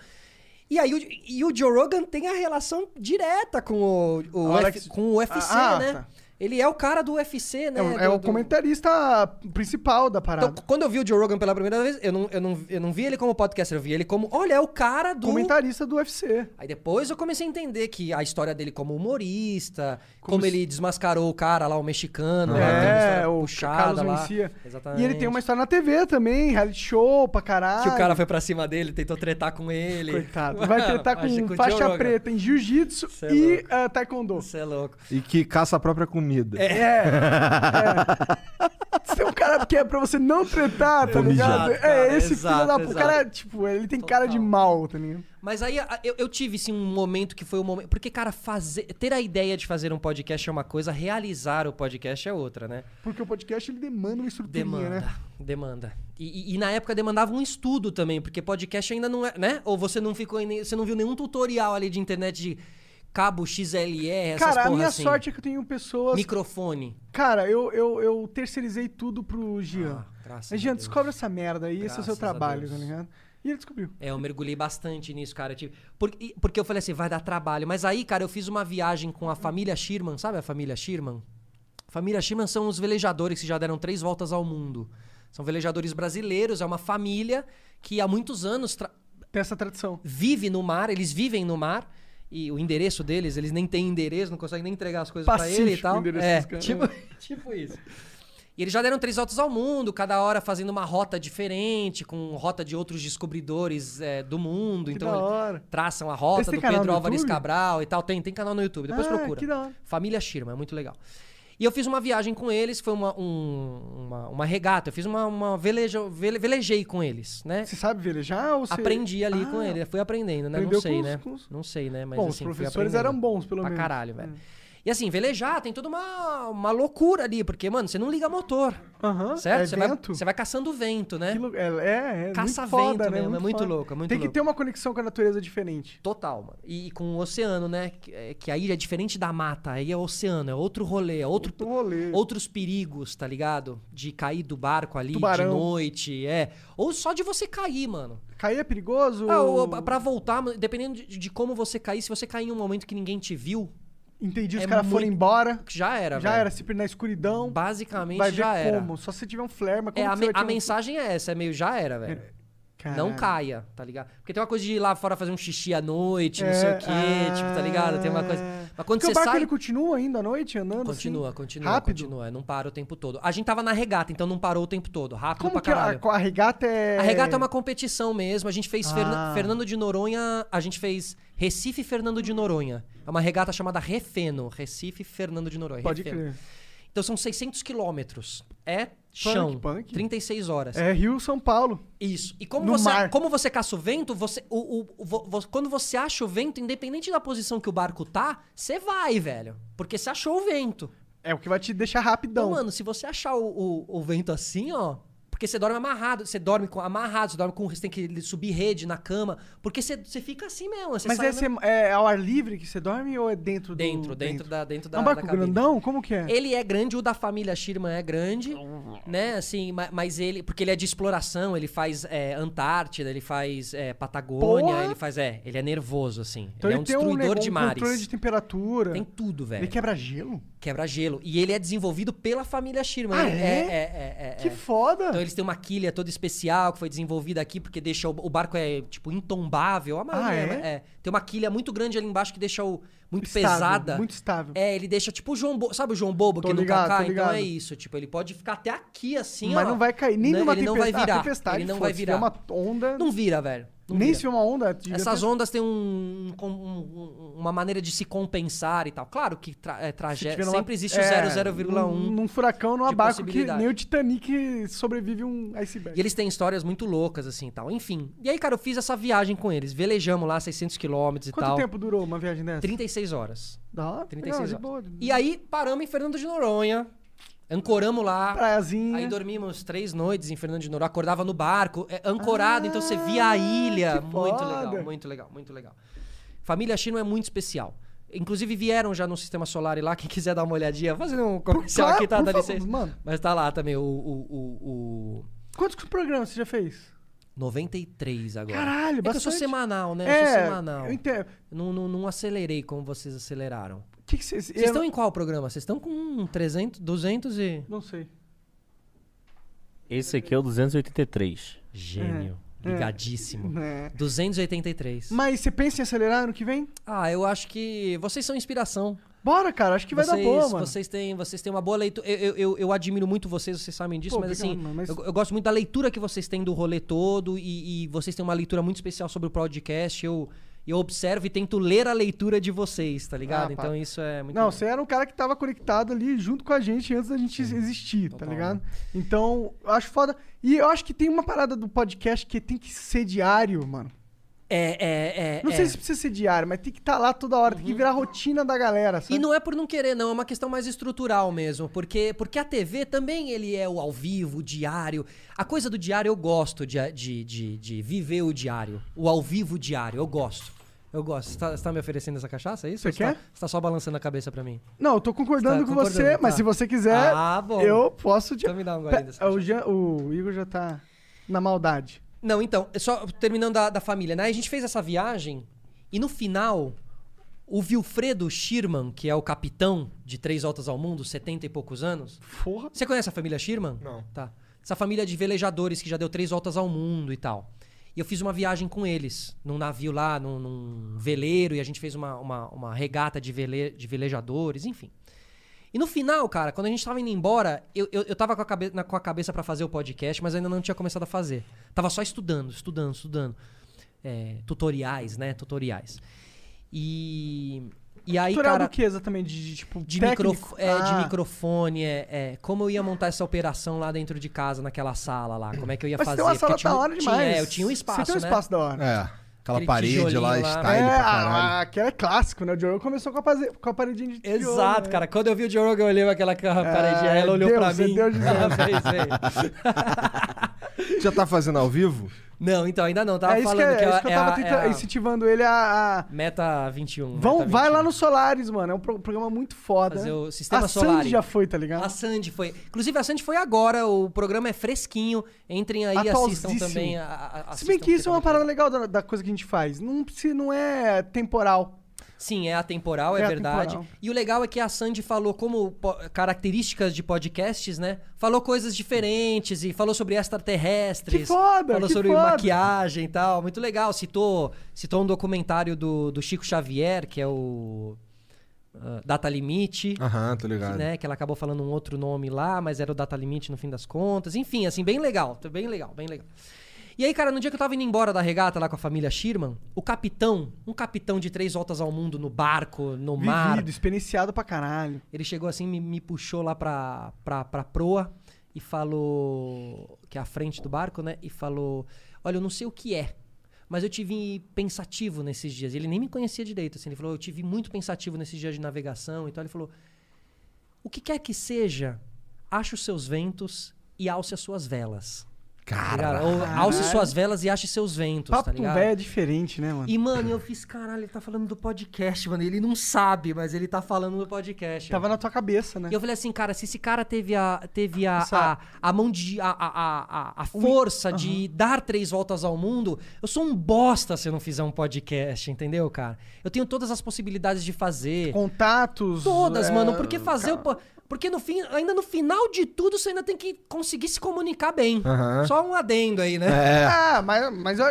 E aí o, e o Joe Rogan tem a relação direta com o, o, F- com o UFC, Ah, né? tá. Ele é o cara do UFC, né? É, o- é do- o do- comentarista principal da parada. Então, quando eu vi o Joe Rogan pela primeira vez, eu não, eu, não, eu não vi ele como podcaster, eu vi ele como, olha, é o cara do... Comentarista do UFC. Aí depois eu comecei a entender que a história dele como humorista, como, Como se- ele desmascarou o cara lá, o mexicano, tem uma É, história o puxada Carlos lá. Mencia. Exatamente. E ele tem uma história na TV também, reality show pra caralho. Que o cara foi pra cima dele, tentou tretar com ele. Coitado. Vai tretar com o faixa preta em jiu-jitsu é e ah, taekwondo. Você é louco. E que caça a própria comida. É. é. Você tem um cara porque é pra você não tretar, tá ligado? é, esse exato, filho da puta. O cara, tipo, ele tem cara de Total. mal, tá ligado? Mas aí eu, eu tive sim um momento que foi o momento. Porque, cara, fazer, ter a ideia de fazer um podcast é uma coisa, realizar o podcast é outra, né? Porque o podcast ele demanda uma estruturinha, Demanda, né? demanda. E, e- e na época demandava um estudo também, porque podcast ainda não é, né? Ou você não ficou você não viu nenhum tutorial ali de internet de cabo XLR, essas Cara, a minha assim. sorte é que eu tenho pessoas. Microfone. Cara, eu, eu, eu terceirizei tudo pro Jean. Ah, Mas, Deus. descobre essa merda aí, esse é o seu trabalho, tá ligado? E ele descobriu. É, eu mergulhei bastante nisso, cara. Tipo, porque, porque eu falei assim, vai dar trabalho. Mas aí, cara, eu fiz uma viagem com a família Schirman, sabe a família Schirman? Família Schirman são os velejadores que já deram três voltas ao mundo. São velejadores brasileiros, é uma família que há muitos anos Tem essa tradição. vive no mar, eles vivem no mar. E o endereço deles, eles nem têm endereço, não conseguem nem entregar as coisas pra ele e tal. É, dos caras. tipo, tipo isso. E eles já deram três voltas ao mundo, cada hora fazendo uma rota diferente, com rota de outros descobridores é, do mundo. Que então da eles hora. traçam a Esse rota tem do Pedro Álvares YouTube? Cabral e tal. Tem, tem canal no YouTube, depois Ah, procura. que da hora. Família Shirma, é muito legal. E eu fiz uma viagem com eles, foi uma, um- uma, uma regata. Eu fiz uma, uma veleja, vele- velejei com eles, né? Você sabe velejar ou você... Aprendi ali Ah, com ele, fui aprendendo, né? Não sei, com os- né? com os- Não sei, né? Mas Bom, os assim, fui professores eram bons, pelo pra menos. caralho, velho. É. E assim, velejar tem toda uma, uma loucura ali, porque, mano, você não liga motor, Aham, certo? é você, vai, vento. você vai caçando vento, né? Que É, é, é Caça muito foda, vento né? mesmo, é muito foda. louco, é muito Tem que louco. ter uma conexão com a natureza diferente. Total, mano. E, com o oceano, né? Que, é- que aí é diferente da mata, aí é oceano, é outro rolê, é outro, Outro rolê. outros perigos, tá ligado? De cair do barco ali Tubarão. de noite, é. Ou só de você cair, mano. Cair é perigoso? Ah, ou, pra voltar, dependendo de, de como você cair, se você cair em um momento que ninguém te viu, Entendi, os é caras foram muito- embora. já era, já velho. era, se perder na escuridão. Basicamente vai ver já era. como. Só se tiver um flare, mas como É, a, me- a um- mensagem é essa, é meio já era, velho. Não Caralho. caia, tá ligado? Porque tem uma coisa de ir lá fora fazer um xixi à noite, não É, sei o quê, tipo, tá ligado? Tem uma coisa. Mas quando Porque você o barco sai. ele continua ainda à noite andando Continua, assim? continua, Rápido? continua. Não para o tempo todo. A gente tava na regata, então não parou o tempo todo. Rápido Como pra que a, caralho. a regata é... A regata é uma competição mesmo. A gente fez Ferna- Ah. Fernando de Noronha. A gente fez Recife Fernando de Noronha. É uma regata chamada Refeno. Recife Fernando de Noronha. Pode Refeno. crer. Então são 600 quilômetros. É Punk, chão. punk. 36 horas. É Rio, São Paulo. Isso. E como No você, mar. como você caça o vento, você, o, o- o- quando você acha o vento, independente da posição que o barco tá, você vai, velho. Porque você achou o vento. É o que vai te deixar rapidão. Então, mano, se você achar o, o, o vento assim, ó. Porque você dorme amarrado, você dorme com, amarrado, você dorme com. Você tem que subir rede na cama. Porque você, você fica assim mesmo. Mas é, você- é ao ar livre que você dorme ou é dentro do... Dentro, dentro da- dentro da- É um barco da grandão? Como que é? Ele é grande, o da família Schirman é grande, né? Assim, ma- mas ele. Porque ele é de exploração, ele faz é, Antártida, ele faz é, Patagônia, Porra! ele faz. É, ele é nervoso, assim. Então ele ele, é um tem um, destruidor nego- de um mares. controle de temperatura. Tem tudo, velho. Ele quebra gelo? Quebra gelo. E ele é desenvolvido pela família Schirman. Ah, Ele- é? é, é, é, Que é. foda! Então eles têm uma quilha toda especial que foi desenvolvida aqui porque deixa o, o barco é tipo intombável. A maioria Ah, é? é? Tem uma quilha muito grande ali embaixo que deixa o muito Estável, pesada. muito estável. É, ele deixa tipo o João Bobo, sabe o João Bobo Tô que ligado, nunca tô cai? Então é isso, tipo, ele pode ficar até aqui assim, Mas ó. não vai cair nem né? numa ele não vai tempestade. virar. Ah, tempestade, ele não vai virar. Se vier uma onda... Não vira, velho. Não nem vira. se uma onda... Essas ter- ondas têm um, um- um- uma maneira de se compensar e tal. Claro que tra é se tragédia. numa- Sempre existe é, o 0,01. Num, num furacão, numa de barco que nem o Titanic sobrevive um iceberg. E eles têm histórias muito loucas, assim, tal. Enfim. E aí, cara, eu fiz essa viagem com eles. Velejamos lá 600 quilômetros e Quanto tal. tempo durou uma viagem dessa? 36 horas. Da hora? 36 Não, horas. E aí, paramos em Fernando de Noronha. Ancoramos lá. Praiazinha. Aí dormimos três noites em Fernando de Noronha. Acordava no barco, é, ancorado, então você via a ilha. Ah, que Muito foda. legal, muito legal, muito legal. Família Chino é muito especial. Inclusive vieram já no Sistema Solar e lá, quem quiser dar uma olhadinha, fazer um comercial Claro, aqui, tá? Dá favor, licença. mano. Mas tá lá também o, o, o, o Quantos programas você já fez? 93 agora. Caralho, é que eu sou bastante. semanal, né? Eu sou É, semanal. eu entendo. Não, não, não acelerei como vocês aceleraram. O que que vocês... Vocês estão em qual programa? Vocês estão com 300, 200 e... Não sei. Esse aqui é o 283. Gênio. É. Ligadíssimo. É. 283. Mas você pensa em acelerar ano que vem? Ah, eu acho que vocês são inspiração. Bora, cara. Acho que vai vocês, dar boa, mano. Vocês têm, vocês têm uma boa leitura. Eu, eu, eu, eu admiro muito vocês, vocês sabem disso, Pô, mas obrigado, assim, mano, mas- Eu, eu gosto muito da leitura que vocês têm do rolê todo e, e vocês têm uma leitura muito especial sobre o podcast. Eu, eu observo e tento ler a leitura de vocês, tá ligado? Ah, então isso é muito Não, legal. você era um cara que tava conectado ali junto com a gente antes da gente existir, tá ligado? Então, eu acho foda. E eu acho que tem uma parada do podcast que tem que ser diário, mano. É, é, é. Não é. sei se precisa ser diário, mas tem que estar lá toda hora, tem que virar a rotina da galera, sabe? E não é por não querer, não, é uma questão mais estrutural mesmo, porque, porque a TV também ele é o ao vivo, o diário. A coisa do diário eu gosto de, de, de, de viver o diário, o ao vivo diário, eu gosto. Eu gosto. Você tá, você tá me oferecendo essa cachaça, é isso? Você Tá, quer? você tá só balançando a cabeça pra mim? Não, eu tô concordando tá com concordando, você, mas tá. se você quiser, Ah, eu posso... Então me dá um Pe- dessa o, Jean- o Igor já tá na maldade. Não, então, só terminando da, da família, né? A gente fez essa viagem e no final, o Wilfredo Schirman, que é o capitão de Três Voltas ao Mundo, 70 e poucos anos. Porra. Você conhece a família Schirman? Não. Tá. Essa família de velejadores que já deu três voltas ao mundo e tal. E eu fiz uma viagem com eles, num navio lá, num, num veleiro, e a gente fez uma, uma, uma regata de, vele, de velejadores, enfim. E no final, cara, quando a gente tava indo embora, eu, eu, eu tava com a, cabe na- com a cabeça pra fazer o podcast, mas ainda não tinha começado a fazer. Tava só estudando, estudando, estudando. É, tutoriais, né? Tutoriais. E. E aí, Tutorial cara. do que exatamente? De, de, tipo, De, microf- é, de Ah. microfone, é, é, como eu ia montar essa operação lá dentro de casa, naquela sala lá, como é que eu ia Mas fazer. tem uma sala tinha da hora tinha- demais. é, eu tinha um espaço, Você tem um né? espaço da hora. É. Aquela Aquele parede lá, lá. style é, pra caralho. aquela é clássico, né? O Joe Rogan começou com a, pase- com a paredinha de tijolo, Exato, né? cara. Quando eu vi o Joe Rogan, eu olhei aquela paredinha, É, ela olhou Deus, pra é mim. Deus de ela Deus. fez. Já tá fazendo ao vivo? Não, então, ainda não. Tava é isso que, falando é, que, é ela- isso que eu é tava a- tentando, é a incentivando ele a... a- Meta 21. Vão, Meta vai 21. lá no Solaris, mano. É um pro- programa muito foda. Fazer o sistema a Solaris. Sandy já foi, tá ligado? A Sandy foi. Inclusive, a Sandy foi agora. O programa é fresquinho. Entrem aí e assistam também. a- a- Se bem que isso é uma tá parada legal da, da coisa que a gente faz. Não, não é temporal. Sim, é atemporal, é, É verdade. atemporal. E o legal é que a Sandy falou como características de podcasts, né? Falou coisas diferentes e falou sobre extraterrestres. Que foda, Falou que sobre foda. maquiagem e tal. Muito legal. Citou, citou um documentário do, do Chico Xavier, que é o ah, Data Limite. Aham, tô que, ligado. né, que ela acabou falando um outro nome lá, mas era o Data Limite no fim das contas. Enfim, assim, bem legal. Bem legal, bem legal. E aí, cara, no dia que eu tava indo embora da regata lá com a família Schirman, o capitão, um capitão de três voltas ao mundo no barco, no mar, Vivido, experienciado pra caralho. ele chegou assim, me, me puxou lá pra, pra, pra proa e falou. que é a frente do barco, né? E falou: Olha, eu não sei o que é, mas eu tive pensativo nesses dias. Ele nem me conhecia direito, assim. Ele falou: Eu tive muito pensativo nesses dias de navegação e tal. Ele falou: O que quer que seja, ache os seus ventos e alce as suas velas. Tá? Ou alce suas velas e ache seus ventos, Papo tá ligado? é diferente, né, mano? E, mano, eu fiz, caralho, ele tá falando do podcast, mano. Ele não sabe, mas ele tá falando do podcast. Tava na tua cabeça, né? E eu falei assim, cara, se esse cara teve a, teve a, Essa- a, a mão de. a, a, a, a força de dar três voltas ao mundo, eu sou um bosta se eu não fizer um podcast, entendeu, cara? Eu tenho todas as possibilidades de fazer. Contatos. Todas, é, mano. Porque fazer o. po- Porque no fim, ainda no final de tudo, você ainda tem que conseguir se comunicar bem. Aham. Só um adendo aí, né? Ah, mas, mas eu,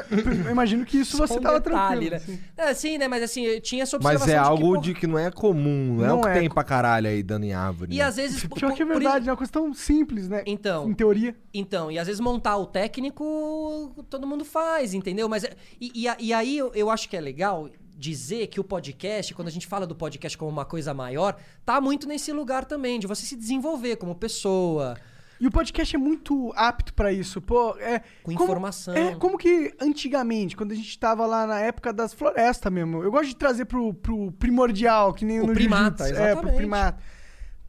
eu imagino que isso Só você um tava detalhe, tranquilo. né? assim. É, sim, né? Mas assim, eu tinha essa Mas observação é de algo que, pô, de que não é comum, não, é Não o que é. tem pra caralho aí dando em árvore. E né? às vezes. Pior que é por- por- verdade, é uma questão simples, né? Então. Em teoria. Então, e às vezes montar o técnico todo mundo faz, entendeu? Mas é- e, e e aí eu, eu acho que é legal dizer que o podcast, quando a gente fala do podcast como uma coisa maior, tá muito nesse lugar também, de você se desenvolver como pessoa. E o podcast é muito apto pra isso. Pô, é, Com como- informação. É, como que antigamente, quando a gente tava lá na época das florestas mesmo, eu gosto de trazer pro, pro primordial, que nem O no primata, jiu-jitsu. É, pro primata.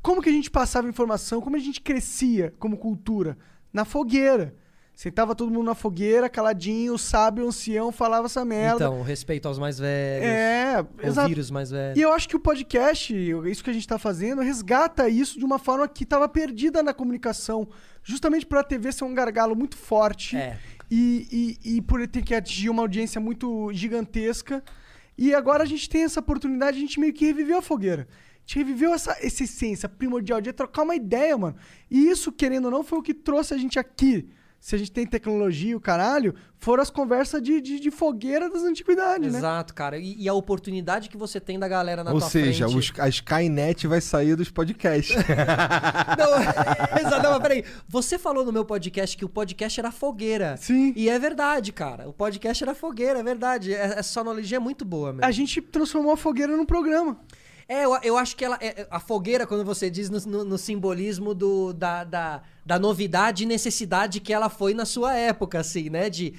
Como que a gente passava informação, como a gente crescia como cultura? Na fogueira. Sentava todo mundo na fogueira, caladinho, o sábio, ancião, falava essa merda. Então, respeito aos mais velhos. é. Ouvir os mais velhos. E eu acho que o podcast, isso que a gente tá fazendo, resgata isso de uma forma que tava perdida na comunicação. Justamente pra TV ser um gargalo muito forte. É. E, e, e por ele ter que atingir uma audiência muito gigantesca. E agora a gente tem essa oportunidade, a gente meio que reviveu a fogueira. A gente reviveu essa, essa essência primordial de trocar uma ideia, mano. E isso, querendo ou não, foi o que trouxe a gente aqui. Se a gente tem tecnologia e o caralho, foram as conversas de, de, de fogueira das antiguidades, né? Exato, cara. E, e a oportunidade que você tem da galera na Ou tua seja, frente. os- a Skynet vai sair dos podcasts. Não, exato, não, mas peraí. Você falou no meu podcast que o podcast era fogueira. Sim. E é verdade, cara. O podcast era fogueira, é verdade. É- Essa sonologia é muito boa, mesmo. A gente transformou a fogueira num programa. É, eu, eu acho que ela. é- é- a fogueira, quando você diz no, no- no simbolismo do, da, da, da novidade e necessidade que ela foi na sua época, assim, né? De.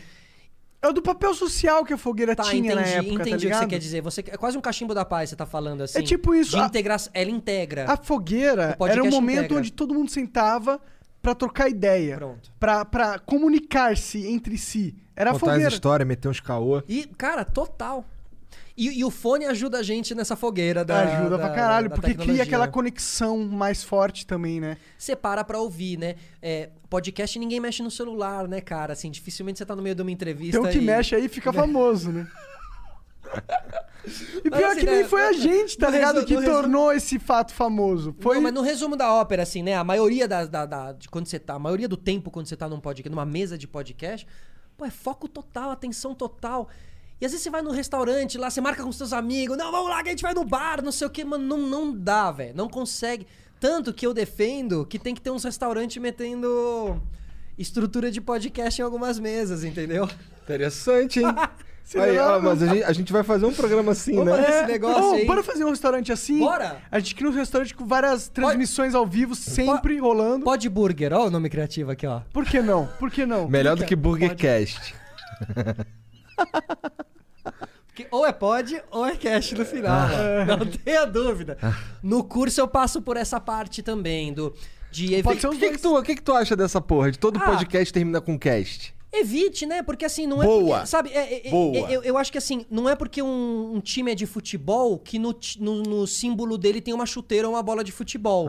É o do papel social que a fogueira Tá, tinha entendi, na época, entendi tá o que você quer dizer. Você, é quase um cachimbo da paz, você tá falando assim. É tipo isso, De a- integração. Ela integra. A fogueira era um momento integra. onde todo mundo sentava pra trocar ideia. Pronto. Pra, pra comunicar-se entre si. Era a Contar as fogueira. histórias, meter uns caô. E, cara, total. E, e o fone ajuda a gente nessa fogueira da. Ajuda da- pra caralho, da porque cria aquela né? conexão mais forte também, né? Você para pra ouvir, né? É, podcast ninguém mexe no celular, né, cara? Assim, dificilmente você tá no meio de uma entrevista. Um que e- mexe aí fica famoso, né? E pior assim, que nem né, foi a gente, tá no ligado? resu- Que tornou esse fato famoso. Foi. Não, mas no resumo da ópera, assim, né? A maioria da, da, da- de quando você tá, a maioria do tempo quando você tá num podcast, numa mesa de podcast, pô, é foco total, atenção total. E às vezes você vai no restaurante lá, você marca com seus amigos, não, vamos lá que a gente vai no bar, não sei o quê, mano, não, não dá, velho. Não consegue. Tanto que eu defendo que tem que ter uns restaurantes metendo estrutura de podcast em algumas mesas, entendeu? Interessante, hein? Aí, da ó, mas a gente, a gente vai fazer um programa assim, Vamos né? fazer esse negócio Ô, aí. Bora fazer um restaurante assim? Bora! A gente cria um restaurante com várias transmissões ao vivo, sempre rolando. Pod Burger, ó o nome criativo aqui, ó. Por que não? Por que não? Melhor do que BurgerCast. Que ou é pod ou é cash no final. mano. Não tenha dúvida. No curso eu passo por essa parte também, do de evi- Pode ser O que, que, tu, que, que tu acha dessa porra? De todo Ah. podcast termina com cast. Evite, né? Porque assim, não é. Boa. porque, sabe, é- é- Boa. é- eu, eu acho que assim, não é porque um, um time é de futebol que no, no- no símbolo dele tem uma chuteira ou uma bola de futebol.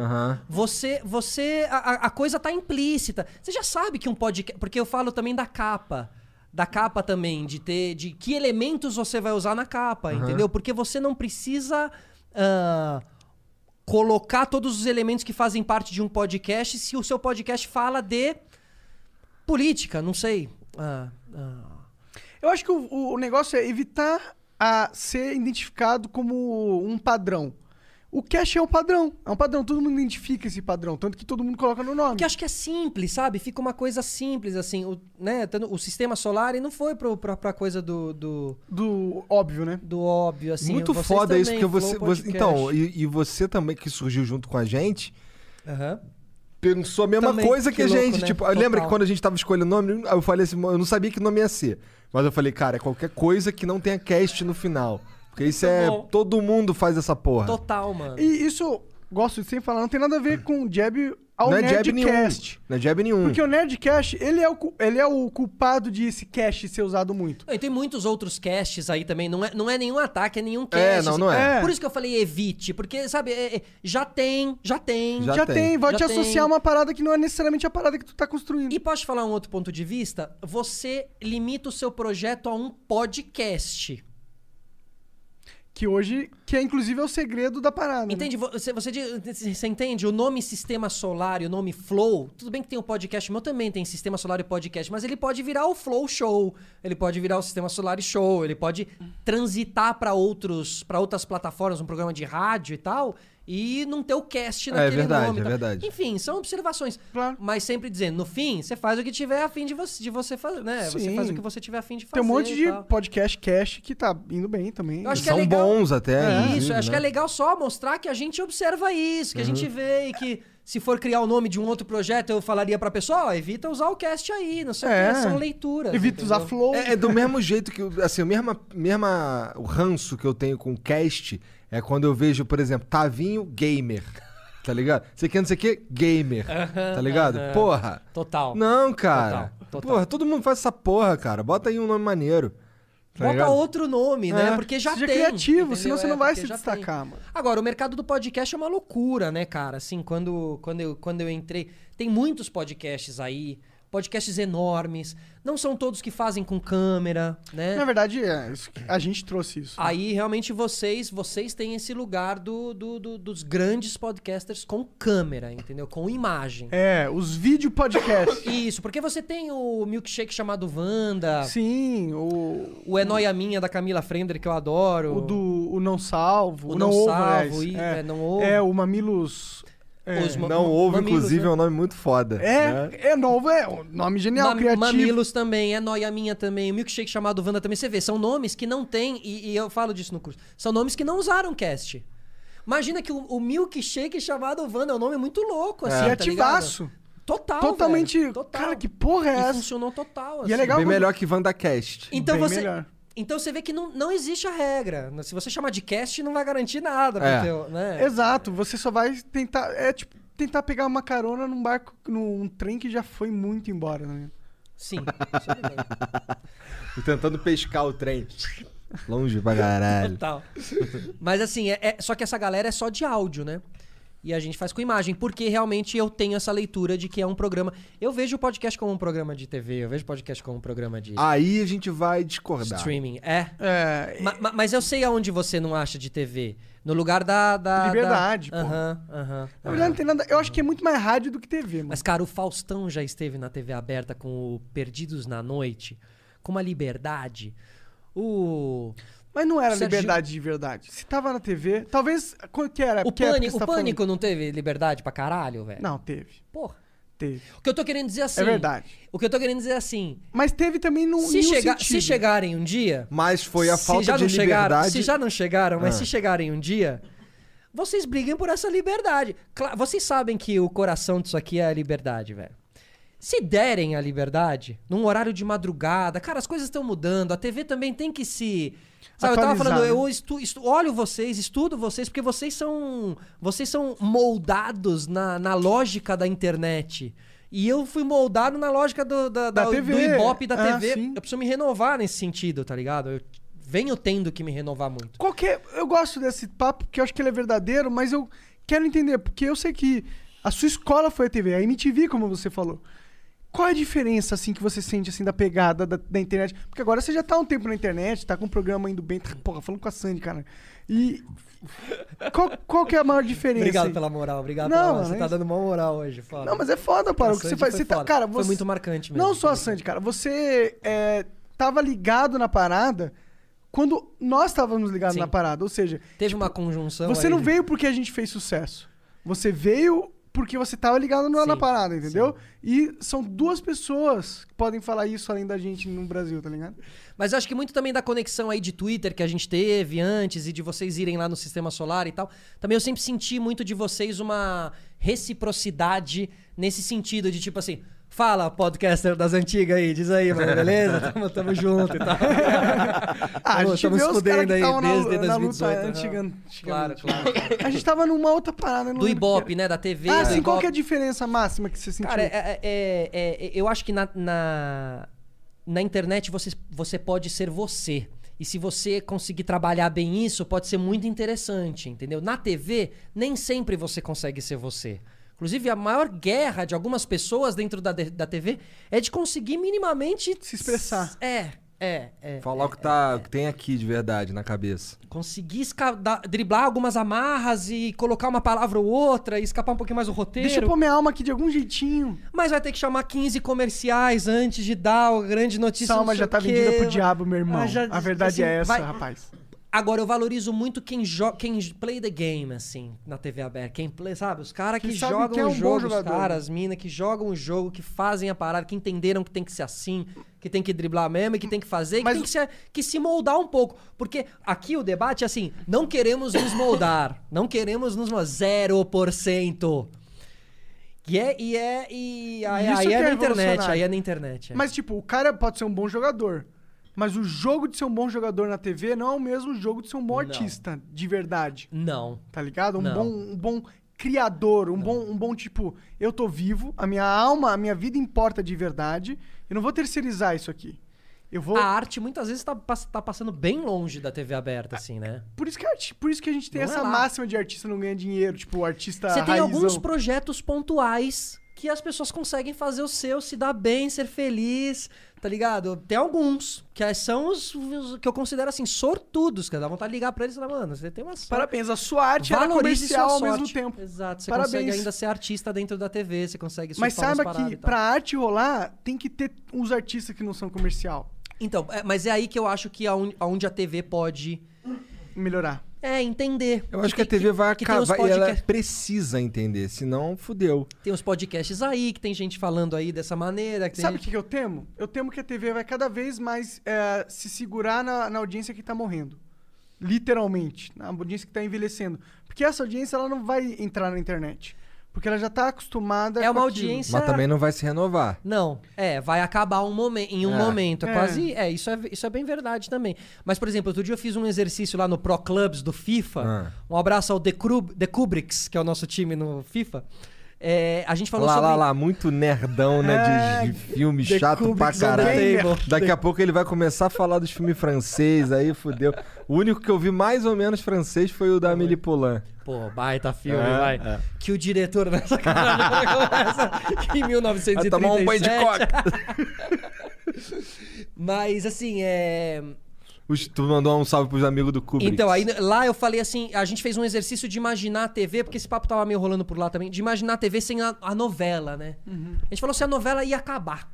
Você. você a- a coisa tá implícita. Você já sabe que um podcast. Porque eu falo também da capa. Da capa também, de ter. De que elementos você vai usar na capa, entendeu? Porque você não precisa. ah, colocar todos os elementos que fazem parte de um podcast se o seu podcast fala de política, não sei. Ah, ah. Eu acho que o, o negócio é evitar a ser identificado como um padrão. O cache é um padrão. É um padrão. Todo mundo identifica esse padrão. Tanto que todo mundo coloca no nome. Porque eu acho que é simples, sabe? Fica uma coisa simples, assim. O, né? o sistema solar e não foi pro, pra, pra coisa do, do, Do óbvio, né? do óbvio, assim. Muito Vocês foda isso, também, porque você. Você- então, e, e você também que surgiu junto com a gente. Aham. Pensou a mesma Também, coisa que, que a louco, gente. né? Tipo, lembra que quando a gente tava escolhendo nome, eu falei assim, eu não sabia que nome ia ser. Mas eu falei, cara, é qualquer coisa que não tenha cast no final. Porque isso Muito é. bom. Todo mundo faz essa porra. Total, mano. E isso, gosto de sempre falar, não tem nada a ver com o jab ao não é jab nenhum. Nerdcast. Não é jab nenhum. Porque o Nerdcast, ele é o, cu- ele é o culpado de esse cache ser usado muito. E tem muitos outros casts aí também. Não é, não é nenhum ataque, é nenhum cast. É, não, não é. É. Por isso que eu falei evite. Porque, sabe, é- é- já tem, já tem. Já Já, tem. tem, vai Já te tem. associar a uma parada que não é necessariamente a parada que tu tá construindo. E posso te falar um outro ponto de vista? Você limita o seu projeto a um podcast. Que hoje, que é inclusive é o segredo da parada. né? Entende? Você, você, diz- você entende? O nome Sistema Solar e o nome Flow, tudo bem que tem o podcast, meu também tem Sistema Solar e podcast, mas ele pode virar o Flow Show, ele pode virar o Sistema Solar e Show, ele pode transitar para outros, para outras plataformas, um programa de rádio e tal, e não ter o cast naquele verdade, nome. é verdade. Enfim, são observações. Claro. Mas sempre dizendo, no fim, você faz o que tiver a fim de você, de você fazer, né? Você Sim. faz o que você tiver a fim de fazer. Tem um monte de podcast cache que tá indo bem também. Eu acho que é São legal. bons até. É, isso, eu acho né? que é legal só mostrar que a gente observa isso, que a gente vê e que se for criar o nome de um outro projeto, eu falaria pra pessoa, ó, evita usar o cast aí, não sei o É. que, são leituras. Evita usar entendeu? flow. É, é do mesmo jeito que, assim, o mesma, mesma o ranço que eu tenho com o cast é quando eu vejo, por exemplo, Tavinho Gamer. Tá ligado? Você quer não sei o que? Gamer. Tá ligado? Porra. Total. Não, cara. Total, total. Porra, todo mundo faz essa porra, cara. Bota aí um nome maneiro. Tá Bota ligado? outro nome, né? É. Porque já Seja tem. criativo, entendeu? senão você É, não vai se destacar, tem. mano. Agora, o mercado do podcast é uma loucura, né, cara? Assim, quando, quando, eu, quando eu entrei. Tem muitos podcasts aí. Podcasts enormes. Não são todos que fazem com câmera, né? Na verdade, é, a gente trouxe isso. Aí realmente vocês vocês têm esse lugar do, do- do- dos grandes podcasters com câmera, entendeu? Com imagem. É, os vídeo podcasts. Isso, porque você tem o milkshake chamado Wanda, Sim, o, o É Noia Minha da Camila Frender, que eu adoro. o do o Não Salvo. O Não Ovo, Salvo, aliás. e- é, é, Não Ovo. É, o Mamilos... É, Os ma- Não houve, Mamilos, inclusive, né? é um nome muito foda. é, né? é novo, é um nome genial, Mam- criativo. Mamilos também, é Noia Minha também, o milkshake chamado Wanda também. Você vê, são nomes que não tem, e, e eu falo disso no curso, são nomes que não usaram cast. Imagina que o, o milkshake chamado Wanda é um nome muito louco, assim, tá ligado? Criativaço. Total, Totalmente... velho, total. Cara, que porra é E essa? funcionou total, E é assim. legal Bem quando- melhor que WandaCast. Então Bem você, melhor. Então você vê que não, não existe a regra. Se você chamar de cast, não vai garantir nada. É. Porque, né? Exato, você só vai tentar... É tipo, tentar pegar uma carona num barco, num trem que já foi muito embora, né? Sim. isso é tentando pescar o trem. Longe pra caralho. Total. Mas assim, é, é- só que essa galera é só de áudio, né? E a gente faz com imagem, porque realmente eu tenho essa leitura de que é um programa. Eu vejo o podcast como um programa de TV, eu vejo o podcast como um programa de Aí a gente vai discordar. streaming. É. É, Ma- ma- mas eu sei aonde você não acha de TV. No lugar da. da Liberdade, da... pô. Aham, aham. na verdade não tem nada... Eu acho que é muito mais rádio do que TV, mano. Mas, cara, o Faustão já esteve na TV aberta com o Perdidos na Noite, com uma liberdade. O. Mas não era liberdade de verdade. Se tava na TV, talvez. Qual que era? O Que Pânico, o tá falando? Pânico não teve liberdade pra caralho, velho? Não, teve. Porra. Teve. O que eu tô querendo dizer assim. É verdade. O que eu tô querendo dizer assim. Mas teve também no. Se, chega, se chegarem um dia. Mas foi a falta já de não chegaram, liberdade. Se já não chegaram, mas Ah. se chegarem um dia. Vocês briguem por essa liberdade. Cla- vocês sabem que o coração disso aqui é a liberdade, velho. Se derem a liberdade, num horário de madrugada, cara, as coisas estão mudando, a TV também tem que se. Sabe, eu tava falando, eu estu, estu- olho vocês, estudo vocês, porque vocês são. Vocês são moldados na, na lógica da internet. E eu fui moldado na lógica do, da, Da da- TV. do Ibope da Ah, TV. sim. Eu preciso me renovar nesse sentido, tá ligado? Eu venho tendo que me renovar muito. Qualquer. Eu gosto desse papo, porque eu acho que ele é verdadeiro, mas eu quero entender, porque eu sei que a sua escola foi a TV, a MTV, como você falou. Qual é a diferença, assim, que você sente, assim, da pegada da, da internet? Porque agora você já tá há um tempo na internet, tá com o programa indo bem, tá, porra, falando com a Sandy, cara. E. Qual, qual que é a maior diferença? Obrigado pela moral, obrigado Não, pela moral. mas Você é tá dando uma moral hoje, foda. Não, mas é foda, para. O que você faz. foi Você tá, cara, Foi você, muito marcante mesmo. Não só a Sandy, cara. Você é, tava ligado na parada quando nós estávamos ligados Sim. na parada. Ou seja, Teve uma conjunção você aí não veio porque a gente fez sucesso. Você veio porque você tava ligado na, na Sim, parada, entendeu? E são duas pessoas que podem falar isso além da gente no Brasil, tá ligado? Mas eu acho que muito também da conexão aí de Twitter que a gente teve antes e de vocês irem lá no Sistema Solar e tal. Também eu sempre senti muito de vocês uma reciprocidade nesse sentido de tipo assim. Fala, podcaster das antigas aí, diz aí, mano, beleza? Tamo, tamo junto e tal. Ah, a Tamo- gente os caras escudendo que aí estavam na, desde na 2018. luta né? antiga, Claro, antigamente. claro. A gente tava numa outra parada. Do Ibope, né? Da TV. Ah, sim, qual que é a diferença máxima que você sentiu? Cara, é, é- é- eu acho que na, na, na internet você, você pode ser você. E se você conseguir trabalhar bem isso, pode ser muito interessante, entendeu? Na TV, nem sempre você consegue ser você. Inclusive, a maior guerra de algumas pessoas dentro da, da TV é de conseguir minimamente... Se expressar. É, é, é. Falar o que, tá, o que tem aqui de verdade na cabeça. Conseguir driblar algumas amarras e colocar uma palavra ou outra e escapar um pouquinho mais do roteiro. Deixa eu pôr minha alma aqui de algum jeitinho. Mas vai ter que chamar 15 comerciais antes de dar a grande notícia. Essa alma não sei já tá quê. vendida pro diabo, meu irmão. Ah, já- a verdade assim, é essa, vai- rapaz. Agora, eu valorizo muito quem, quem play the game, assim, na TV aberta. Quem play, sabe? Os caras que sabe jogam quem é o um bom jogo, os caras, as minas, que jogam o jogo, que fazem a parada, que entenderam que tem que ser assim, que tem que driblar mesmo, e que tem que fazer, e que Mas tem que se, que se moldar um pouco. Porque aqui o debate é assim, não queremos nos moldar, não queremos nos moldar, 0%. E é, e é, e aí, aí que é é na internet, aí é na internet. é. Mas, tipo, o cara pode ser um bom jogador. Mas o jogo de ser um bom jogador na TV não é o mesmo jogo de ser um bom Não. artista, de verdade. Não. Tá ligado? Um Não. bom, um bom criador, um bom, um bom tipo, eu tô vivo, a minha alma, a minha vida importa de verdade. Eu não vou terceirizar isso aqui. Eu vou. A arte muitas vezes tá, tá passando bem longe da TV aberta, assim, né? Por isso que, a por isso que a gente tem Não é essa lá. máxima de artista não ganha dinheiro, tipo, o artista Você tem raizão. alguns projetos pontuais que as pessoas conseguem fazer o seu, se dar bem, ser feliz, tá ligado? Tem alguns que são os, os que eu considero assim, sortudos, que dá vontade de ligar pra eles e falar, mano, você tem uma sorte. Parabéns, a sua arte era Valorize comercial ao mesmo tempo. Exato, você Parabéns. consegue ainda ser artista dentro da TV, você consegue Mas saiba que pra arte rolar, tem que ter uns artistas que não são comercial. Então, é, mas é aí que eu acho que aon- aonde a TV pode Melhorar. É entender. Eu acho que a tem- TV vai que acabar e ela precisa entender, senão fudeu. Tem os podcasts aí, que tem gente falando aí dessa maneira. Que Sabe o gente- que, que eu temo? Eu temo que a TV vai cada vez mais é, se segurar na, na audiência que tá morrendo. Literalmente. Na audiência que tá envelhecendo. Porque essa audiência ela não vai entrar na internet. Porque ela já tá acostumada É uma aquilo. audiência- Mas também não vai se renovar. Não, é, vai acabar um momen- em um É. momento. É, É. quase. É, isso é, isso é bem verdade também. Mas, por exemplo, outro dia eu fiz um exercício lá no Pro Clubs do FIFA. Ah. Um abraço ao The, Crub, The Kubricks, que é o nosso time no FIFA. É, a gente falou lá, sobre. lá, lá, muito nerdão, né? É, De, de filme The chato pra on the caralho. Daqui a pouco ele vai começar a falar dos filmes francês, aí fudeu. O único que eu vi mais ou menos francês foi o da Amélie Poulain. Pô, baita filme, É, vai. é. Que o diretor nessa caralho começa em 1937. Vai tomar um banho de coca. Mas, assim, é... Os- Tu mandou um salve pros amigos do Kubrick. Então, aí lá eu falei assim, a gente fez um exercício de imaginar a TV, porque esse papo tava meio rolando por lá também, de imaginar a TV sem a, a novela, né? A gente falou se a novela ia acabar.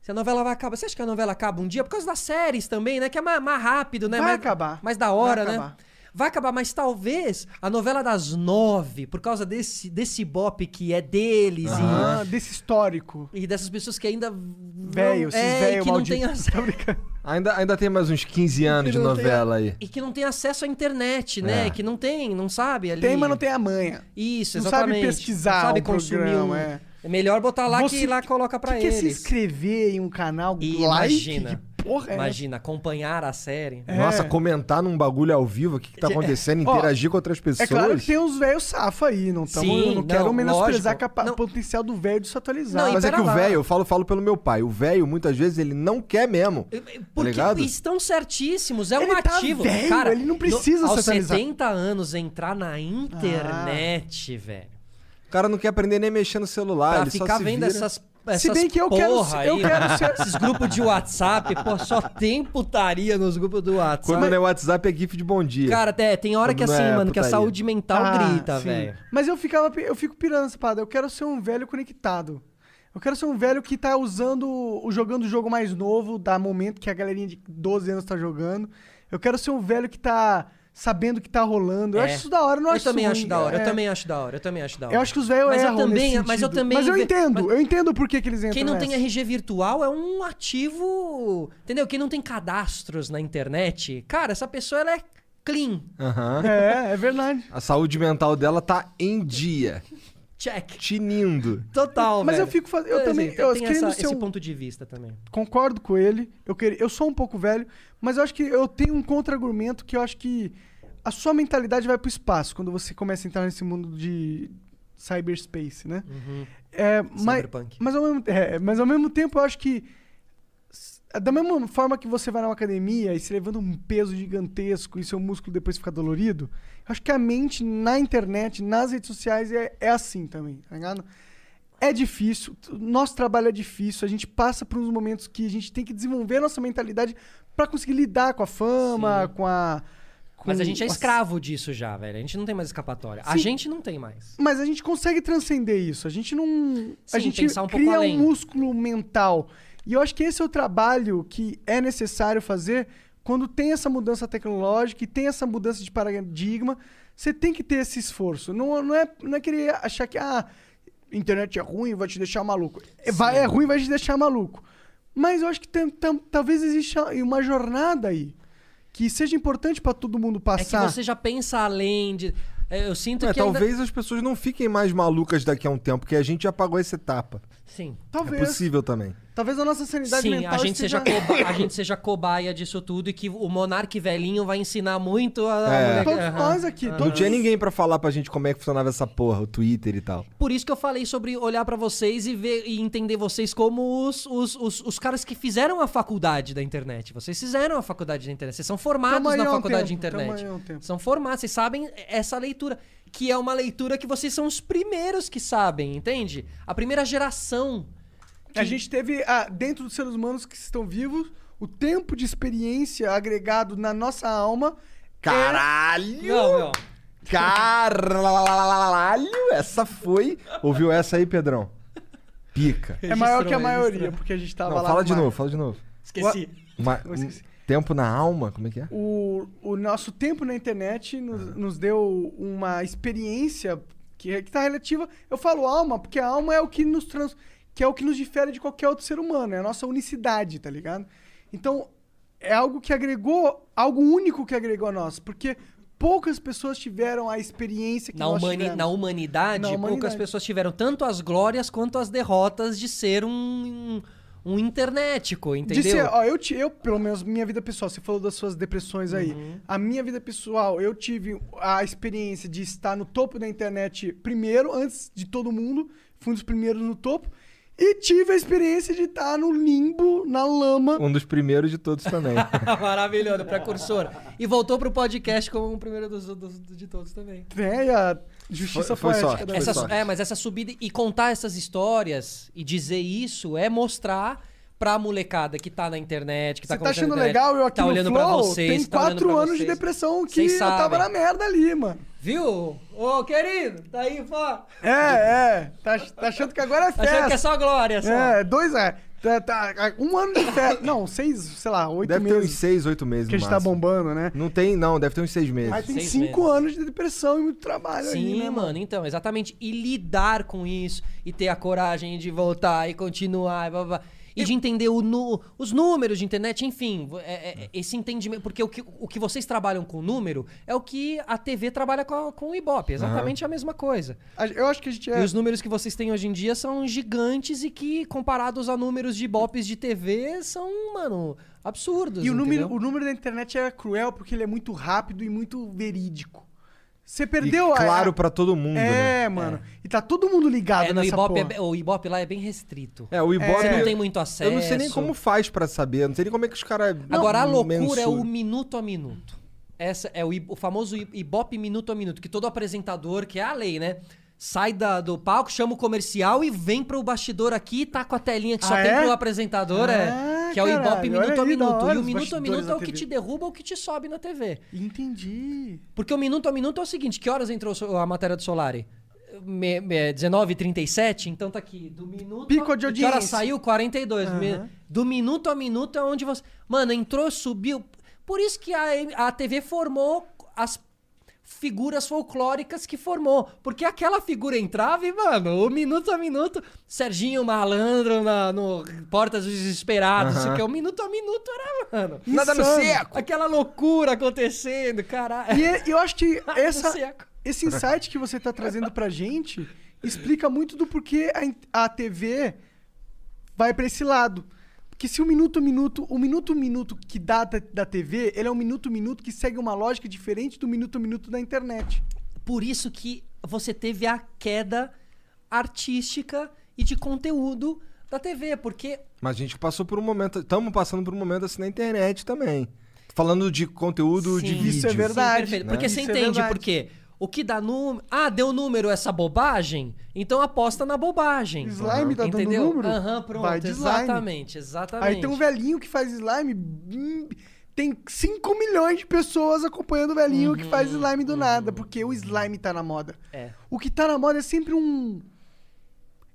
Se a novela vai acabar. Você acha que a novela acaba um dia? Por causa das séries também, né? Que é mais, mais rápido, né? Vai mais, acabar. Mais da hora, Vai né? Vai acabar, mas talvez a novela das nove, por causa desse, desse bop que é deles e- Ah, desse histórico. e, dessas pessoas que ainda. Velho, esses é, e velho que não maldito. tem acesso. Tô brincando. Ainda, ainda tem mais uns 15 anos de que não tem- novela aí. E que não tem acesso à internet, né? É. Que não tem, não sabe ali. Tem, mas não tem a manha. Isso, Não sabe exatamente. pesquisar Não sabe o consumir programa, um... é. É melhor botar lá Você- que lá coloca pra que que é se eles. inscrever em um canal E like? imagina. Que porra é Imagina, acompanhar a série. É. Nossa, comentar num bagulho ao vivo, o que, que tá acontecendo, Ó, interagir com outras pessoas. É claro que tem uns velhos safa aí, não, tamo, Sim, eu não quero não, menosprezar Não. o potencial do velho de se atualizar. Não, Mas é que o lá. velho, eu falo, falo pelo meu pai, o velho, muitas vezes, ele não quer mesmo. Porque ligado? estão certíssimos, é um Ele tá ativo. velho, Cara, ele não precisa no, se aos atualizar. 70 anos entrar na internet, velho. O cara não quer aprender nem mexer no celular, Pra ele só ficar se vendo vira. essas essas Se bem que eu quero ser- eu aí, quero ser- esses grupos de WhatsApp, pô, só tem putaria nos grupos do WhatsApp. Quando não é WhatsApp, é GIF de bom dia. Cara, até tem hora que Quando não assim, é mano, que a saúde mental Ah, grita, velho. Mas eu ficava, eu fico pirando essa parada. Eu quero ser um velho conectado. Eu quero ser um velho que tá usando, o- jogando o jogo mais novo, da momento que a galerinha de 12 anos tá jogando. Eu quero ser um velho que tá sabendo o que tá rolando. Eu É. acho isso da hora, eu não Eu acho também isso acho ruim. da hora, É. eu também acho da hora, eu também acho da hora. Eu acho que os velhos Mas eu erram também- nesse mas eu também Mas eu entendo, mas- eu entendo por que, que eles entram Quem não tem nessa. RG virtual é um ativo. Entendeu? Quem não tem cadastros na internet, cara, essa pessoa ela é clean. Aham. É, é verdade. A saúde mental dela tá em dia. Check. Tinindo. Total, Mas velho. eu fico faz- eu Então, também- eu tem querendo essa- esse um- ponto de vista também. Concordo com ele. Eu, queria, eu sou um pouco velho, mas eu acho que eu tenho um contra-argumento que eu acho que a sua mentalidade vai pro espaço quando você começa a entrar nesse mundo de cyberspace, né? É, mas, Cyberpunk. mas, ao mesmo, é, mas ao mesmo tempo eu acho que da mesma forma que você vai numa academia e se levanta um peso gigantesco e seu músculo depois fica dolorido, acho que a mente na internet, nas redes sociais é, é assim também, tá ligado? É difícil, nosso trabalho é difícil, a gente passa por uns momentos que a gente tem que desenvolver a nossa mentalidade pra conseguir lidar com a fama, com a. com Mas a gente é a- escravo disso já, velho. A gente não tem mais escapatória. A Sim. gente não tem mais. Mas a gente consegue transcender isso. A gente não. a Sim, gente pensar um pouco cria um músculo mental. E eu acho que esse é o trabalho que é necessário fazer quando tem essa mudança tecnológica e tem essa mudança de paradigma. Você tem que ter esse esforço. Não, não, é, não é querer achar que ah, internet é ruim, vai te deixar maluco. É, vai, é ruim, vai te deixar maluco. Mas eu acho que tem- tam- talvez exista uma jornada aí que seja importante pra todo mundo É que passar. você já pensa além de. é, Eu sinto É, que. ainda- talvez as pessoas não fiquem mais malucas daqui a um tempo, porque a gente já pagou essa etapa. Sim. Talvez. É possível também. Talvez a nossa sanidade Sim, mental a gente, seja esteja... coba- a gente seja cobaia disso tudo e que o monarque velhinho vai ensinar muito a. É. a Todos Aham. nós aqui, Não todos- tinha ninguém pra falar pra gente como é que funcionava essa porra, o Twitter e tal. Por isso que eu falei sobre olhar pra vocês e ver e entender vocês como os, os, os, os caras que fizeram a faculdade da internet. Vocês fizeram a faculdade da internet. Vocês são formados na um faculdade de tempo, tamo internet. um tempo. São formados, vocês sabem essa leitura. Que é uma leitura que vocês são os primeiros que sabem, entende? A primeira geração. A gente teve, ah, dentro dos seres humanos que estão vivos, o tempo de experiência agregado na nossa alma. Caralho! Não, não. Caralho! Essa foi. Ouviu essa aí, Pedrão? Pica. É, é maior que a Registrou, maioria, porque a gente tava Não, lá. fala de mar. novo, fala de novo. Esqueci. Uma- Eu esqueci. Tempo na alma? Como é que é? O, o nosso tempo na internet nos, nos deu uma experiência que, é- que tá relativa. Eu falo alma, porque a alma é o que nos trans, que é o que nos difere de qualquer outro ser humano, é a nossa unicidade, tá ligado? Então, é algo que agregou, algo único que agregou a nós, porque poucas pessoas tiveram a experiência que Na, nós humani- tivemos. na humanidade, Na poucas humanidade. pessoas tiveram tanto as glórias quanto as derrotas de ser um, um internetico, entendeu? De ser, ó, eu, ti- eu, pelo menos, minha vida pessoal, você falou das suas depressões aí. Uhum. A minha vida pessoal, eu tive a experiência de estar no topo da internet primeiro, antes de todo mundo. Fui um dos primeiros no topo. E tive a experiência de estar no limbo, na lama. Um dos primeiros de todos também. Maravilhoso, precursor. E voltou pro podcast como o primeiro dos, dos- de todos também. A justiça Foi- foi poética Essa, sorte. é, mas essa subida e contar essas histórias e dizer isso é mostrar pra molecada que tá na internet, que tá Você tá achando internet, legal eu aqui tá no olhando Flow? pra vocês, Tem tá quatro pra anos de vocês. depressão que eu tava na merda ali, mano. Viu? Ô, querido, tá aí, fora. É, é. Tá, tá achando que agora é Tá festa. achando que é só glória, só. É, dois é. Tá, tá, um ano de festa. Não, seis, sei lá, oito Deve ter uns meses. seis, oito meses que a gente tá bombando, né? Não tem, não, deve ter uns seis meses. Mas tem Seis cinco meses. anos de depressão e muito trabalho aí, Sim, né, mano, então, exatamente. E lidar com isso, e ter a coragem de voltar e continuar, e blá, blá, E de entender nu- os números de internet, enfim, é- é- é esse entendimento. Porque o que, o que vocês trabalham com número é o que a TV trabalha com, com o Ibope, exatamente a mesma coisa. Eu acho que a gente é. E os números que vocês têm hoje em dia são gigantes e que, comparados a números de Ibopes de TV, são, mano, absurdos. E o número, entendeu? o número da internet é cruel porque ele é muito rápido e muito verídico. Você E perdeu a. claro pra todo mundo, né? É, mano. E tá todo mundo ligado É, nessa Ibope, porra. é- o Ibope lá é bem restrito. É, o Ibope... Você não tem muito acesso. Eu não sei nem como faz pra saber, não sei nem como é que os caras... Agora, a loucura é mensuram. o minuto a minuto. Essa é o, o famoso Ibope minuto a minuto, que todo apresentador, que é a lei, né? Sai da- do palco, chama o comercial e vem pro bastidor aqui, tá com a telinha que só Ah, tem é? pro apresentador, Ah, é. Que é o Ibope minuto a minuto. hora E o minuto a minuto é o que te derruba ou que te sobe na TV. Entendi. Porque o minuto a minuto é o seguinte: que horas entrou a matéria do Solari? Me, me, 19h37, então tá aqui. Do minuto. Pico de Que audiência. hora saiu? 42. Aham. Mi- Do minuto a minuto é onde você. Mano, entrou, subiu. Por isso que a, a TV formou as figuras folclóricas que formou. Porque aquela figura entrava e, mano, o minuto a minuto, Serginho Malandro na, no Portas dos Desesperados, isso que é o minuto a minuto era, mano. Nada no Insano. seco! Aquela loucura acontecendo, caralho. E eu acho que essa, esse insight que você tá trazendo pra gente explica muito do porquê a, a TV vai pra esse lado. Porque se o minuto a minuto, o minuto a minuto que dá da, da TV, ele é um minuto a minuto que segue uma lógica diferente do minuto a minuto da internet. Por isso que você teve a queda artística e de conteúdo da TV, porque Mas a gente passou por um momento... Estamos passando por um momento assim na internet também. Falando de conteúdo de Sim. vídeo. Isso é verdade. Sim, né? Porque Isso você é entende verdade. O que dá número. Ah, deu número essa bobagem? Então aposta na bobagem. Slime tá dando Entendeu? número? Aham, pronto. De slime. exatamente, exatamente. Aí tem um velhinho que faz slime. hum, Tem 5 milhões de pessoas acompanhando o velhinho que faz slime do nada, porque o slime tá na moda. Uhum, É. O que tá na moda é sempre um.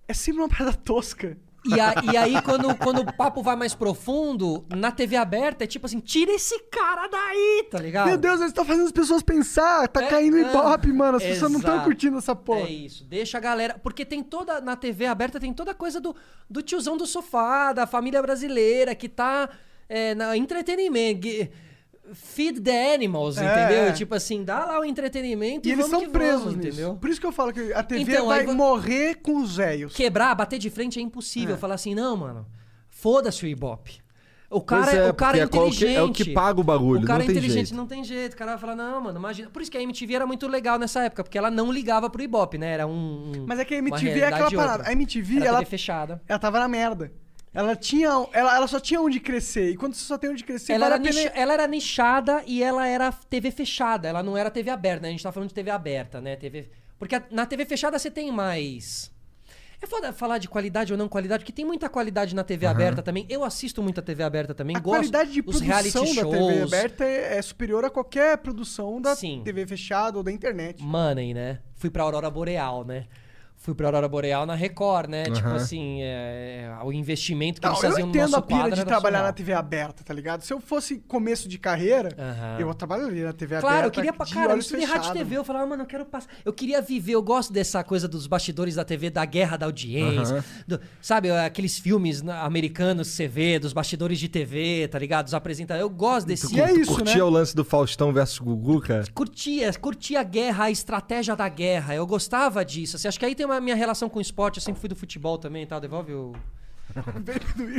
É sempre uma parada tosca. E, a- e aí, quando, quando o papo vai mais profundo, na TV aberta, é tipo assim: tira esse cara daí, tá ligado? Meu Deus, eles estão fazendo as pessoas pensar. Tá É, caindo é. ibope, mano. As pessoas não estão Exato. curtindo essa porra. É isso, deixa a galera. Porque tem toda. Na TV aberta tem toda a coisa do, do tiozão do sofá, da família brasileira, que tá é, na entretenimento. Feed the animals, É, entendeu? é. Tipo assim, dá lá o entretenimento E e, eles vamos são que presos vamos, entendeu? Por isso que eu falo que a TV Então, vai va- morrer com os velhos. Quebrar, bater de frente é impossível. É. Falar assim, não, mano, foda-se o Ibope. O cara, é, é, o cara é porque é que- inteligente. é o que paga o bagulho, O cara não é tem inteligente, jeito. não tem jeito. O cara vai falar, não, mano, imagina. Por isso que a MTV era muito legal nessa época, porque ela não ligava pro Ibope, né? Era um. um- Mas é que a MTV é aquela parada. A MTV, Era ela, fechada. ela tava na merda. Ela tinha. Ela, ela só tinha onde crescer. E quando você só tem onde crescer, Ela era, pena. nicha- ela era nichada e ela era TV fechada. Ela não era TV aberta, né? A gente tá falando de TV aberta, né? TV... Porque na TV fechada você tem mais. É foda falar de qualidade ou não qualidade, porque tem muita qualidade na TV aberta também. Eu assisto muita TV aberta também. A gosto qualidade de reality produção da. TV aberta é, é superior a qualquer produção da Sim. TV fechada ou da internet. Money, né? Fui pra Aurora Boreal, né? Fui pra Aurora Boreal na Record, né? Tipo assim, é, é, o investimento que Não, eles eu faziam no entendo nosso a pira quadro de trabalhar na TV aberta, tá ligado? Se eu fosse começo de carreira, Aham. eu trabalharia na TV Claro, eu aberta. queria pra cara, eu estudei rádio e. TV, eu falava, mano, eu quero passar. Eu queria viver, eu gosto dessa coisa dos bastidores da TV, da guerra da audiência. do- sabe, aqueles filmes americanos que você vê, dos bastidores de TV, tá ligado? Dos apresentadores. Eu gosto desse. Que é isso, Curtia né? o lance do Faustão versus Gugu, cara? Curtia, curtia a guerra, a estratégia da guerra. Eu gostava disso. Assim, acho que aí tem uma minha relação com o esporte. Eu sempre fui do futebol também e tal. Devolve o.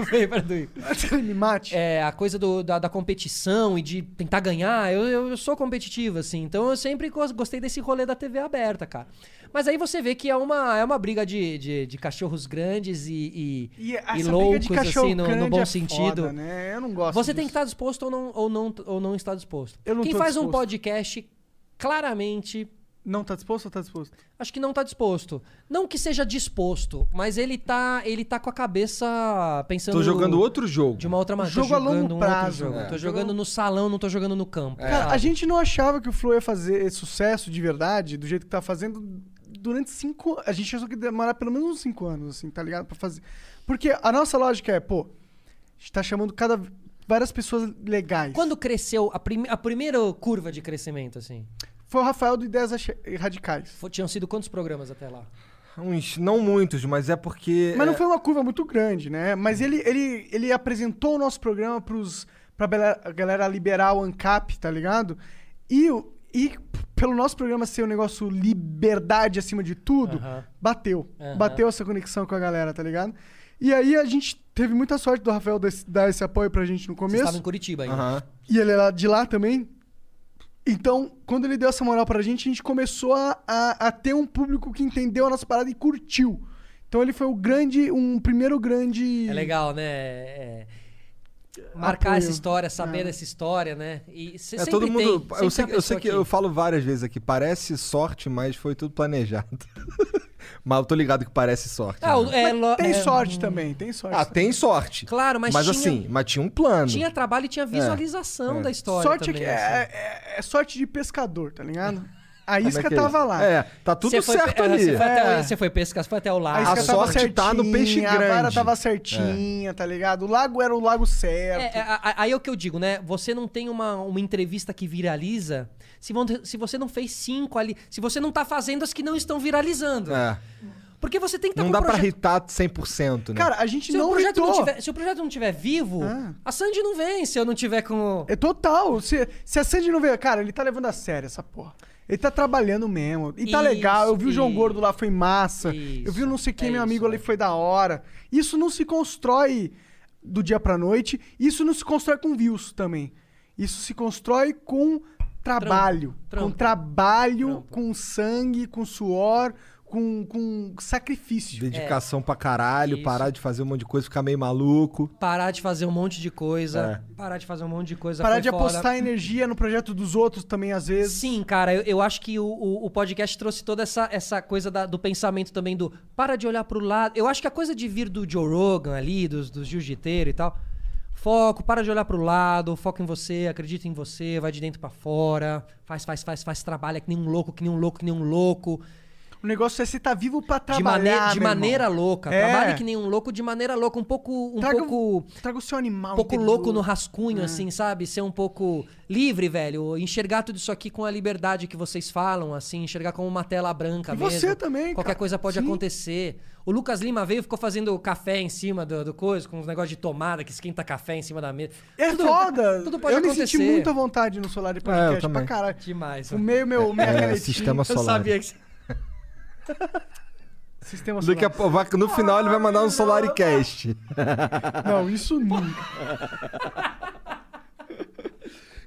Vem pra do. Ele me mate. É, a coisa do- da, da competição e de tentar ganhar, eu, eu, eu sou competitivo, assim. Então eu sempre gos- gostei desse rolê da TV aberta, cara. Mas aí você vê que é uma, é uma briga de, de, de cachorros grandes e, e, E e loucos, assim, no, no bom é sentido. foda, né? Eu não gosto Você tem que disso. estar disposto ou não, ou não, ou não estar disposto. Quem faz um disposto. podcast, claramente, Não tá disposto ou tá disposto? acho que não tá disposto. Não que seja disposto, mas ele tá, ele tá com a cabeça pensando Tô jogando outro jogo. de uma outra maneira. Jogo tô a longo jogando um prazo, jogo. né? Tô jogando no salão, não tô jogando no campo. Cara, sabe? a gente não achava que o Flow ia fazer sucesso de verdade, do jeito que tá fazendo, durante cinco A gente achou que ia demorar pelo menos uns cinco anos, assim, tá ligado? Pra fazer. Porque a nossa lógica é, pô, a gente tá chamando cada. várias pessoas legais. Quando cresceu a, prime- a primeira curva de crescimento, assim? Foi o Rafael do Ideias Radicais. Tinham sido quantos programas até lá? Uns, não muitos, mas é porque. Mas não é, foi uma curva muito grande, né? Mas ele, ele, ele apresentou o nosso programa pros, pra galera liberar o ANCAP, tá ligado? E, o- e pelo nosso programa ser um negócio liberdade acima de tudo, Aham. bateu. Aham. Bateu essa conexão com a galera, tá ligado? E aí a gente teve muita sorte do Rafael desse- dar esse apoio pra gente no começo. estavam em Curitiba ainda. aham. E ele era de lá também. Então, quando ele deu essa moral pra gente, a gente começou a, a, a ter um público que entendeu a nossa parada e curtiu. Então ele foi o grande, um primeiro grande. É legal, né? É- Marcar Apoio. essa história, saber É. dessa história, né? E cê- É todo mundo. tem, eu sei, eu sei que eu falo várias vezes aqui, parece sorte, mas foi tudo planejado. mas eu tô ligado que parece sorte. Ah, né? é, lo- Tem é, sorte também, tem sorte. Ah, tem sorte. Claro, mas, Mas, tinha, assim, mas tinha um plano. tinha trabalho e tinha visualização é. da história sorte também. é, assim. é- é sorte de pescador, tá ligado? A Como é isca que é tava isso? lá. É, tá tudo Você foi- certo é, ali. Você foi, até, É. o- você foi pescar, você foi até o A lago. isca A tava sorte tá no peixe certinha, A vara grande. tava certinha, tá ligado? O lago era o lago certo. É, é, a- a- aí é o que eu digo, né? Você não tem uma, uma entrevista que viraliza se, vão- se você não fez cinco ali. Se você não tá fazendo as que não estão viralizando. É. Porque você tem que estar Não com dá o pra irritar 100%, né? Cara, a gente Se o, não projeto não tiver, se o projeto não tiver vivo, Ah. a Sandy não vem se eu não tiver com. o- É total. Se, se a Sandy não vê, cara, ele tá levando a sério essa porra. Ele tá trabalhando mesmo. E tá Isso, legal. Eu vi o João isso. Gordo lá, foi massa. eu vi o não sei quem, é meu isso, amigo ali, velho. foi da hora. Isso não se constrói do dia pra noite. Isso não se constrói com views também. Isso se constrói com trabalho. Trampo. Com trabalho, Trampo. com sangue, com suor, com, com sacrifício. Dedicação pra caralho, Isso. parar de fazer um monte de coisa, ficar meio maluco. Parar de fazer um monte de coisa. Parar de fazer um monte de coisa. Parar de foda. apostar energia no projeto dos outros também, às vezes. Sim, cara, eu, eu acho que o, o, o podcast trouxe toda essa, essa coisa da- do pensamento também do para de olhar pro lado. Eu acho que a coisa de vir do Joe Rogan ali, dos, dos jiu-jiteiros e tal. Foco, para de olhar pro lado, foca em você, acredita em você, vai de dentro pra fora, faz, faz, faz, faz, trabalha que nem um louco, que nem um louco, que nem um louco. O negócio é você tá vivo pra De, trabalhar, maneira, de maneira louca. É. Trabalhe que nem um louco de maneira louca, um pouco. Um Traga, pouco. traga o seu animal Um pouco interior. louco no rascunho, É. assim, sabe? Ser um pouco livre, velho. Enxergar tudo isso aqui com a liberdade que vocês falam, assim, enxergar como uma tela branca E mesmo. você também, Qualquer cara. coisa pode Sim. acontecer. O Lucas Lima veio e ficou fazendo café em cima do, do coisa, com uns negócios de tomada que esquenta café em cima da mesa. É Tudo- foda. Tudo pode eu acontecer. me senti muito à vontade no Solar de É, eu Podcast também. pra caralho. Demais. O meu, minha É, canetinha. sistema Eu solar. sabia que... Sistema Daqui a solar. pouco, vai- no final ele vai mandar um Solaricast. Não, isso nunca.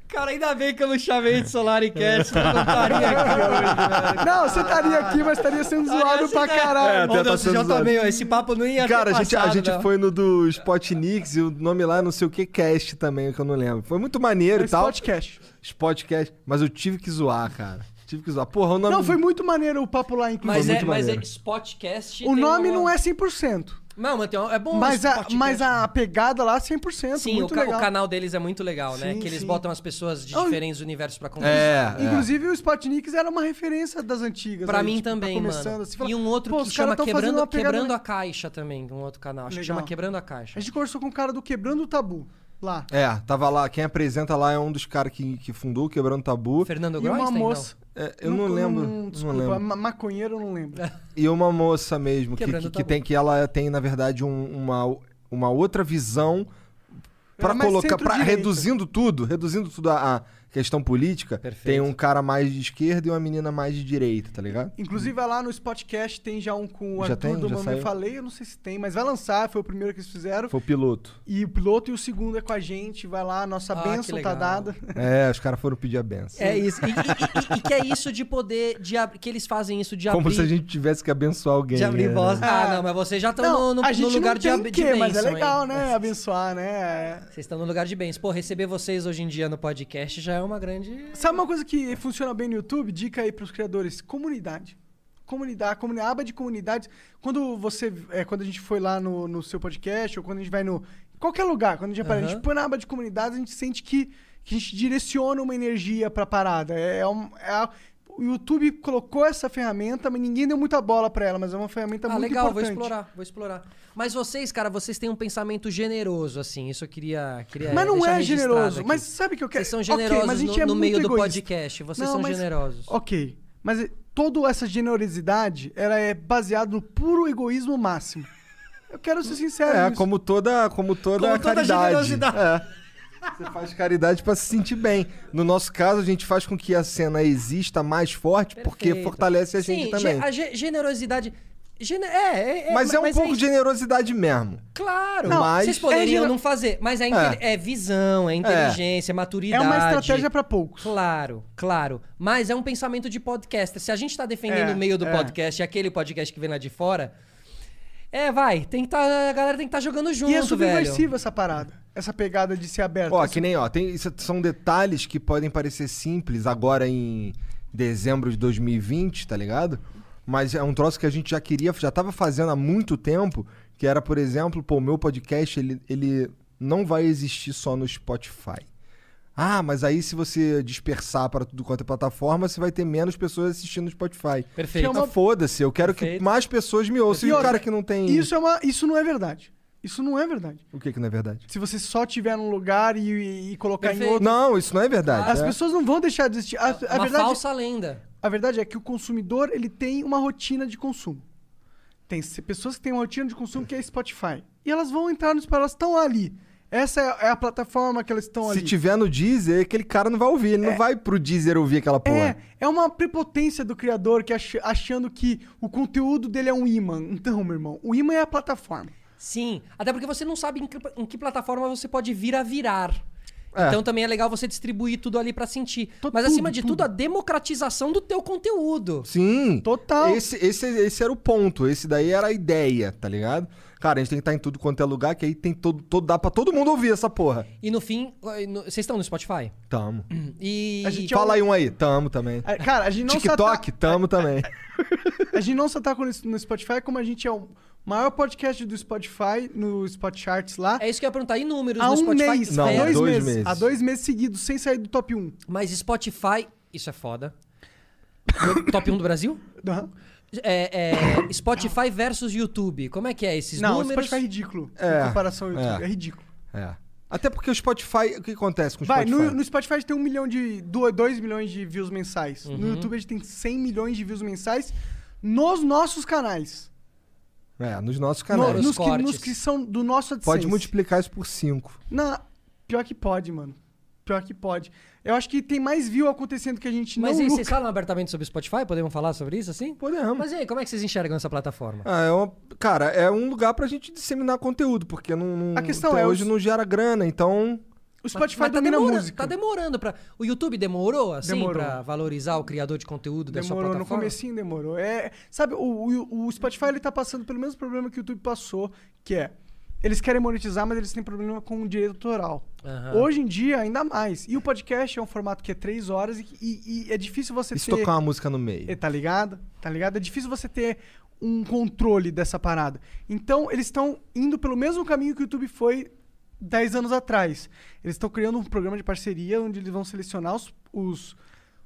Cara, ainda bem que eu não chamei de Solaricast, eu não estaria aqui hoje, velho. Não, você estaria aqui, mas estaria sendo zoado pra caralho. É, até tá Deus, sendo já zoado. também, ó, esse papo não ia Cara, ter a gente, a passado, gente não. foi no do Spotnix e o nome lá é não sei o que cast também, que eu não lembro. Foi muito maneiro e tal. Podcast. Spotcast. Mas eu tive que zoar, cara. Tive que zoar. Porra, o nome. Não, foi muito maneiro o papo lá, inclusive. Mas, Foi é, muito mas é maneiro. Spotcast. O tem nome uma- não é 100%. Não, mas tem um- é bom Mas a, mas a pegada lá, 100%. Sim, o, muito ca- o legal. canal deles é muito legal, né? Sim, que eles sim. botam as pessoas de Não, diferentes universos pra conversar. É, é. Inclusive, o Spotniks era uma referência das antigas. Pra aí, mim tipo, tá também, começando mano. assim, fala, e um outro "Pô, que os chama caras tão fazendo Quebrando, uma pegada Quebrando a Caixa também, um outro canal. Acho que Legal. chama Quebrando a Caixa. A gente conversou com um cara do Quebrando o Tabu, lá. É, tava lá. Quem apresenta lá é um dos caras que, que fundou o Quebrando Tabu. Fernando E uma moça... É, eu não, lembro. Não, desculpa, lembro. ma- maconheiro eu não lembro. E uma moça mesmo, que, que, que tem que ela tem, na verdade, um- uma, uma outra visão mais colocar. Pra, reduzindo tudo, reduzindo tudo a, a questão política. Perfeito. Tem um cara mais de esquerda e uma menina mais de direita, tá ligado? Inclusive, vai lá no Spotcast, tem já um com o Já Arthur tem? do Já Mamãe saiu? Falei, eu não sei se tem, mas vai lançar, foi o primeiro que eles fizeram. Foi o piloto. E o piloto e o segundo é com a gente, vai lá, nossa Ah, que bênção tá dada. É, os caras foram pedir a benção. É isso. E, e- e- e que é isso de poder. De, ab- que eles fazem isso de Como abrir. se a gente tivesse que abençoar alguém. de abrir né? voz. Ah, É. não, mas vocês já estão no, no, no lugar de, ab- o de quê, bênção. mas é legal, hein? né? Abençoar, né? Vocês estão no lugar de bens. Pô, receber vocês hoje em dia no podcast já é uma grande. Sabe uma coisa que funciona bem no YouTube? Dica aí pros criadores: comunidade. Comunidade, comunidade, aba de comunidades. Quando você. É, quando a gente foi lá no, no seu podcast, ou quando a gente vai no. Qualquer lugar, quando a gente aparece, a gente põe na aba de comunidades, a gente sente que, que a gente direciona uma energia pra parada. É, é um- é o YouTube colocou essa ferramenta, mas ninguém deu muita bola pra ela, mas é uma ferramenta ah, muito legal, importante. vou explorar, vou explorar. Mas vocês, cara, vocês têm um pensamento generoso, assim. Isso eu queria. queria Mas não é generoso. aqui. Mas sabe o que eu quero? Vocês são generosos mas a gente no, é no muito meio do egoísta. podcast. Vocês Não, são mas- generosos. Ok, mas toda essa generosidade, ela é baseada no puro egoísmo máximo. Eu quero ser sincero É, como toda, como toda Como toda caridade. generosidade. É. Você faz caridade pra se sentir bem. No nosso caso, a gente faz com que a cena exista mais forte, porque Perfeito. fortalece a Sim, gente ge- também. a ge- generosidade. gene- é, é, é, mas é um pouco isso. de generosidade mesmo. Claro, Não, mas- vocês poderiam é não fazer, mas é, inte- é visão, é inteligência, é É maturidade. uma estratégia pra poucos. Claro, claro. Mas é um pensamento de podcaster. Se a gente tá defendendo É, o meio do é. podcast e aquele podcast que vem lá de fora. É, vai, tem que tá, a galera tem que estar jogando junto, E é velho. subversiva essa parada. Essa pegada de ser aberta. Ó, que nem, ó, tem, isso são detalhes que podem parecer simples agora em dezembro de 2020, tá ligado? Mas é um troço que a gente já queria, já tava fazendo há muito tempo, que era, por exemplo, pô, o meu podcast, ele, ele não vai existir só no Spotify. Ah, mas aí se você dispersar para tudo quanto é plataforma, você vai ter menos pessoas assistindo no Spotify. Perfeito. Que é uma- Ah, foda-se, eu quero que Perfeito. mais pessoas me ouçam. E E o cara que não tem... Isso, é uma, isso não é verdade. Isso não é verdade. O que que não é verdade? Se você só tiver num lugar e, e- colocar em Perfeito. outro. Não, isso não é verdade. As é. pessoas não vão deixar de existir. A, a Uma verdade, falsa lenda. a verdade é que o consumidor ele tem uma rotina de consumo. Tem pessoas que têm uma rotina de consumo que é Spotify. E elas vão entrar no Spotify, elas estão ali. Essa é, é a plataforma que elas estão Se ali. tiver no Deezer, aquele cara não vai ouvir. Ele não vai pro Deezer ouvir aquela porra. É, é uma prepotência do criador que ach- achando que o conteúdo dele é um imã. Então, meu irmão, o imã é a plataforma. Sim, até porque você não sabe em que, em que plataforma você pode vir a virar. É. Então também é legal você distribuir tudo ali pra sentir. Tô- Mas tudo, acima de tudo, tudo. a democratização do teu conteúdo. Sim. Total. Esse, esse, esse era o ponto. Esse daí era a ideia, tá ligado? Cara, a gente tem que estar em tudo quanto é lugar, que aí tem todo, todo dá pra todo mundo ouvir essa porra. E no fim, vocês estão no Spotify? Tamo. E A gente é Fala um- aí um aí. Tamo também. É, Cara, a gente não TikTok, só tá, tamo também. a gente não só tá com isso no Spotify, como a gente é o maior podcast do Spotify, no Spot Charts lá. é isso que eu ia perguntar. E números há no um Spotify? mês, Não, há dois, dois meses, meses. Há dois meses seguidos, sem sair do top 1. Mas Spotify, isso é foda. No top 1 do Brasil? Aham. É, é, Spotify versus YouTube. Como é que é esses Não, o números? Spotify é ridículo. É, em comparação ao YouTube. é. É, ridículo. É. Até porque o Spotify. O que acontece com o Vai, Spotify? no, no Spotify a gente tem um milhão de. 2 milhões de views mensais. Uhum. No YouTube a gente tem 100 milhões de views mensais nos nossos canais. É, nos nossos No- canais. Nos nos, que, nos que são do nosso AdSense. Pode multiplicar isso por 5. Na, pior que pode, mano. Pior que pode. Eu acho que tem mais view acontecendo que a gente Mas não aí, lucra. vocês falam abertamente sobre Spotify? Podemos falar sobre isso assim? Podemos. Mas e aí, como é que vocês enxergam essa plataforma? Ah, é uma- cara, é um lugar pra gente disseminar conteúdo, porque não, não- A questão até é hoje os- não gera grana, então. O Spotify Mas tá domina a demora- música. Tá demorando pra. O YouTube demorou, assim, Demorou. pra valorizar o criador de conteúdo da sua Demorou, no plataforma? comecinho demorou. É, sabe, o, o, o Spotify ele tá passando pelo mesmo problema que o YouTube passou, que é eles querem monetizar, mas eles têm problema com o direito autoral. Aham. Hoje em dia, ainda mais. E o podcast é um formato que é três horas e, e- e é difícil você E se ter. tocar uma música no meio? É, Tá ligado? Tá ligado? É difícil você ter um controle dessa parada. Então, eles estão indo pelo mesmo caminho que o YouTube foi 10 anos atrás. Eles estão criando um programa de parceria onde eles vão selecionar os, os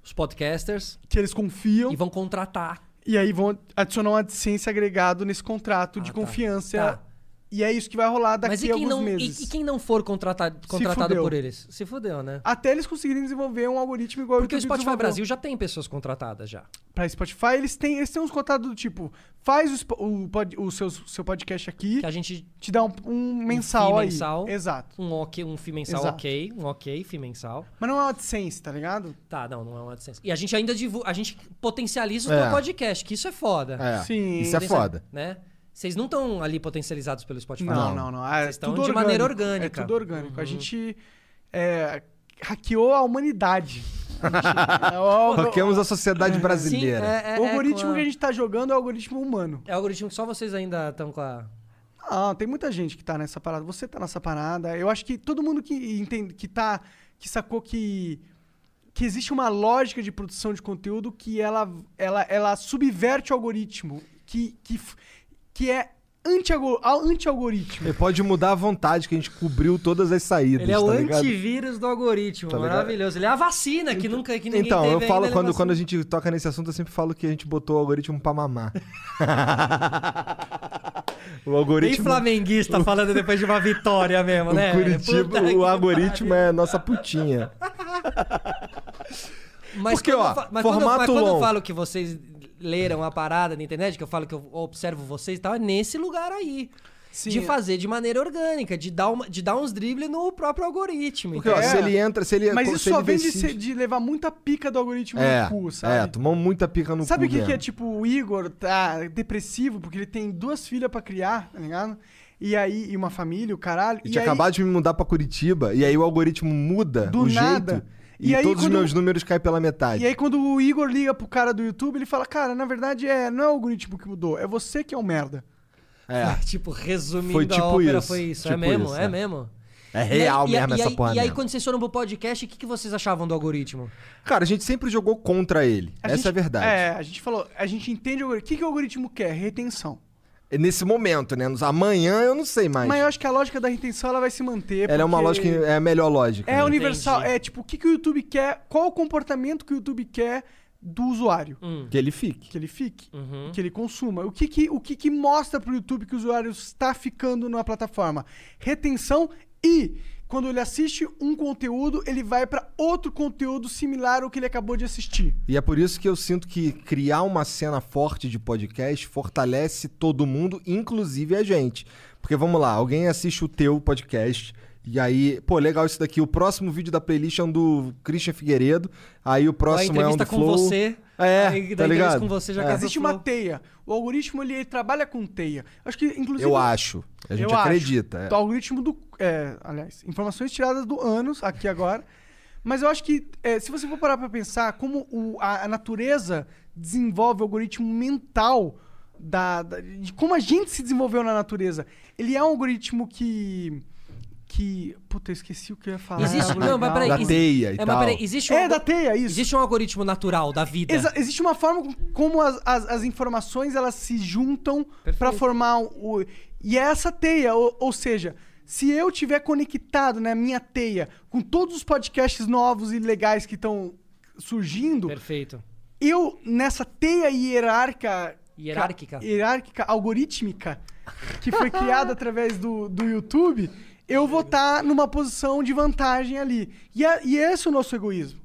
Os podcasters que eles confiam e vão contratar. e aí vão adicionar um AdSense agregado nesse contrato de Ah, tá. confiança. Tá. E é isso que vai rolar daqui Mas e a alguns não, e, meses. e quem não for contratado, contratado por eles? Se fudeu, né? Até eles conseguirem desenvolver um algoritmo igual Porque o YouTube Spotify desenvolveu. Brasil já tem pessoas contratadas já. Pra Spotify, eles têm, eles têm uns contratos do tipo, faz o, o, o seu, seu podcast aqui, Que a gente. te dá um, um mensal fee aí. mensal. Exato. Um, ok, um FII mensal Exato. ok. Um ok, FII mensal. Mas não é um AdSense, tá ligado? Tá, não, não é um AdSense. E a gente ainda divulga, a gente potencializa o É. teu podcast, que isso é foda. É, Sim. isso é foda. Né? Vocês não estão ali potencializados pelo Spotify. Não, não, não. É Vocês estão tudo de maneira orgânico. orgânica. É tudo orgânico. A Uhum. gente é, hackeou a humanidade. A é Roquemos a sociedade Sim, brasileira. é, é, o é algoritmo a- que a gente tá jogando é o algoritmo humano. É o algoritmo que só vocês ainda estão com a. Ah, tem muita gente que tá nessa parada. Você tá nessa parada. Eu acho que todo mundo que entende, que tá, que sacou que que existe uma lógica de produção de conteúdo que ela ela, ela subverte o algoritmo, que que, que é anti-algo- al- anti-algoritmo. Ele pode mudar à vontade, que a gente cobriu todas as saídas. Ele é o tá ligado? antivírus do algoritmo. Tá ligado? maravilhoso. Ele é a vacina que nunca que ninguém Então, teve eu falo, é quando, vacina. quando a gente toca nesse assunto, eu sempre falo que a gente botou o algoritmo pra mamar. o Bem algoritmo. flamenguista falando depois de uma vitória mesmo, O né? Curitiba, o algoritmo é nossa putinha. Mas Porque, quando ó, eu mas quando, eu- formato mas quando eu falo que vocês leram a parada na internet, que eu falo que eu observo vocês e tal, é nesse lugar aí. Sim, de é. fazer de maneira orgânica, de dar, uma, de dar uns dribles no próprio algoritmo. Porque, ó, É. se ele entra, se ele Mas se isso só ele vem de, decide- ser- de levar muita pica do algoritmo É, no cu, sabe? é, tomou muita pica no Sabe o cu que, que é tipo o Igor tá depressivo porque ele tem duas filhas pra criar, tá ligado? E aí, e uma família, o caralho. Eu e tinha aí, acabado de me mudar pra Curitiba, e aí o algoritmo muda Do o nada. jeito, E e, aí, todos quando- os meus números caem pela metade. E aí, quando o Igor liga pro cara do YouTube, ele fala: Cara, na verdade, é, não é o algoritmo que mudou, é você que é um merda. É, tipo, resumindo Foi a tipo ópera, isso, foi isso. é tipo mesmo, isso, é é. mesmo. é real E aí- mesmo e essa aí, porra E aí, mesmo. quando vocês foram pro podcast, o que, que vocês achavam do algoritmo? Cara, a gente sempre jogou contra ele. A Essa gente- é a verdade. É, a gente falou, a gente entende o algoritmo. O que, que o algoritmo quer? Retenção. Nesse momento, né? Nos- Amanhã eu não sei mais. Mas eu acho que a lógica da retenção ela vai se manter. Ela é uma porque lógica, é a melhor lógica. É né? universal. Entendi. É tipo, o que, que o YouTube quer, qual o comportamento que o YouTube quer do usuário. Hum. Que ele fique. Que ele fique, Uhum. que ele consuma. O que que, o que, que mostra pro YouTube que o usuário está ficando na plataforma? Retenção e quando ele assiste um conteúdo, ele vai para outro conteúdo similar ao que ele acabou de assistir. E é por isso que eu sinto que criar uma cena forte de podcast fortalece todo mundo, inclusive a gente. Porque vamos lá, alguém assiste o teu podcast. E aí, pô, legal isso daqui. O próximo vídeo da playlist é um do Christian Figueiredo. Aí o próximo é um entrevista do com Flow. você. É, aí, da tá ligado? com você já É. Existe uma teia. O algoritmo ele, trabalha com teia. Acho que inclusive Eu acho. A gente acredita. é. O algoritmo do. É, aliás, informações tiradas do anos, aqui agora. Mas eu acho que, é, se você for parar pra pensar, como o- a, a natureza desenvolve o algoritmo mental da, da- de como a gente se desenvolveu na natureza. Ele é um algoritmo que. que. Puta, eu esqueci o que eu ia falar. Existe, não, mas peraí. Da teia e é, mas tal. peraí, existe um, É, da teia, isso. existe um algoritmo natural da vida. Exa- existe uma forma com- como as, as, as informações elas se juntam pra formar o. E é essa teia, ou, ou seja, se eu tiver conectado na minha teia com todos os podcasts novos e legais que estão surgindo, Perfeito. eu nessa teia hierárquica. Hierárquica. hierárquica, algorítmica, que foi criada através do, do YouTube, eu vou estar numa posição de vantagem ali. E, é, e esse é o nosso egoísmo.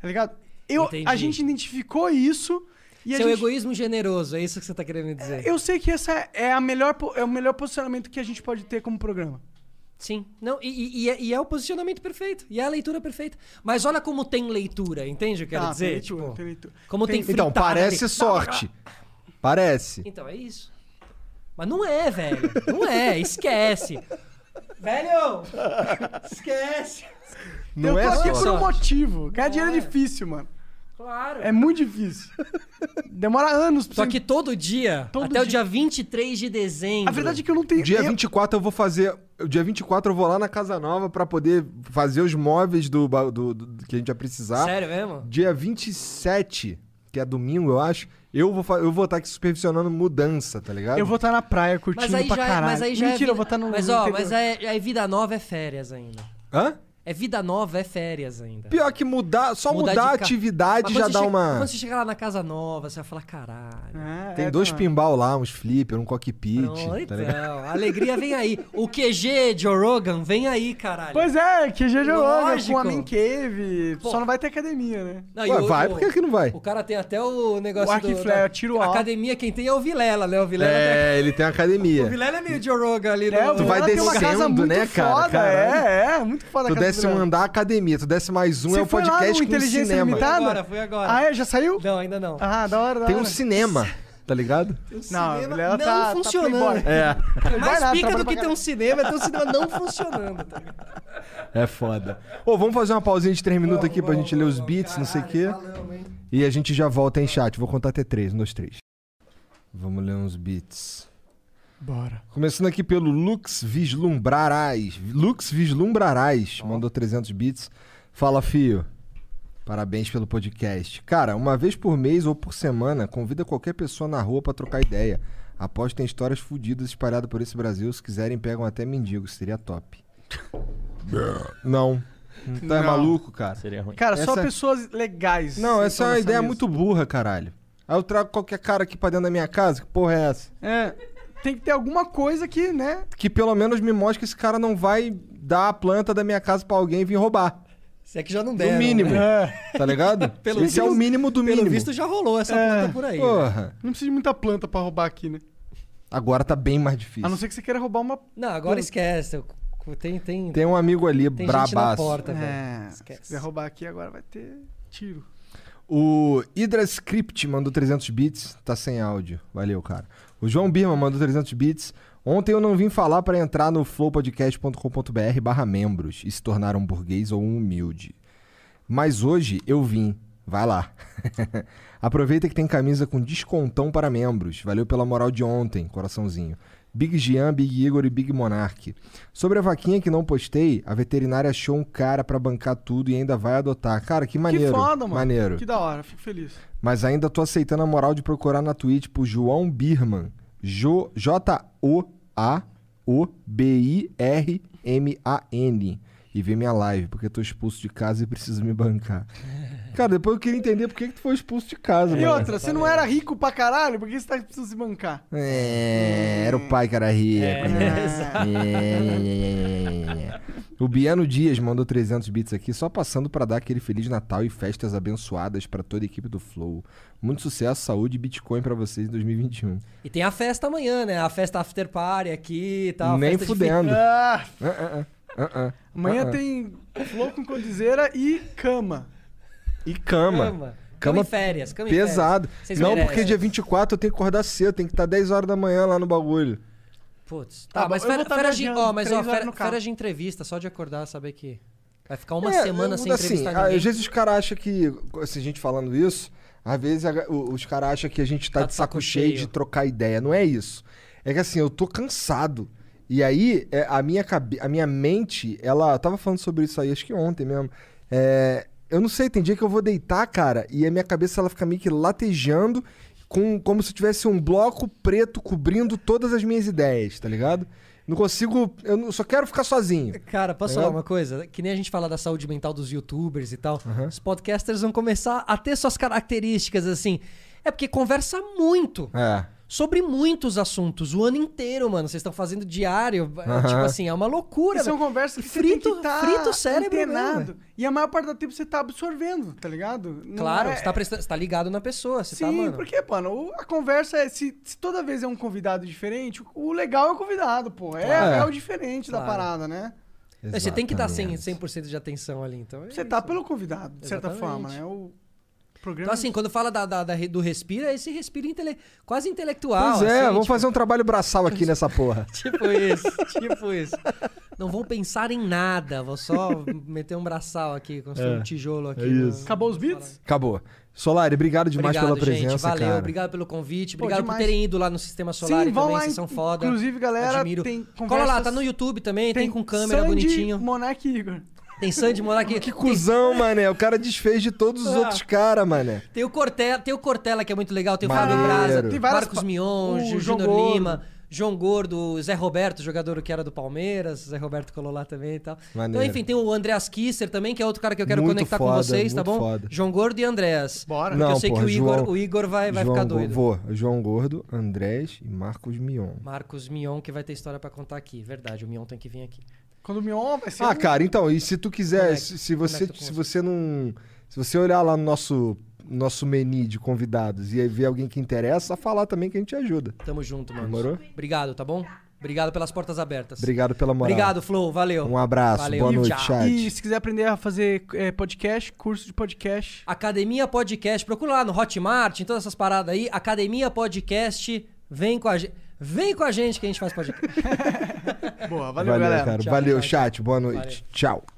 Tá ligado? Eu, Entendi. a gente identificou isso e a Seu gente, egoísmo generoso, é isso que você tá querendo dizer. Eu sei que esse é, a melhor, é o melhor posicionamento que a gente pode ter como programa. Sim. Não, e, e- e é, e é o posicionamento perfeito. E é a leitura perfeita. Mas olha como tem leitura, entende o que eu quero Ah, dizer? tem leitura, Tipo, tem leitura. Como tem, Tem- Então, fritada parece ali. sorte. Parece. Então, é isso. Mas não é, velho. Não é, esquece. Velho! Esquece! Não eu é tô aqui só. por um motivo. Ganhar dinheiro é difícil, mano. Claro. É muito difícil. Demora anos pra Só você- que todo dia, Todo até o dia. dia 23 de dezembro. A verdade é que eu não tenho... Dia eu- 24 eu vou fazer. Dia 24 eu vou lá na Casa Nova pra poder fazer os móveis do, do- do- que a gente vai precisar. Sério mesmo? Dia 27, que é domingo, eu acho, eu vou, eu vou estar aqui supervisionando mudança, tá ligado? Eu vou estar na praia curtindo Mas aí, pra já, é- caralho. mas aí já Mentira, é vida... eu vou estar no Mas ó, interior. mas é, é vida nova é férias ainda. Hã? É vida nova é férias ainda. Pior que mudar, só Mudar mudar, de a atividade já dá você che- uma. Quando você chegar lá na casa nova, você vai falar, caralho. É, Tem é, dois tá. pinball lá, uns flipper, um cockpit, Pronto, tá então, a alegria vem aí. O QG Joe Rogan vem aí, caralho. Pois é, que já jogou Lógico. com a Man Cave. Pô. Só não vai ter academia, né? Não, Ué, o- vai, por que, que não vai? O cara tem até o negócio O arco e do... flare, da- tiro alto. Academia, quem tem é o Vilela, né? O Vilela, É, ele tem tem... academia. o Vilela é meio Joe Rogan ali. É, no... Tu vai tem descendo, muito né, cara? Foda, é, é, muito foda a um Vilela. andar academia, tu desce mais um, Você é o foi lá no podcast com Inteligência cinema. Fui Limitada? agora, fui agora. Ah, é? Já saiu? Não, ainda não. Ah, da hora, da Tem hora. um cinema, tá ligado? Não, o cinema Vilela não tá, funcionando. Tá playboy. É. Mais nada, pica trabalha do pra que ter um cinema é ter um cinema não funcionando. Tá ligado? É foda. Ô, vamos fazer uma pausinha de 3 minutos aqui pra gente ler os beats, não sei o quê. E a gente já volta em chat. Vou contar até 3, um, dois, três. Vamos ler uns beats. Bora. Começando aqui pelo Lux Vislumbrarás. Lux Vislumbrarás mandou 300 bits. Fala, fio. Parabéns pelo podcast. Cara, uma vez por mês ou por semana, convida qualquer pessoa na rua pra trocar ideia. Aposto tem histórias fodidas espalhadas por esse Brasil. Se quiserem, pegam até mendigos. Seria top. Não. Não tá Não. maluco, cara? Seria ruim. Cara, só Essa- pessoas legais. Não, essa é uma ideia mesa. muito burra, caralho. Aí eu trago qualquer cara aqui pra dentro da minha casa. Que porra é essa? É. Tem que ter alguma coisa que, né? que pelo menos me mostre que esse cara não vai dar a planta da minha casa pra alguém vir roubar. Se é que já não No deram. mínimo. né? Tá ligado? Pelo Esse é o visto- mínimo do Pelo mínimo. visto já rolou essa É. planta por aí. né? Porra. Não precisa de muita planta pra roubar aqui, né? Agora tá bem mais difícil. A não ser que você queira roubar uma. Não, agora esquece. Tem, tem, Tem um amigo ali, tem gente na brabaço. porta, velho. É. Se Esquece. quiser roubar aqui, agora vai ter tiro. O Hydra Script mandou 300 bits, tá sem áudio. Valeu, cara. O João Birman mandou 300 bits. Ontem eu não vim falar pra entrar no flowpodcast.com.br barra membros e se tornar um burguês ou um humilde. Mas hoje eu vim. Vai lá. Aproveita que tem camisa com descontão para membros. Valeu pela moral de ontem, coraçãozinho. Big Gian, Big Igor e Big Monark. Sobre a vaquinha que não postei, a veterinária achou um cara pra bancar tudo e ainda vai adotar. Cara, que maneiro. que foda, mano. Maneiro. Que da hora, fico feliz. Mas ainda tô aceitando a moral de procurar na Twitch por João Birman. Jo- J-O-A-O-B-I-R-M-A-N. E ver minha live, porque eu tô expulso de casa e preciso me bancar. Cara, depois eu queria entender por que, que tu foi expulso de casa, E mano. outra, você não era rico pra caralho, por que você tá precisando se bancar? É, era o pai que era rico. né? exato. É. O Biano Dias mandou 300 bits aqui, só passando pra dar aquele Feliz Natal e festas abençoadas pra toda a equipe do Flow. Muito sucesso, saúde e Bitcoin pra vocês em 2021. E tem a festa amanhã, né? A festa after party aqui e tal. Nem festa de fudendo. Ah, Ah, ah, ah, ah, amanhã ah. tem flow com codizeira e cama. E cama. Cama. Cama em férias. Cama em Pesado. férias. Não, merecem. porque dia 24 eu tenho que acordar cedo, tem que estar 10 horas da manhã lá no bagulho. Putz. Tá Tá, mas férias, tá férias de, ó, mas ó, férias, de entrevista, só de acordar, saber que vai ficar uma É, semana eu- sem assim, entrevistar Às ninguém. vezes os caras acham que, assim, a gente falando isso, às vezes a- os caras acham que a gente tá, Tá de saco saco cheio cheio. de trocar ideia. Não é isso. É que assim, eu tô cansado. E aí, é, a, minha cabe... a minha mente, ela. Eu tava falando sobre isso aí, acho que ontem mesmo. É, eu não sei, tem dia que eu vou deitar, cara, e a minha cabeça ela fica meio que latejando, com, como se tivesse um bloco preto cobrindo todas as minhas ideias, tá ligado? Não consigo. Eu não- só quero ficar sozinho. Cara, posso É? falar uma coisa? Que nem a gente fala da saúde mental dos youtubers e tal. Os podcasters vão começar a ter suas características assim. É porque conversa muito. É. Sobre muitos assuntos, o ano inteiro, mano. Vocês estão fazendo diário. é. Tipo assim, é uma loucura. E são velho. conversas que frito, você tem que tá frito o cérebro mesmo, antenado. E a maior parte do tempo você tá absorvendo, tá ligado? Não Claro, é- você, tá prestando, você tá ligado na pessoa. Você Sim, tá, mano. porque, mano, a conversa é. Se, se toda vez é um convidado diferente, o, legal é o convidado, pô. É, Claro. é o diferente da Claro. parada, né? Você tem que dar 100%, Exatamente. 100 de atenção ali. Então, é Você isso. tá pelo convidado, de certa Exatamente. forma, né? O programa. Então, assim, quando fala da, da- da do respiro, é esse respiro intele... quase intelectual. Pois é, assim, vamos tipo, fazer um trabalho braçal aqui nessa porra. Tipo isso, tipo isso. Não vão pensar em nada. Vou só meter um braçal aqui, construir É, um tijolo aqui. é no- isso. Acabou os beats? Acabou. Solari, obrigado demais Obrigado, pela presença, gente. Valeu, cara. obrigado pelo convite. Pô, Obrigado por demais. terem ido lá no Sistema Solar Sim, vão também, lá, vocês são foda. inclusive, galera, Admiro. tem Cola lá, conversas- tá no YouTube também, tem, com câmera Sandy, bonitinho. Monark e Igor. Tem Sandy Monark. Que cuzão, mané. O cara desfez de todos os Ah. outros caras, mané. Tem o Cortella, tem o Cortella que é muito legal, tem o. Fábio Braza, Tem várias Marcos pa- Mion, o Júnior. Lima, João Gordo, Zé Roberto, jogador que era do Palmeiras, Zé Roberto colou lá também e tal. Maneiro. Então, enfim, tem o Andreas Kisser também, que é outro cara que eu quero Muito conectar foda, com vocês, tá bom? foda. João Gordo e Andreas. Bora. Porque Não, eu sei porra, que o Igor, João- o Igor vai, vai João ficar Go- doido. Vou. João Gordo, Andrés e Marcos Mion. Marcos Mion, que vai ter história pra contar aqui. Verdade, o Mion tem que vir aqui. Quando o Mion vai ser. Ah, um- cara, então, e se tu quiser, Conecta, se, se você, se você. você não. Se você olhar lá no nosso, nosso menu de convidados e aí ver alguém que interessa, falar também que a gente ajuda. Tamo junto, mano. Demorou? Obrigado, tá bom? Obrigado pelas portas abertas. Obrigado pela moral. Obrigado, Flow. Valeu. Um abraço, Valeu. boa noite, Tchau. chat. E se quiser aprender a fazer é, podcast, curso de podcast. Academia Podcast. Procura lá no Hotmart, em todas essas paradas aí. Academia Podcast. Vem com a gente. Vem com a gente que a gente faz podcast. Boa, valeu, Valeu, galera. cara. Tchau, Valeu, tchau, chat. Boa noite. Valeu. Tchau.